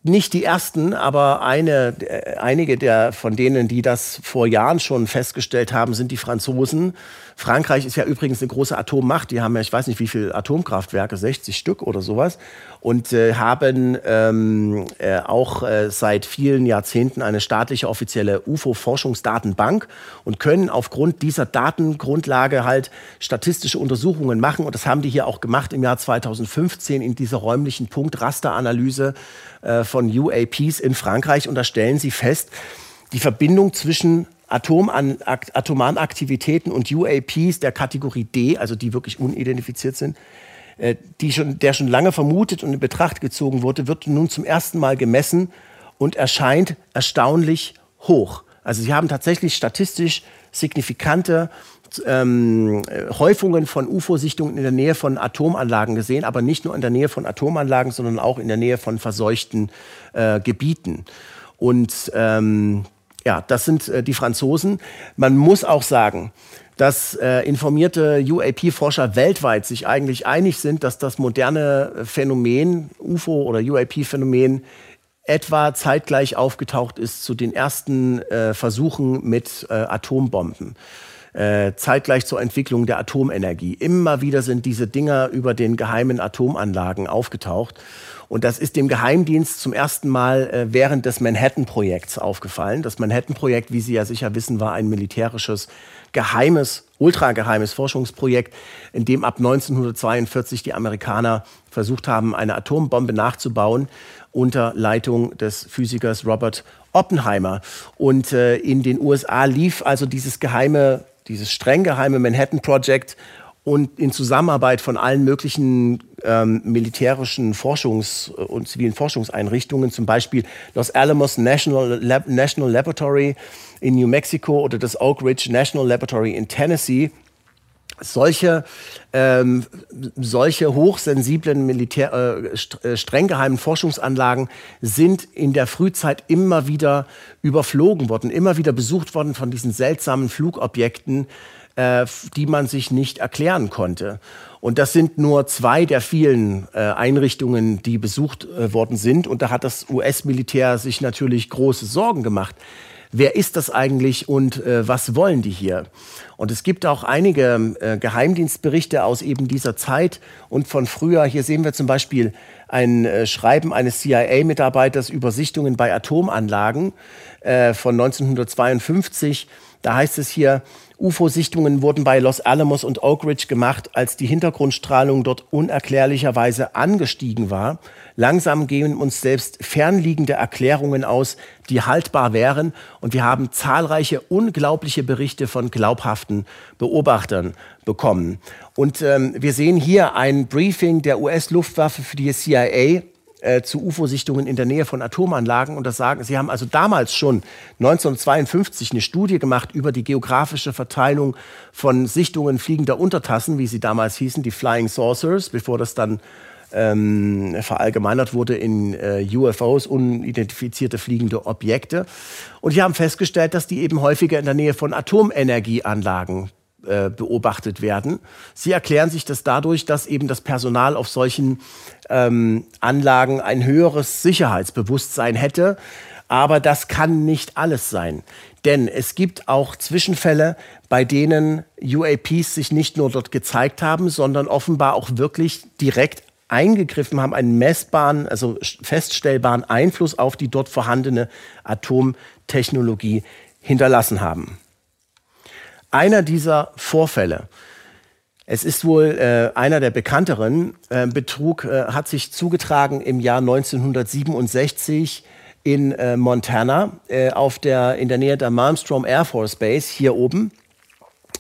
nicht die ersten, aber eine, äh, einige der, von denen, die das vor Jahren schon festgestellt haben, sind die Franzosen. Frankreich ist ja übrigens eine große Atommacht. Die haben ja, ich weiß nicht, wie viele Atomkraftwerke, 60 Stück oder sowas. Und äh, haben ähm, äh, auch äh, seit vielen Jahrzehnten eine staatliche offizielle UFO-Forschungsdatenbank und können aufgrund dieser Datengrundlage halt statistische Untersuchungen machen. Und das haben die hier auch gemacht im Jahr 2015 in dieser räumlichen Punkt-Raster-Analyse äh, von UAPs in Frankreich. Und da stellen sie fest, die Verbindung zwischen Atoman, atomaren und UAPs der Kategorie D, also die wirklich unidentifiziert sind, äh, die schon, der schon lange vermutet und in Betracht gezogen wurde, wird nun zum ersten Mal gemessen und erscheint erstaunlich hoch. Also sie haben tatsächlich statistisch signifikante ähm, Häufungen von UFO-Sichtungen in der Nähe von Atomanlagen gesehen, aber nicht nur in der Nähe von Atomanlagen, sondern auch in der Nähe von verseuchten äh, Gebieten. Und ähm, ja, das sind äh, die Franzosen. Man muss auch sagen, dass äh, informierte UAP-Forscher weltweit sich eigentlich einig sind, dass das moderne Phänomen, UFO oder UAP-Phänomen, etwa zeitgleich aufgetaucht ist zu den ersten äh, Versuchen mit äh, Atombomben. Äh, zeitgleich zur Entwicklung der Atomenergie. Immer wieder sind diese Dinger über den geheimen Atomanlagen aufgetaucht. Und das ist dem Geheimdienst zum ersten Mal äh, während des Manhattan-Projekts aufgefallen. Das Manhattan-Projekt, wie Sie ja sicher wissen, war ein militärisches, geheimes, ultrageheimes Forschungsprojekt, in dem ab 1942 die Amerikaner versucht haben, eine Atombombe nachzubauen unter Leitung des Physikers Robert Oppenheimer. Und äh, in den USA lief also dieses geheime, dieses streng geheime Manhattan Project und in Zusammenarbeit von allen möglichen ähm, militärischen Forschungs- und zivilen Forschungseinrichtungen, zum Beispiel Los Alamos National, Lab National Laboratory in New Mexico oder das Oak Ridge National Laboratory in Tennessee, solche, ähm, solche hochsensiblen Militär, äh, äh, streng geheimen Forschungsanlagen sind in der Frühzeit immer wieder überflogen worden, immer wieder besucht worden von diesen seltsamen Flugobjekten, äh, die man sich nicht erklären konnte. Und das sind nur zwei der vielen äh, Einrichtungen, die besucht äh, worden sind. Und da hat das US-Militär sich natürlich große Sorgen gemacht wer ist das eigentlich und äh, was wollen die hier? Und es gibt auch einige äh, Geheimdienstberichte aus eben dieser Zeit und von früher. Hier sehen wir zum Beispiel ein äh, Schreiben eines CIA-Mitarbeiters über Sichtungen bei Atomanlagen von 1952. Da heißt es hier, UFO-Sichtungen wurden bei Los Alamos und Oak Ridge gemacht, als die Hintergrundstrahlung dort unerklärlicherweise angestiegen war. Langsam gehen uns selbst fernliegende Erklärungen aus, die haltbar wären. Und wir haben zahlreiche unglaubliche Berichte von glaubhaften Beobachtern bekommen. Und ähm, wir sehen hier ein Briefing der US-Luftwaffe für die CIA äh, zu UFO-Sichtungen in der Nähe von Atomanlagen. Und das sagen, sie haben also damals schon 1952 eine Studie gemacht über die geografische Verteilung von Sichtungen fliegender Untertassen, wie sie damals hießen, die Flying Saucers, bevor das dann ähm, verallgemeinert wurde in äh, UFOs, unidentifizierte fliegende Objekte. Und die haben festgestellt, dass die eben häufiger in der Nähe von Atomenergieanlagen äh, beobachtet werden. Sie erklären sich das dadurch, dass eben das Personal auf solchen ähm, Anlagen ein höheres Sicherheitsbewusstsein hätte. Aber das kann nicht alles sein. Denn es gibt auch Zwischenfälle, bei denen UAPs sich nicht nur dort gezeigt haben, sondern offenbar auch wirklich direkt eingegriffen haben, einen messbaren, also feststellbaren Einfluss auf die dort vorhandene Atomtechnologie hinterlassen haben. Einer dieser Vorfälle, es ist wohl äh, einer der bekannteren, äh, Betrug äh, hat sich zugetragen im Jahr 1967 in äh, Montana äh, auf der, in der Nähe der Malmstrom Air Force Base hier oben.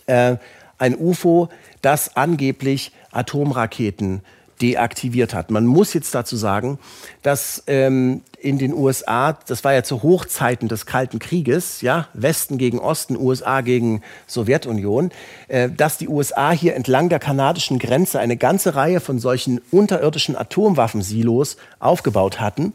Äh, ein UFO, das angeblich Atomraketen deaktiviert hat. Man muss jetzt dazu sagen, dass ähm, in den USA, das war ja zu Hochzeiten des Kalten Krieges, ja, Westen gegen Osten, USA gegen Sowjetunion, äh, dass die USA hier entlang der kanadischen Grenze eine ganze Reihe von solchen unterirdischen Atomwaffensilos aufgebaut hatten.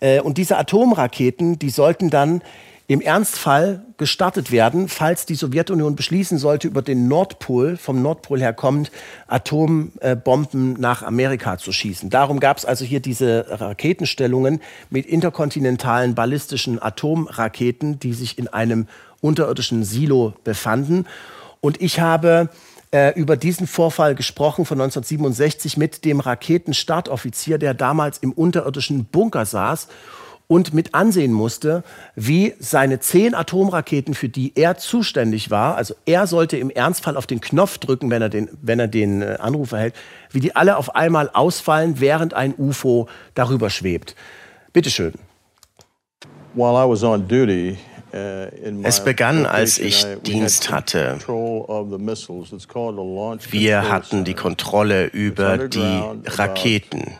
Äh, und diese Atomraketen, die sollten dann im Ernstfall gestartet werden, falls die Sowjetunion beschließen sollte, über den Nordpol, vom Nordpol her kommend, Atombomben nach Amerika zu schießen. Darum gab es also hier diese Raketenstellungen mit interkontinentalen ballistischen Atomraketen, die sich in einem unterirdischen Silo befanden. Und ich habe äh, über diesen Vorfall gesprochen von 1967 mit dem Raketenstartoffizier, der damals im unterirdischen Bunker saß und mit ansehen musste, wie seine zehn Atomraketen, für die er zuständig war, also er sollte im Ernstfall auf den Knopf drücken, wenn er den, wenn er den äh, Anruf erhält, wie die alle auf einmal ausfallen, während ein UFO darüber schwebt. Bitte schön. While I was on duty, uh, es begann, als ich Dienst hatte. Wir hatten die Kontrolle über die Raketen.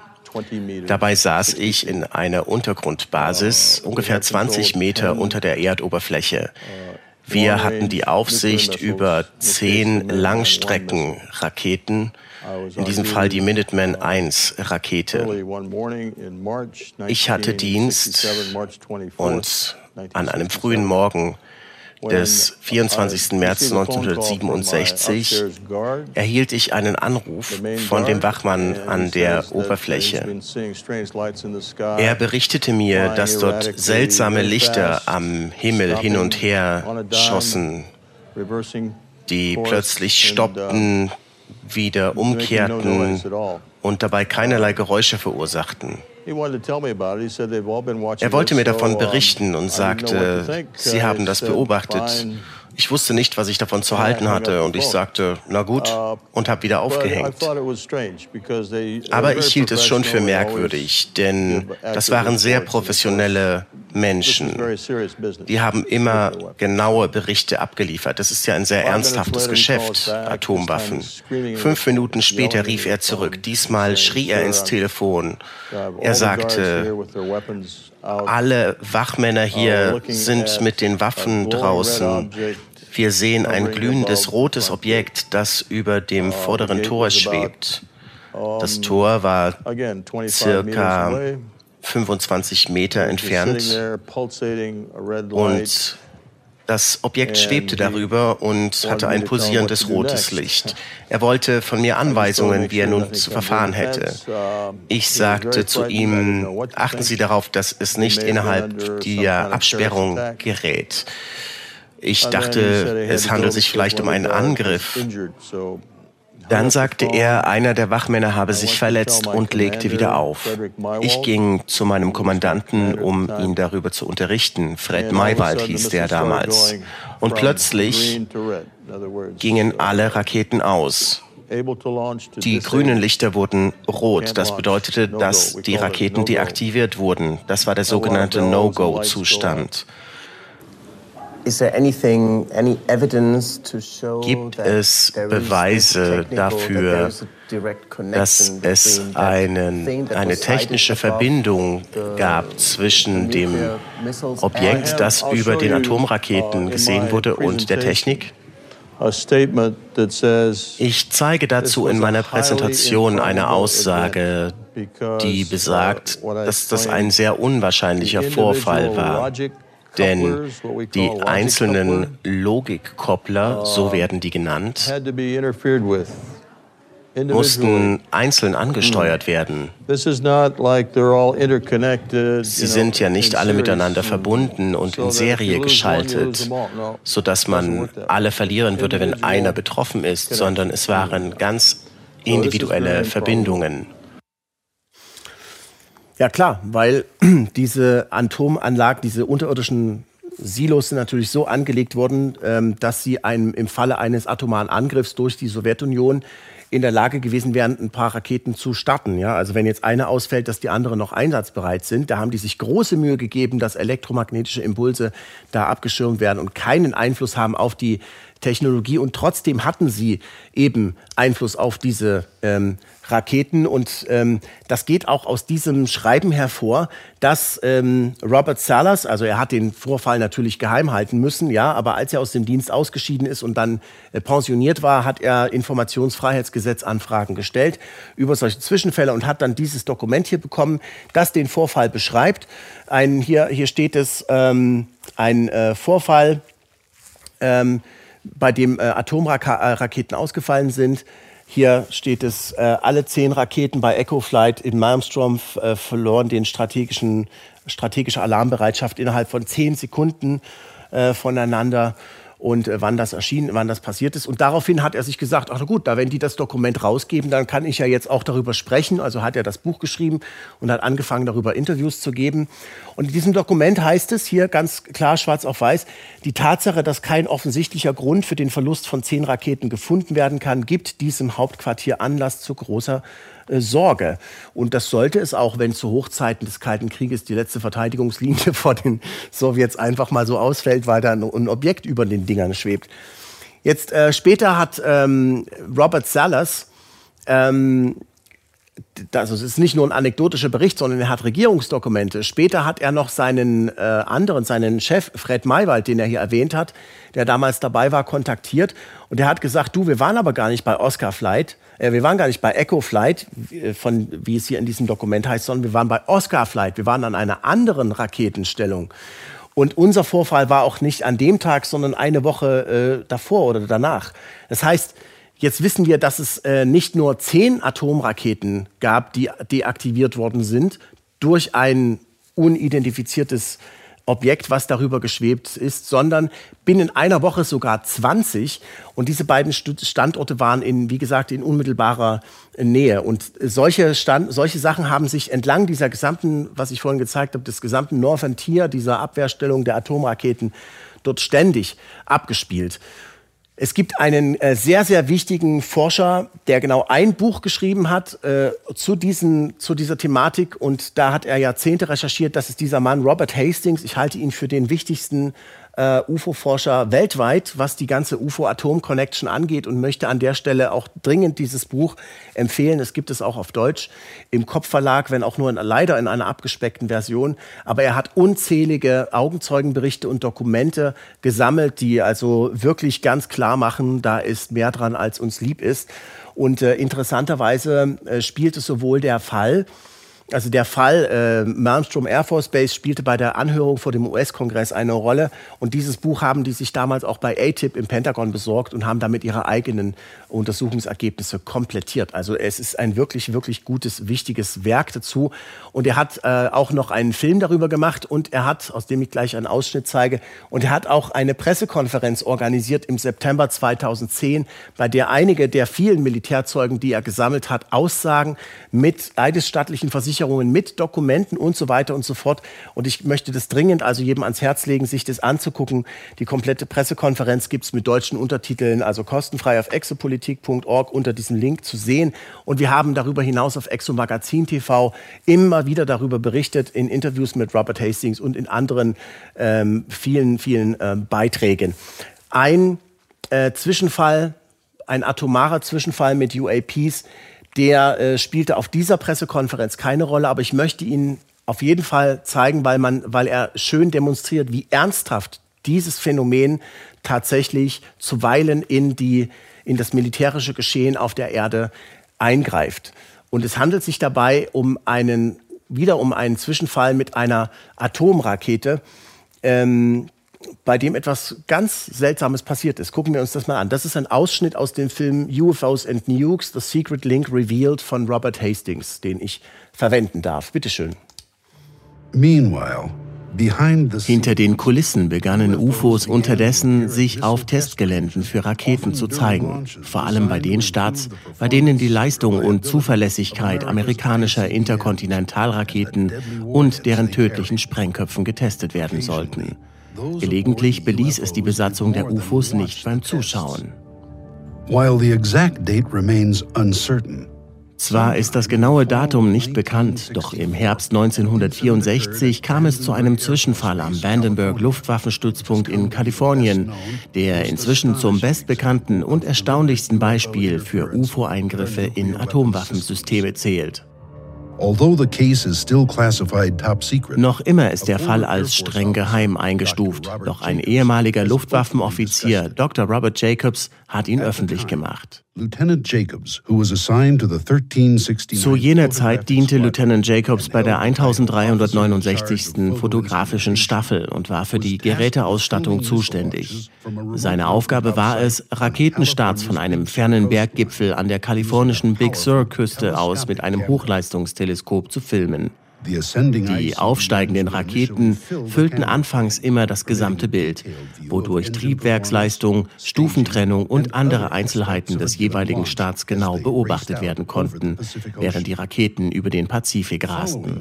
Dabei saß ich in einer Untergrundbasis, ungefähr 20 Meter unter der Erdoberfläche. Wir hatten die Aufsicht über zehn Langstreckenraketen, in diesem Fall die Minuteman I Rakete. Ich hatte Dienst und an einem frühen Morgen des 24. März 1967 erhielt ich einen Anruf von dem Wachmann an der Oberfläche. Er berichtete mir, dass dort seltsame Lichter am Himmel hin und her schossen, die plötzlich stoppten, wieder umkehrten und dabei keinerlei Geräusche verursachten. Er wollte mir davon berichten und sagte, Sie haben das beobachtet Ich wusste nicht, was ich davon zu halten hatte und ich sagte, na gut, und habe wieder aufgehängt. Aber ich hielt es schon für merkwürdig, denn das waren sehr professionelle Menschen. Die haben immer genaue Berichte abgeliefert. Das ist ja ein sehr ernsthaftes Geschäft, Atomwaffen. Fünf Minuten später rief er zurück. Diesmal schrie er ins Telefon. Er sagte, alle Wachmänner hier sind mit den Waffen draußen. Wir sehen ein glühendes rotes Objekt, das über dem vorderen Tor schwebt. Das Tor war circa 25 Meter entfernt. und das Objekt schwebte darüber und hatte ein pulsierendes rotes Licht. Er wollte von mir Anweisungen, wie er nun zu verfahren hätte. Ich sagte zu ihm, achten Sie darauf, dass es nicht innerhalb der Absperrung gerät. Ich dachte, es handelt sich vielleicht um einen Angriff. Dann sagte er, einer der Wachmänner habe sich verletzt und legte wieder auf. Ich ging zu meinem Kommandanten, um ihn darüber zu unterrichten. Fred Maywald hieß der damals. Und plötzlich gingen alle Raketen aus. Die grünen Lichter wurden rot. Das bedeutete, dass die Raketen deaktiviert wurden. Das war der sogenannte No-Go-Zustand. Gibt es Beweise dafür, dass es einen, eine technische Verbindung gab zwischen dem Objekt, das über den Atomraketen gesehen wurde, und der Technik? Ich zeige dazu in meiner Präsentation eine Aussage, die besagt, dass das ein sehr unwahrscheinlicher Vorfall war. Denn die einzelnen Logikkoppler, so werden die genannt, mussten einzeln angesteuert werden. Sie sind ja nicht alle miteinander verbunden und in Serie geschaltet, sodass man alle verlieren würde, wenn einer betroffen ist, sondern es waren ganz individuelle Verbindungen. Ja klar, weil diese Atomanlagen, diese unterirdischen Silos sind natürlich so angelegt worden, ähm, dass sie einem, im Falle eines atomaren Angriffs durch die Sowjetunion in der Lage gewesen wären, ein paar Raketen zu starten. Ja? Also wenn jetzt eine ausfällt, dass die anderen noch einsatzbereit sind. Da haben die sich große Mühe gegeben, dass elektromagnetische Impulse da abgeschirmt werden und keinen Einfluss haben auf die Technologie. Und trotzdem hatten sie eben Einfluss auf diese ähm, Raketen. Und ähm, das geht auch aus diesem Schreiben hervor, dass ähm, Robert Salas, also er hat den Vorfall natürlich geheim halten müssen, ja, aber als er aus dem Dienst ausgeschieden ist und dann äh, pensioniert war, hat er Informationsfreiheitsgesetzanfragen gestellt über solche Zwischenfälle und hat dann dieses Dokument hier bekommen, das den Vorfall beschreibt. Ein, hier, hier steht es, ähm, ein äh, Vorfall, ähm, bei dem äh, Atomraketen ausgefallen sind. Hier steht es, äh, alle zehn Raketen bei Echo Flight in Malmstrom äh, verloren den strategischen, strategische Alarmbereitschaft innerhalb von zehn Sekunden äh, voneinander und äh, wann das erschienen, wann das passiert ist. Und daraufhin hat er sich gesagt, ach gut, da wenn die das Dokument rausgeben, dann kann ich ja jetzt auch darüber sprechen. Also hat er das Buch geschrieben und hat angefangen, darüber Interviews zu geben. Und in diesem Dokument heißt es hier ganz klar schwarz auf weiß, die Tatsache, dass kein offensichtlicher Grund für den Verlust von zehn Raketen gefunden werden kann, gibt diesem Hauptquartier Anlass zu großer äh, Sorge. Und das sollte es auch, wenn zu Hochzeiten des Kalten Krieges die letzte Verteidigungslinie vor den Sowjets einfach mal so ausfällt, weil da ein Objekt über den Dingern schwebt. Jetzt äh, später hat ähm, Robert Salas ähm, also es ist nicht nur ein anekdotischer Bericht, sondern er hat Regierungsdokumente. Später hat er noch seinen äh, anderen, seinen Chef Fred Maywald, den er hier erwähnt hat, der damals dabei war, kontaktiert und der hat gesagt, du, wir waren aber gar nicht bei Oscar Flight, äh, wir waren gar nicht bei Echo Flight, äh, von, wie es hier in diesem Dokument heißt, sondern wir waren bei Oscar Flight, wir waren an einer anderen Raketenstellung. Und unser Vorfall war auch nicht an dem Tag, sondern eine Woche äh, davor oder danach. Das heißt, Jetzt wissen wir, dass es äh, nicht nur zehn Atomraketen gab, die deaktiviert worden sind durch ein unidentifiziertes Objekt, was darüber geschwebt ist, sondern binnen einer Woche sogar 20. Und diese beiden Standorte waren in, wie gesagt, in unmittelbarer Nähe. Und solche, Stand, solche Sachen haben sich entlang dieser gesamten, was ich vorhin gezeigt habe, des gesamten Northern Tier, dieser Abwehrstellung der Atomraketen, dort ständig abgespielt. Es gibt einen äh, sehr, sehr wichtigen Forscher, der genau ein Buch geschrieben hat äh, zu, diesen, zu dieser Thematik. Und da hat er Jahrzehnte recherchiert. Das ist dieser Mann, Robert Hastings. Ich halte ihn für den wichtigsten äh, UFO-Forscher weltweit, was die ganze UFO-Atom-Connection angeht und möchte an der Stelle auch dringend dieses Buch empfehlen. Es gibt es auch auf Deutsch im Kopfverlag, wenn auch nur in, leider in einer abgespeckten Version. Aber er hat unzählige Augenzeugenberichte und Dokumente gesammelt, die also wirklich ganz klar machen, da ist mehr dran, als uns lieb ist. Und äh, interessanterweise äh, spielt es sowohl der Fall, also der Fall äh, Malmstrom Air Force Base spielte bei der Anhörung vor dem US-Kongress eine Rolle. Und dieses Buch haben die sich damals auch bei ATIP im Pentagon besorgt und haben damit ihre eigenen Untersuchungsergebnisse komplettiert. Also es ist ein wirklich, wirklich gutes, wichtiges Werk dazu. Und er hat äh, auch noch einen Film darüber gemacht und er hat, aus dem ich gleich einen Ausschnitt zeige, und er hat auch eine Pressekonferenz organisiert im September 2010, bei der einige der vielen Militärzeugen, die er gesammelt hat, Aussagen mit eidesstattlichen Versicherungen, mit Dokumenten und so weiter und so fort. Und ich möchte das dringend also jedem ans Herz legen, sich das anzugucken. Die komplette Pressekonferenz gibt es mit deutschen Untertiteln, also kostenfrei auf Exopolitik politik.org unter diesem Link zu sehen. Und wir haben darüber hinaus auf Exo Magazin TV immer wieder darüber berichtet in Interviews mit Robert Hastings und in anderen ähm, vielen, vielen äh, Beiträgen. Ein äh, Zwischenfall, ein atomarer Zwischenfall mit UAPs, der äh, spielte auf dieser Pressekonferenz keine Rolle, aber ich möchte Ihnen auf jeden Fall zeigen, weil, man, weil er schön demonstriert, wie ernsthaft dieses Phänomen tatsächlich zuweilen in die in das militärische Geschehen auf der Erde eingreift. Und es handelt sich dabei um einen, wieder um einen Zwischenfall mit einer Atomrakete, ähm, bei dem etwas ganz Seltsames passiert ist. Gucken wir uns das mal an. Das ist ein Ausschnitt aus dem Film UFOs and Nukes, The Secret Link Revealed von Robert Hastings, den ich verwenden darf. Bitte schön. Meanwhile, hinter den Kulissen begannen UFOs unterdessen, sich auf Testgeländen für Raketen zu zeigen, vor allem bei den Starts, bei denen die Leistung und Zuverlässigkeit amerikanischer Interkontinentalraketen und deren tödlichen Sprengköpfen getestet werden sollten. Gelegentlich beließ es die Besatzung der UFOs nicht beim Zuschauen. Zwar ist das genaue Datum nicht bekannt, doch im Herbst 1964 kam es zu einem Zwischenfall am Vandenberg Luftwaffenstützpunkt in Kalifornien, der inzwischen zum bestbekannten und erstaunlichsten Beispiel für UFO-Eingriffe in Atomwaffensysteme zählt. Noch immer ist der Fall als streng geheim eingestuft, doch ein ehemaliger Luftwaffenoffizier, Dr. Robert Jacobs, hat ihn öffentlich gemacht. Zu jener Zeit diente Lieutenant Jacobs bei der 1369. fotografischen Staffel und war für die Geräteausstattung zuständig. Seine Aufgabe war es, Raketenstarts von einem fernen Berggipfel an der kalifornischen Big Sur-Küste aus mit einem Hochleistungsteleskop zu filmen. Die aufsteigenden Raketen füllten anfangs immer das gesamte Bild, wodurch Triebwerksleistung, Stufentrennung und andere Einzelheiten des jeweiligen Starts genau beobachtet werden konnten, während die Raketen über den Pazifik rasten.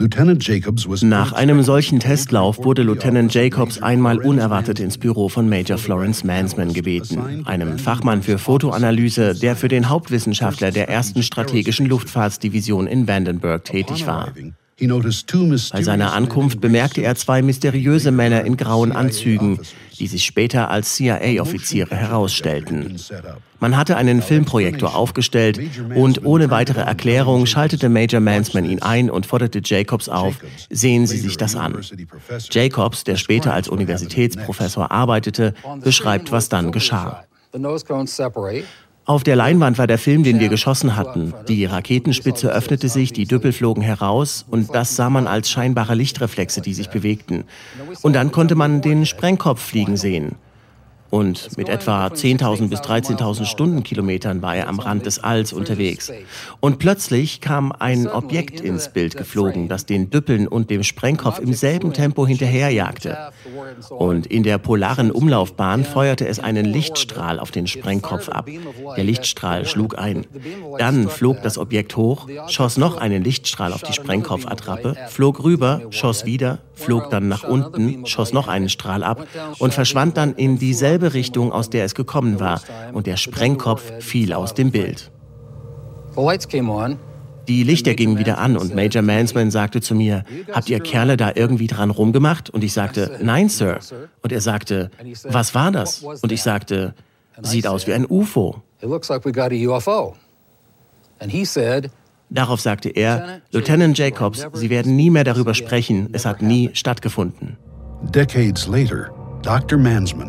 Nach einem solchen Testlauf wurde Lieutenant Jacobs einmal unerwartet ins Büro von Major Florence Mansman gebeten, einem Fachmann für Fotoanalyse, der für den Hauptwissenschaftler der ersten strategischen Luftfahrtsdivision in Vandenberg tätig war. Bei seiner Ankunft bemerkte er zwei mysteriöse Männer in grauen Anzügen, die sich später als CIA-Offiziere herausstellten. Man hatte einen Filmprojektor aufgestellt und ohne weitere Erklärung schaltete Major Mansman ihn ein und forderte Jacobs auf, sehen Sie sich das an. Jacobs, der später als Universitätsprofessor arbeitete, beschreibt, was dann geschah. Auf der Leinwand war der Film, den wir geschossen hatten. Die Raketenspitze öffnete sich, die Düppel flogen heraus und das sah man als scheinbare Lichtreflexe, die sich bewegten. Und dann konnte man den Sprengkopf fliegen sehen. Und mit etwa 10.000 bis 13.000 Stundenkilometern war er am Rand des Alls unterwegs. Und plötzlich kam ein Objekt ins Bild geflogen, das den Düppeln und dem Sprengkopf im selben Tempo hinterherjagte. Und in der polaren Umlaufbahn feuerte es einen Lichtstrahl auf den Sprengkopf ab. Der Lichtstrahl schlug ein. Dann flog das Objekt hoch, schoss noch einen Lichtstrahl auf die Sprengkopfattrappe, flog rüber, schoss wieder, flog dann nach unten, schoss noch einen Strahl ab und verschwand dann in dieselbe Richtung, aus der es gekommen war. Und der Sprengkopf fiel aus dem Bild. Die Lichter gingen wieder an und Major Mansman sagte zu mir, habt ihr Kerle da irgendwie dran rumgemacht? Und ich sagte, nein, Sir. Und er sagte, was war das? Und ich sagte, sieht aus wie ein UFO. Darauf sagte er, Lieutenant Jacobs, Sie werden nie mehr darüber sprechen, es hat nie stattgefunden.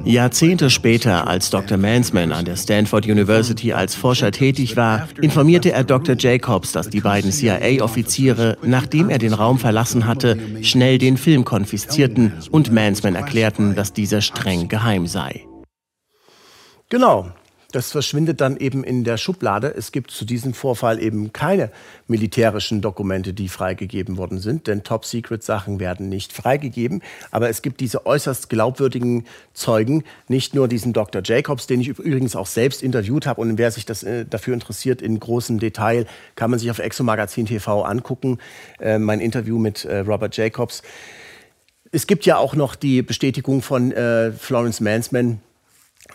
Jahrzehnte später, als Dr. Mansman an der Stanford University als Forscher tätig war, informierte er Dr. Jacobs, dass die beiden CIA-Offiziere, nachdem er den Raum verlassen hatte, schnell den Film konfiszierten und Mansman erklärten, dass dieser streng geheim sei. Genau, das verschwindet dann eben in der Schublade. Es gibt zu diesem Vorfall eben keine militärischen Dokumente, die freigegeben worden sind, denn Top-Secret-Sachen werden nicht freigegeben. Aber es gibt diese äußerst glaubwürdigen Zeugen, nicht nur diesen Dr. Jacobs, den ich übrigens auch selbst interviewt habe. Und wer sich das, äh, dafür interessiert, in großem Detail, kann man sich auf Exomagazin TV angucken. Äh, mein Interview mit äh, Robert Jacobs. Es gibt ja auch noch die Bestätigung von äh, Florence Mansman,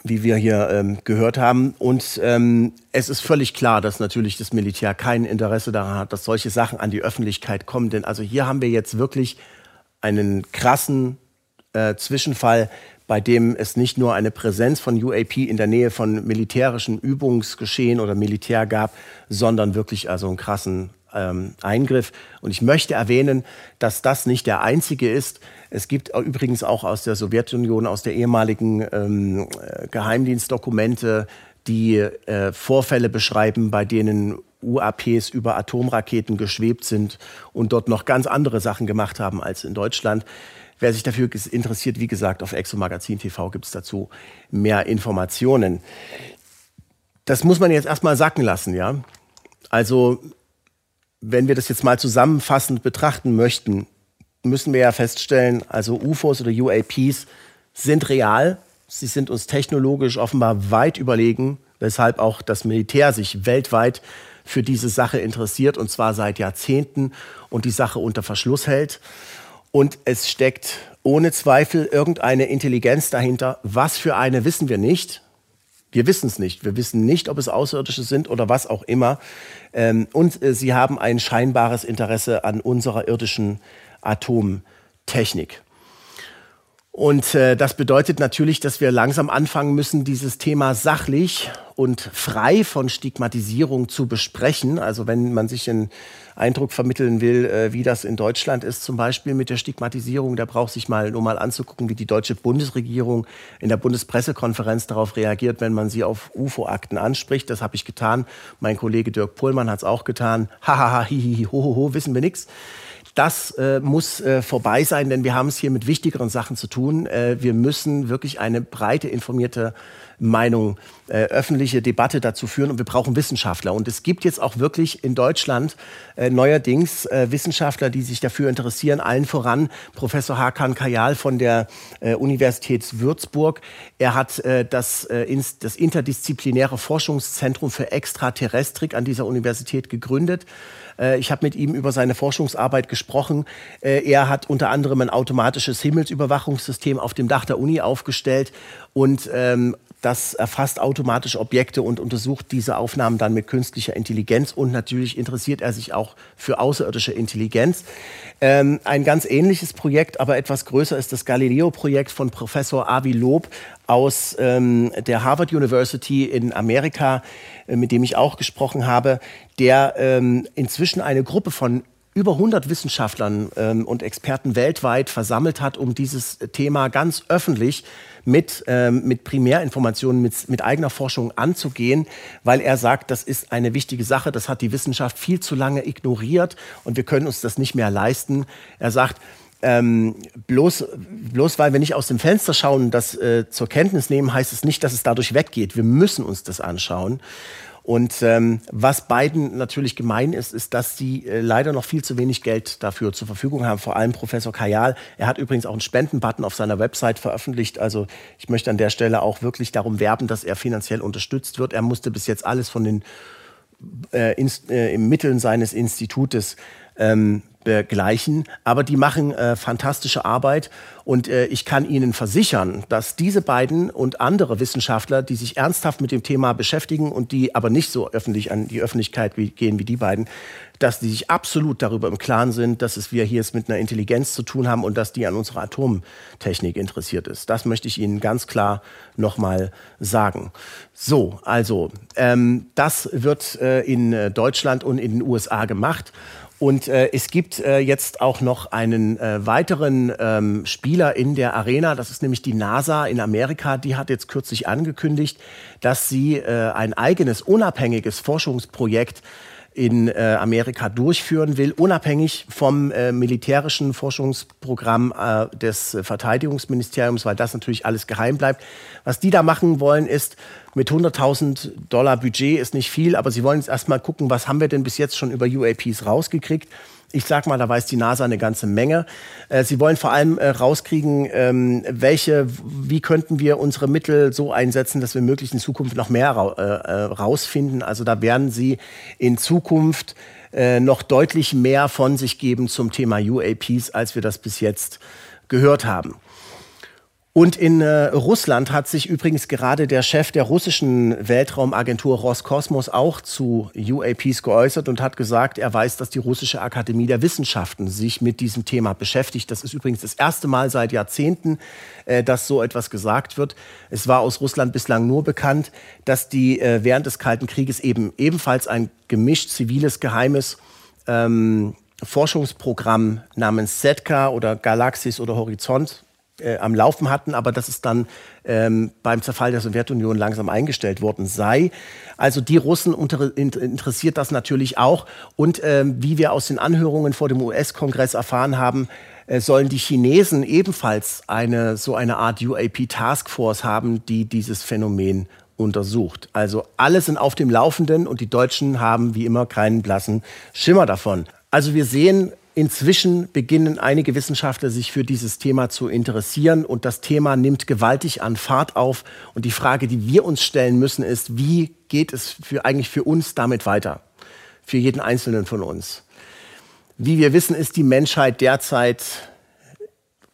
wie wir hier ähm, gehört haben. Und ähm, es ist völlig klar, dass natürlich das Militär kein Interesse daran hat, dass solche Sachen an die Öffentlichkeit kommen. Denn also hier haben wir jetzt wirklich einen krassen äh, Zwischenfall, bei dem es nicht nur eine Präsenz von UAP in der Nähe von militärischen Übungsgeschehen oder Militär gab, sondern wirklich also einen krassen ähm, Eingriff. Und ich möchte erwähnen, dass das nicht der einzige ist. Es gibt übrigens auch aus der Sowjetunion, aus der ehemaligen ähm, äh, Geheimdienstdokumente, die äh, Vorfälle beschreiben, bei denen UAPs über Atomraketen geschwebt sind und dort noch ganz andere Sachen gemacht haben als in Deutschland. Wer sich dafür interessiert, wie gesagt, auf Exomagazin TV gibt es dazu mehr Informationen. Das muss man jetzt erstmal sacken lassen, ja. Also wenn wir das jetzt mal zusammenfassend betrachten möchten, müssen wir ja feststellen, also UFOs oder UAPs sind real. Sie sind uns technologisch offenbar weit überlegen, weshalb auch das Militär sich weltweit für diese Sache interessiert und zwar seit Jahrzehnten und die Sache unter Verschluss hält. Und es steckt ohne Zweifel irgendeine Intelligenz dahinter. Was für eine wissen wir nicht. Wir wissen es nicht. Wir wissen nicht, ob es Außerirdische sind oder was auch immer. Ähm, und äh, sie haben ein scheinbares Interesse an unserer irdischen Atomtechnik. Und äh, das bedeutet natürlich, dass wir langsam anfangen müssen, dieses Thema sachlich und frei von Stigmatisierung zu besprechen. Also wenn man sich einen Eindruck vermitteln will, äh, wie das in Deutschland ist, zum Beispiel mit der Stigmatisierung, da braucht sich mal nur mal anzugucken, wie die deutsche Bundesregierung in der Bundespressekonferenz darauf reagiert, wenn man sie auf UFO-Akten anspricht. Das habe ich getan. Mein Kollege Dirk Pohlmann hat es auch getan. Hahaha, hihihi, hohoho, wissen wir nichts. Das äh, muss äh, vorbei sein, denn wir haben es hier mit wichtigeren Sachen zu tun. Äh, wir müssen wirklich eine breite informierte Meinung, äh, öffentliche Debatte dazu führen und wir brauchen Wissenschaftler. Und es gibt jetzt auch wirklich in Deutschland äh, neuerdings äh, Wissenschaftler, die sich dafür interessieren, allen voran Professor Hakan Kayal von der äh, Universität Würzburg. Er hat äh, das, äh, ins, das interdisziplinäre Forschungszentrum für Extraterrestrik an dieser Universität gegründet. Ich habe mit ihm über seine Forschungsarbeit gesprochen. Er hat unter anderem ein automatisches Himmelsüberwachungssystem auf dem Dach der Uni aufgestellt und ähm, das erfasst automatisch Objekte und untersucht diese Aufnahmen dann mit künstlicher Intelligenz. Und natürlich interessiert er sich auch für außerirdische Intelligenz. Ähm, ein ganz ähnliches Projekt, aber etwas größer ist das Galileo-Projekt von Professor Avi Lob aus ähm, der Harvard University in Amerika, äh, mit dem ich auch gesprochen habe, der ähm, inzwischen eine Gruppe von über 100 Wissenschaftlern ähm, und Experten weltweit versammelt hat, um dieses Thema ganz öffentlich mit, ähm, mit Primärinformationen, mit, mit eigener Forschung anzugehen, weil er sagt, das ist eine wichtige Sache, das hat die Wissenschaft viel zu lange ignoriert und wir können uns das nicht mehr leisten. Er sagt, ähm, bloß, bloß weil wir nicht aus dem Fenster schauen, das äh, zur Kenntnis nehmen, heißt es nicht, dass es dadurch weggeht. Wir müssen uns das anschauen. Und ähm, was beiden natürlich gemein ist, ist, dass sie äh, leider noch viel zu wenig Geld dafür zur Verfügung haben. Vor allem Professor Kajal. Er hat übrigens auch einen Spendenbutton auf seiner Website veröffentlicht. Also ich möchte an der Stelle auch wirklich darum werben, dass er finanziell unterstützt wird. Er musste bis jetzt alles von den äh, in, äh, Mitteln seines Institutes ähm, begleichen. Aber die machen äh, fantastische Arbeit und äh, ich kann Ihnen versichern, dass diese beiden und andere Wissenschaftler, die sich ernsthaft mit dem Thema beschäftigen und die aber nicht so öffentlich an die Öffentlichkeit wie, gehen wie die beiden, dass die sich absolut darüber im Klaren sind, dass es wir hier es mit einer Intelligenz zu tun haben und dass die an unserer Atomtechnik interessiert ist. Das möchte ich Ihnen ganz klar nochmal sagen. So, also ähm, das wird äh, in äh, Deutschland und in den USA gemacht. Und äh, es gibt äh, jetzt auch noch einen äh, weiteren ähm, Spieler in der Arena, das ist nämlich die NASA in Amerika. Die hat jetzt kürzlich angekündigt, dass sie äh, ein eigenes unabhängiges Forschungsprojekt in äh, Amerika durchführen will, unabhängig vom äh, militärischen Forschungsprogramm äh, des Verteidigungsministeriums, weil das natürlich alles geheim bleibt. Was die da machen wollen, ist mit 100.000 Dollar Budget ist nicht viel, aber sie wollen jetzt erstmal gucken, was haben wir denn bis jetzt schon über UAPs rausgekriegt. Ich sag mal, da weiß die NASA eine ganze Menge. Äh, sie wollen vor allem äh, rauskriegen, ähm, welche, wie könnten wir unsere Mittel so einsetzen, dass wir möglichst in Zukunft noch mehr äh, rausfinden. Also da werden sie in Zukunft noch deutlich mehr von sich geben zum Thema UAPs, als wir das bis jetzt gehört haben. Und in äh, Russland hat sich übrigens gerade der Chef der russischen Weltraumagentur Roskosmos auch zu UAPs geäußert und hat gesagt, er weiß, dass die russische Akademie der Wissenschaften sich mit diesem Thema beschäftigt. Das ist übrigens das erste Mal seit Jahrzehnten, äh, dass so etwas gesagt wird. Es war aus Russland bislang nur bekannt, dass die äh, während des Kalten Krieges eben ebenfalls ein gemischt ziviles geheimes ähm, Forschungsprogramm namens SETCA oder Galaxis oder Horizont äh, am Laufen hatten, aber dass es dann ähm, beim Zerfall der Sowjetunion langsam eingestellt worden sei. Also die Russen unter, interessiert das natürlich auch. Und ähm, wie wir aus den Anhörungen vor dem US-Kongress erfahren haben, äh, sollen die Chinesen ebenfalls eine so eine Art UAP Taskforce haben, die dieses Phänomen untersucht. Also alle sind auf dem Laufenden und die Deutschen haben wie immer keinen blassen Schimmer davon. Also wir sehen, Inzwischen beginnen einige Wissenschaftler sich für dieses Thema zu interessieren und das Thema nimmt gewaltig an Fahrt auf. Und die Frage, die wir uns stellen müssen, ist, wie geht es für, eigentlich für uns damit weiter? Für jeden Einzelnen von uns. Wie wir wissen, ist die Menschheit derzeit,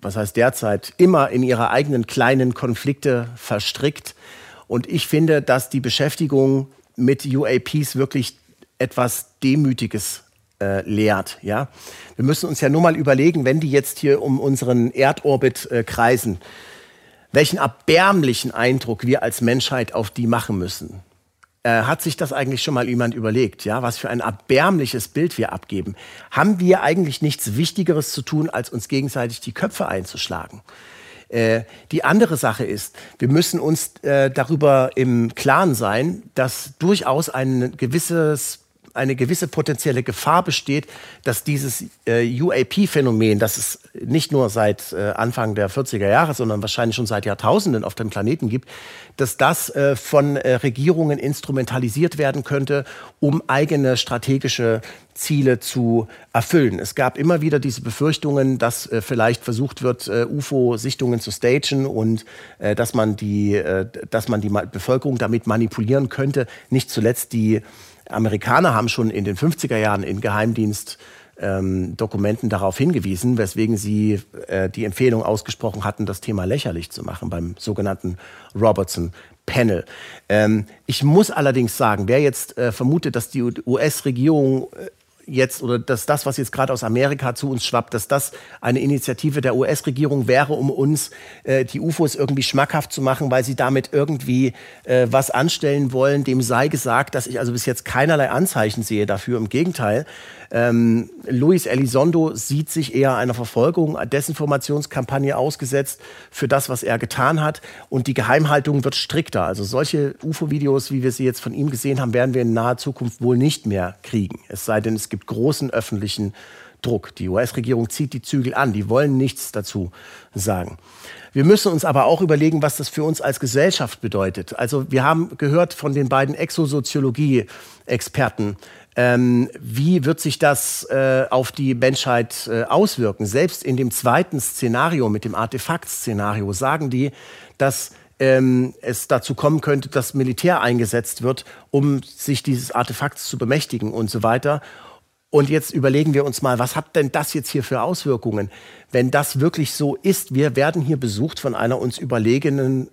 was heißt derzeit, immer in ihre eigenen kleinen Konflikte verstrickt. Und ich finde, dass die Beschäftigung mit UAPs wirklich etwas Demütiges äh, lehrt. Ja? Wir müssen uns ja nur mal überlegen, wenn die jetzt hier um unseren Erdorbit äh, kreisen, welchen erbärmlichen Eindruck wir als Menschheit auf die machen müssen. Äh, hat sich das eigentlich schon mal jemand überlegt, ja, was für ein erbärmliches Bild wir abgeben? Haben wir eigentlich nichts Wichtigeres zu tun, als uns gegenseitig die Köpfe einzuschlagen? Äh, die andere Sache ist, wir müssen uns äh, darüber im Klaren sein, dass durchaus ein gewisses eine gewisse potenzielle Gefahr besteht, dass dieses äh, UAP-Phänomen, das es nicht nur seit äh, Anfang der 40er Jahre, sondern wahrscheinlich schon seit Jahrtausenden auf dem Planeten gibt, dass das äh, von äh, Regierungen instrumentalisiert werden könnte, um eigene strategische Ziele zu erfüllen. Es gab immer wieder diese Befürchtungen, dass äh, vielleicht versucht wird, äh, UFO-Sichtungen zu stagen und äh, dass man die, äh, dass man die Bevölkerung damit manipulieren könnte. Nicht zuletzt die Amerikaner haben schon in den 50er Jahren in Geheimdienst ähm, Dokumenten darauf hingewiesen, weswegen sie äh, die Empfehlung ausgesprochen hatten, das Thema lächerlich zu machen beim sogenannten Robertson Panel. Ähm, ich muss allerdings sagen, wer jetzt äh, vermutet, dass die US-Regierung jetzt oder dass das, was jetzt gerade aus Amerika zu uns schwappt, dass das eine Initiative der US-Regierung wäre, um uns äh, die UFOs irgendwie schmackhaft zu machen, weil sie damit irgendwie äh, was anstellen wollen. Dem sei gesagt, dass ich also bis jetzt keinerlei Anzeichen sehe dafür. Im Gegenteil, ähm, Luis Elizondo sieht sich eher einer Verfolgung, Desinformationskampagne ausgesetzt für das, was er getan hat. Und die Geheimhaltung wird strikter. Also solche UFO-Videos, wie wir sie jetzt von ihm gesehen haben, werden wir in naher Zukunft wohl nicht mehr kriegen. Es sei denn, es gibt großen öffentlichen Druck. Die US-Regierung zieht die Zügel an. Die wollen nichts dazu sagen. Wir müssen uns aber auch überlegen, was das für uns als Gesellschaft bedeutet. Also wir haben gehört von den beiden Exosoziologie-Experten, ähm, wie wird sich das äh, auf die Menschheit äh, auswirken? Selbst in dem zweiten Szenario, mit dem Artefakt-Szenario, sagen die, dass ähm, es dazu kommen könnte, dass Militär eingesetzt wird, um sich dieses Artefakts zu bemächtigen und so weiter. Und jetzt überlegen wir uns mal, was hat denn das jetzt hier für Auswirkungen? Wenn das wirklich so ist, wir werden hier besucht von einer uns überlegenen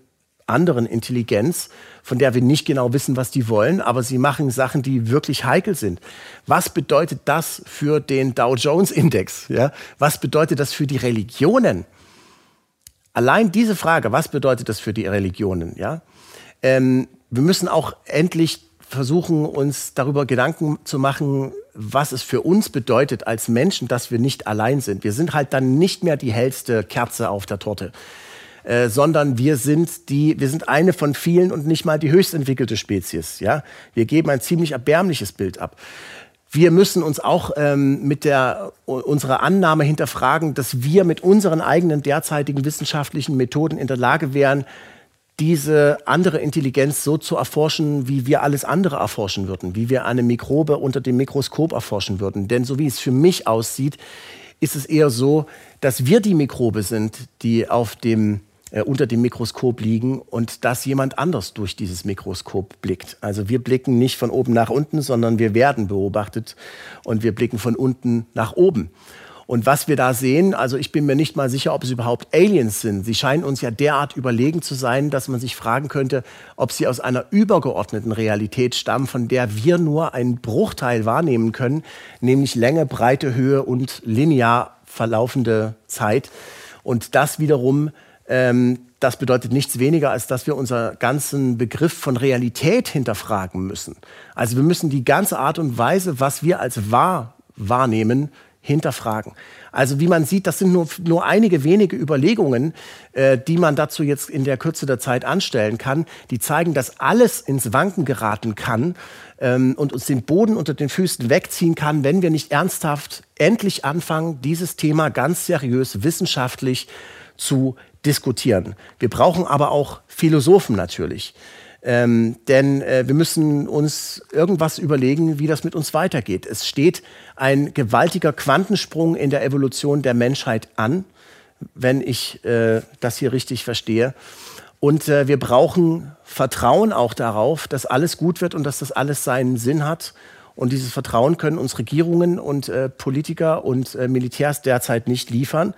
anderen Intelligenz, von der wir nicht genau wissen, was die wollen, aber sie machen Sachen, die wirklich heikel sind. Was bedeutet das für den Dow Jones Index? Ja? Was bedeutet das für die Religionen? Allein diese Frage, was bedeutet das für die Religionen? Ja? Ähm, wir müssen auch endlich versuchen, uns darüber Gedanken zu machen, was es für uns bedeutet als Menschen, dass wir nicht allein sind. Wir sind halt dann nicht mehr die hellste Kerze auf der Torte. Äh, sondern wir sind die, wir sind eine von vielen und nicht mal die höchst entwickelte Spezies. Ja, wir geben ein ziemlich erbärmliches Bild ab. Wir müssen uns auch ähm, mit der, unserer Annahme hinterfragen, dass wir mit unseren eigenen derzeitigen wissenschaftlichen Methoden in der Lage wären, diese andere Intelligenz so zu erforschen, wie wir alles andere erforschen würden, wie wir eine Mikrobe unter dem Mikroskop erforschen würden. Denn so wie es für mich aussieht, ist es eher so, dass wir die Mikrobe sind, die auf dem äh, unter dem Mikroskop liegen und dass jemand anders durch dieses Mikroskop blickt. Also wir blicken nicht von oben nach unten, sondern wir werden beobachtet und wir blicken von unten nach oben. Und was wir da sehen, also ich bin mir nicht mal sicher, ob es überhaupt Aliens sind. Sie scheinen uns ja derart überlegen zu sein, dass man sich fragen könnte, ob sie aus einer übergeordneten Realität stammen, von der wir nur einen Bruchteil wahrnehmen können, nämlich Länge, Breite, Höhe und linear verlaufende Zeit. Und das wiederum ähm, das bedeutet nichts weniger, als dass wir unseren ganzen Begriff von Realität hinterfragen müssen. Also wir müssen die ganze Art und Weise, was wir als wahr wahrnehmen, hinterfragen. Also wie man sieht, das sind nur, nur einige wenige Überlegungen, äh, die man dazu jetzt in der Kürze der Zeit anstellen kann, die zeigen, dass alles ins Wanken geraten kann ähm, und uns den Boden unter den Füßen wegziehen kann, wenn wir nicht ernsthaft endlich anfangen, dieses Thema ganz seriös wissenschaftlich zu diskutieren. Wir brauchen aber auch Philosophen natürlich. Ähm, denn äh, wir müssen uns irgendwas überlegen, wie das mit uns weitergeht. Es steht ein gewaltiger Quantensprung in der Evolution der Menschheit an, wenn ich äh, das hier richtig verstehe. Und äh, wir brauchen Vertrauen auch darauf, dass alles gut wird und dass das alles seinen Sinn hat. Und dieses Vertrauen können uns Regierungen und äh, Politiker und äh, Militärs derzeit nicht liefern.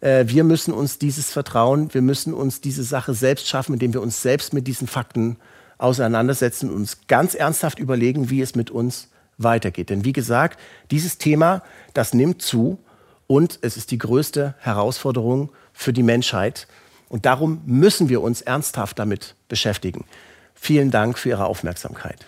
Äh, wir müssen uns dieses Vertrauen, wir müssen uns diese Sache selbst schaffen, indem wir uns selbst mit diesen Fakten auseinandersetzen und uns ganz ernsthaft überlegen, wie es mit uns weitergeht. Denn wie gesagt, dieses Thema, das nimmt zu und es ist die größte Herausforderung für die Menschheit. Und darum müssen wir uns ernsthaft damit beschäftigen. Vielen Dank für Ihre Aufmerksamkeit.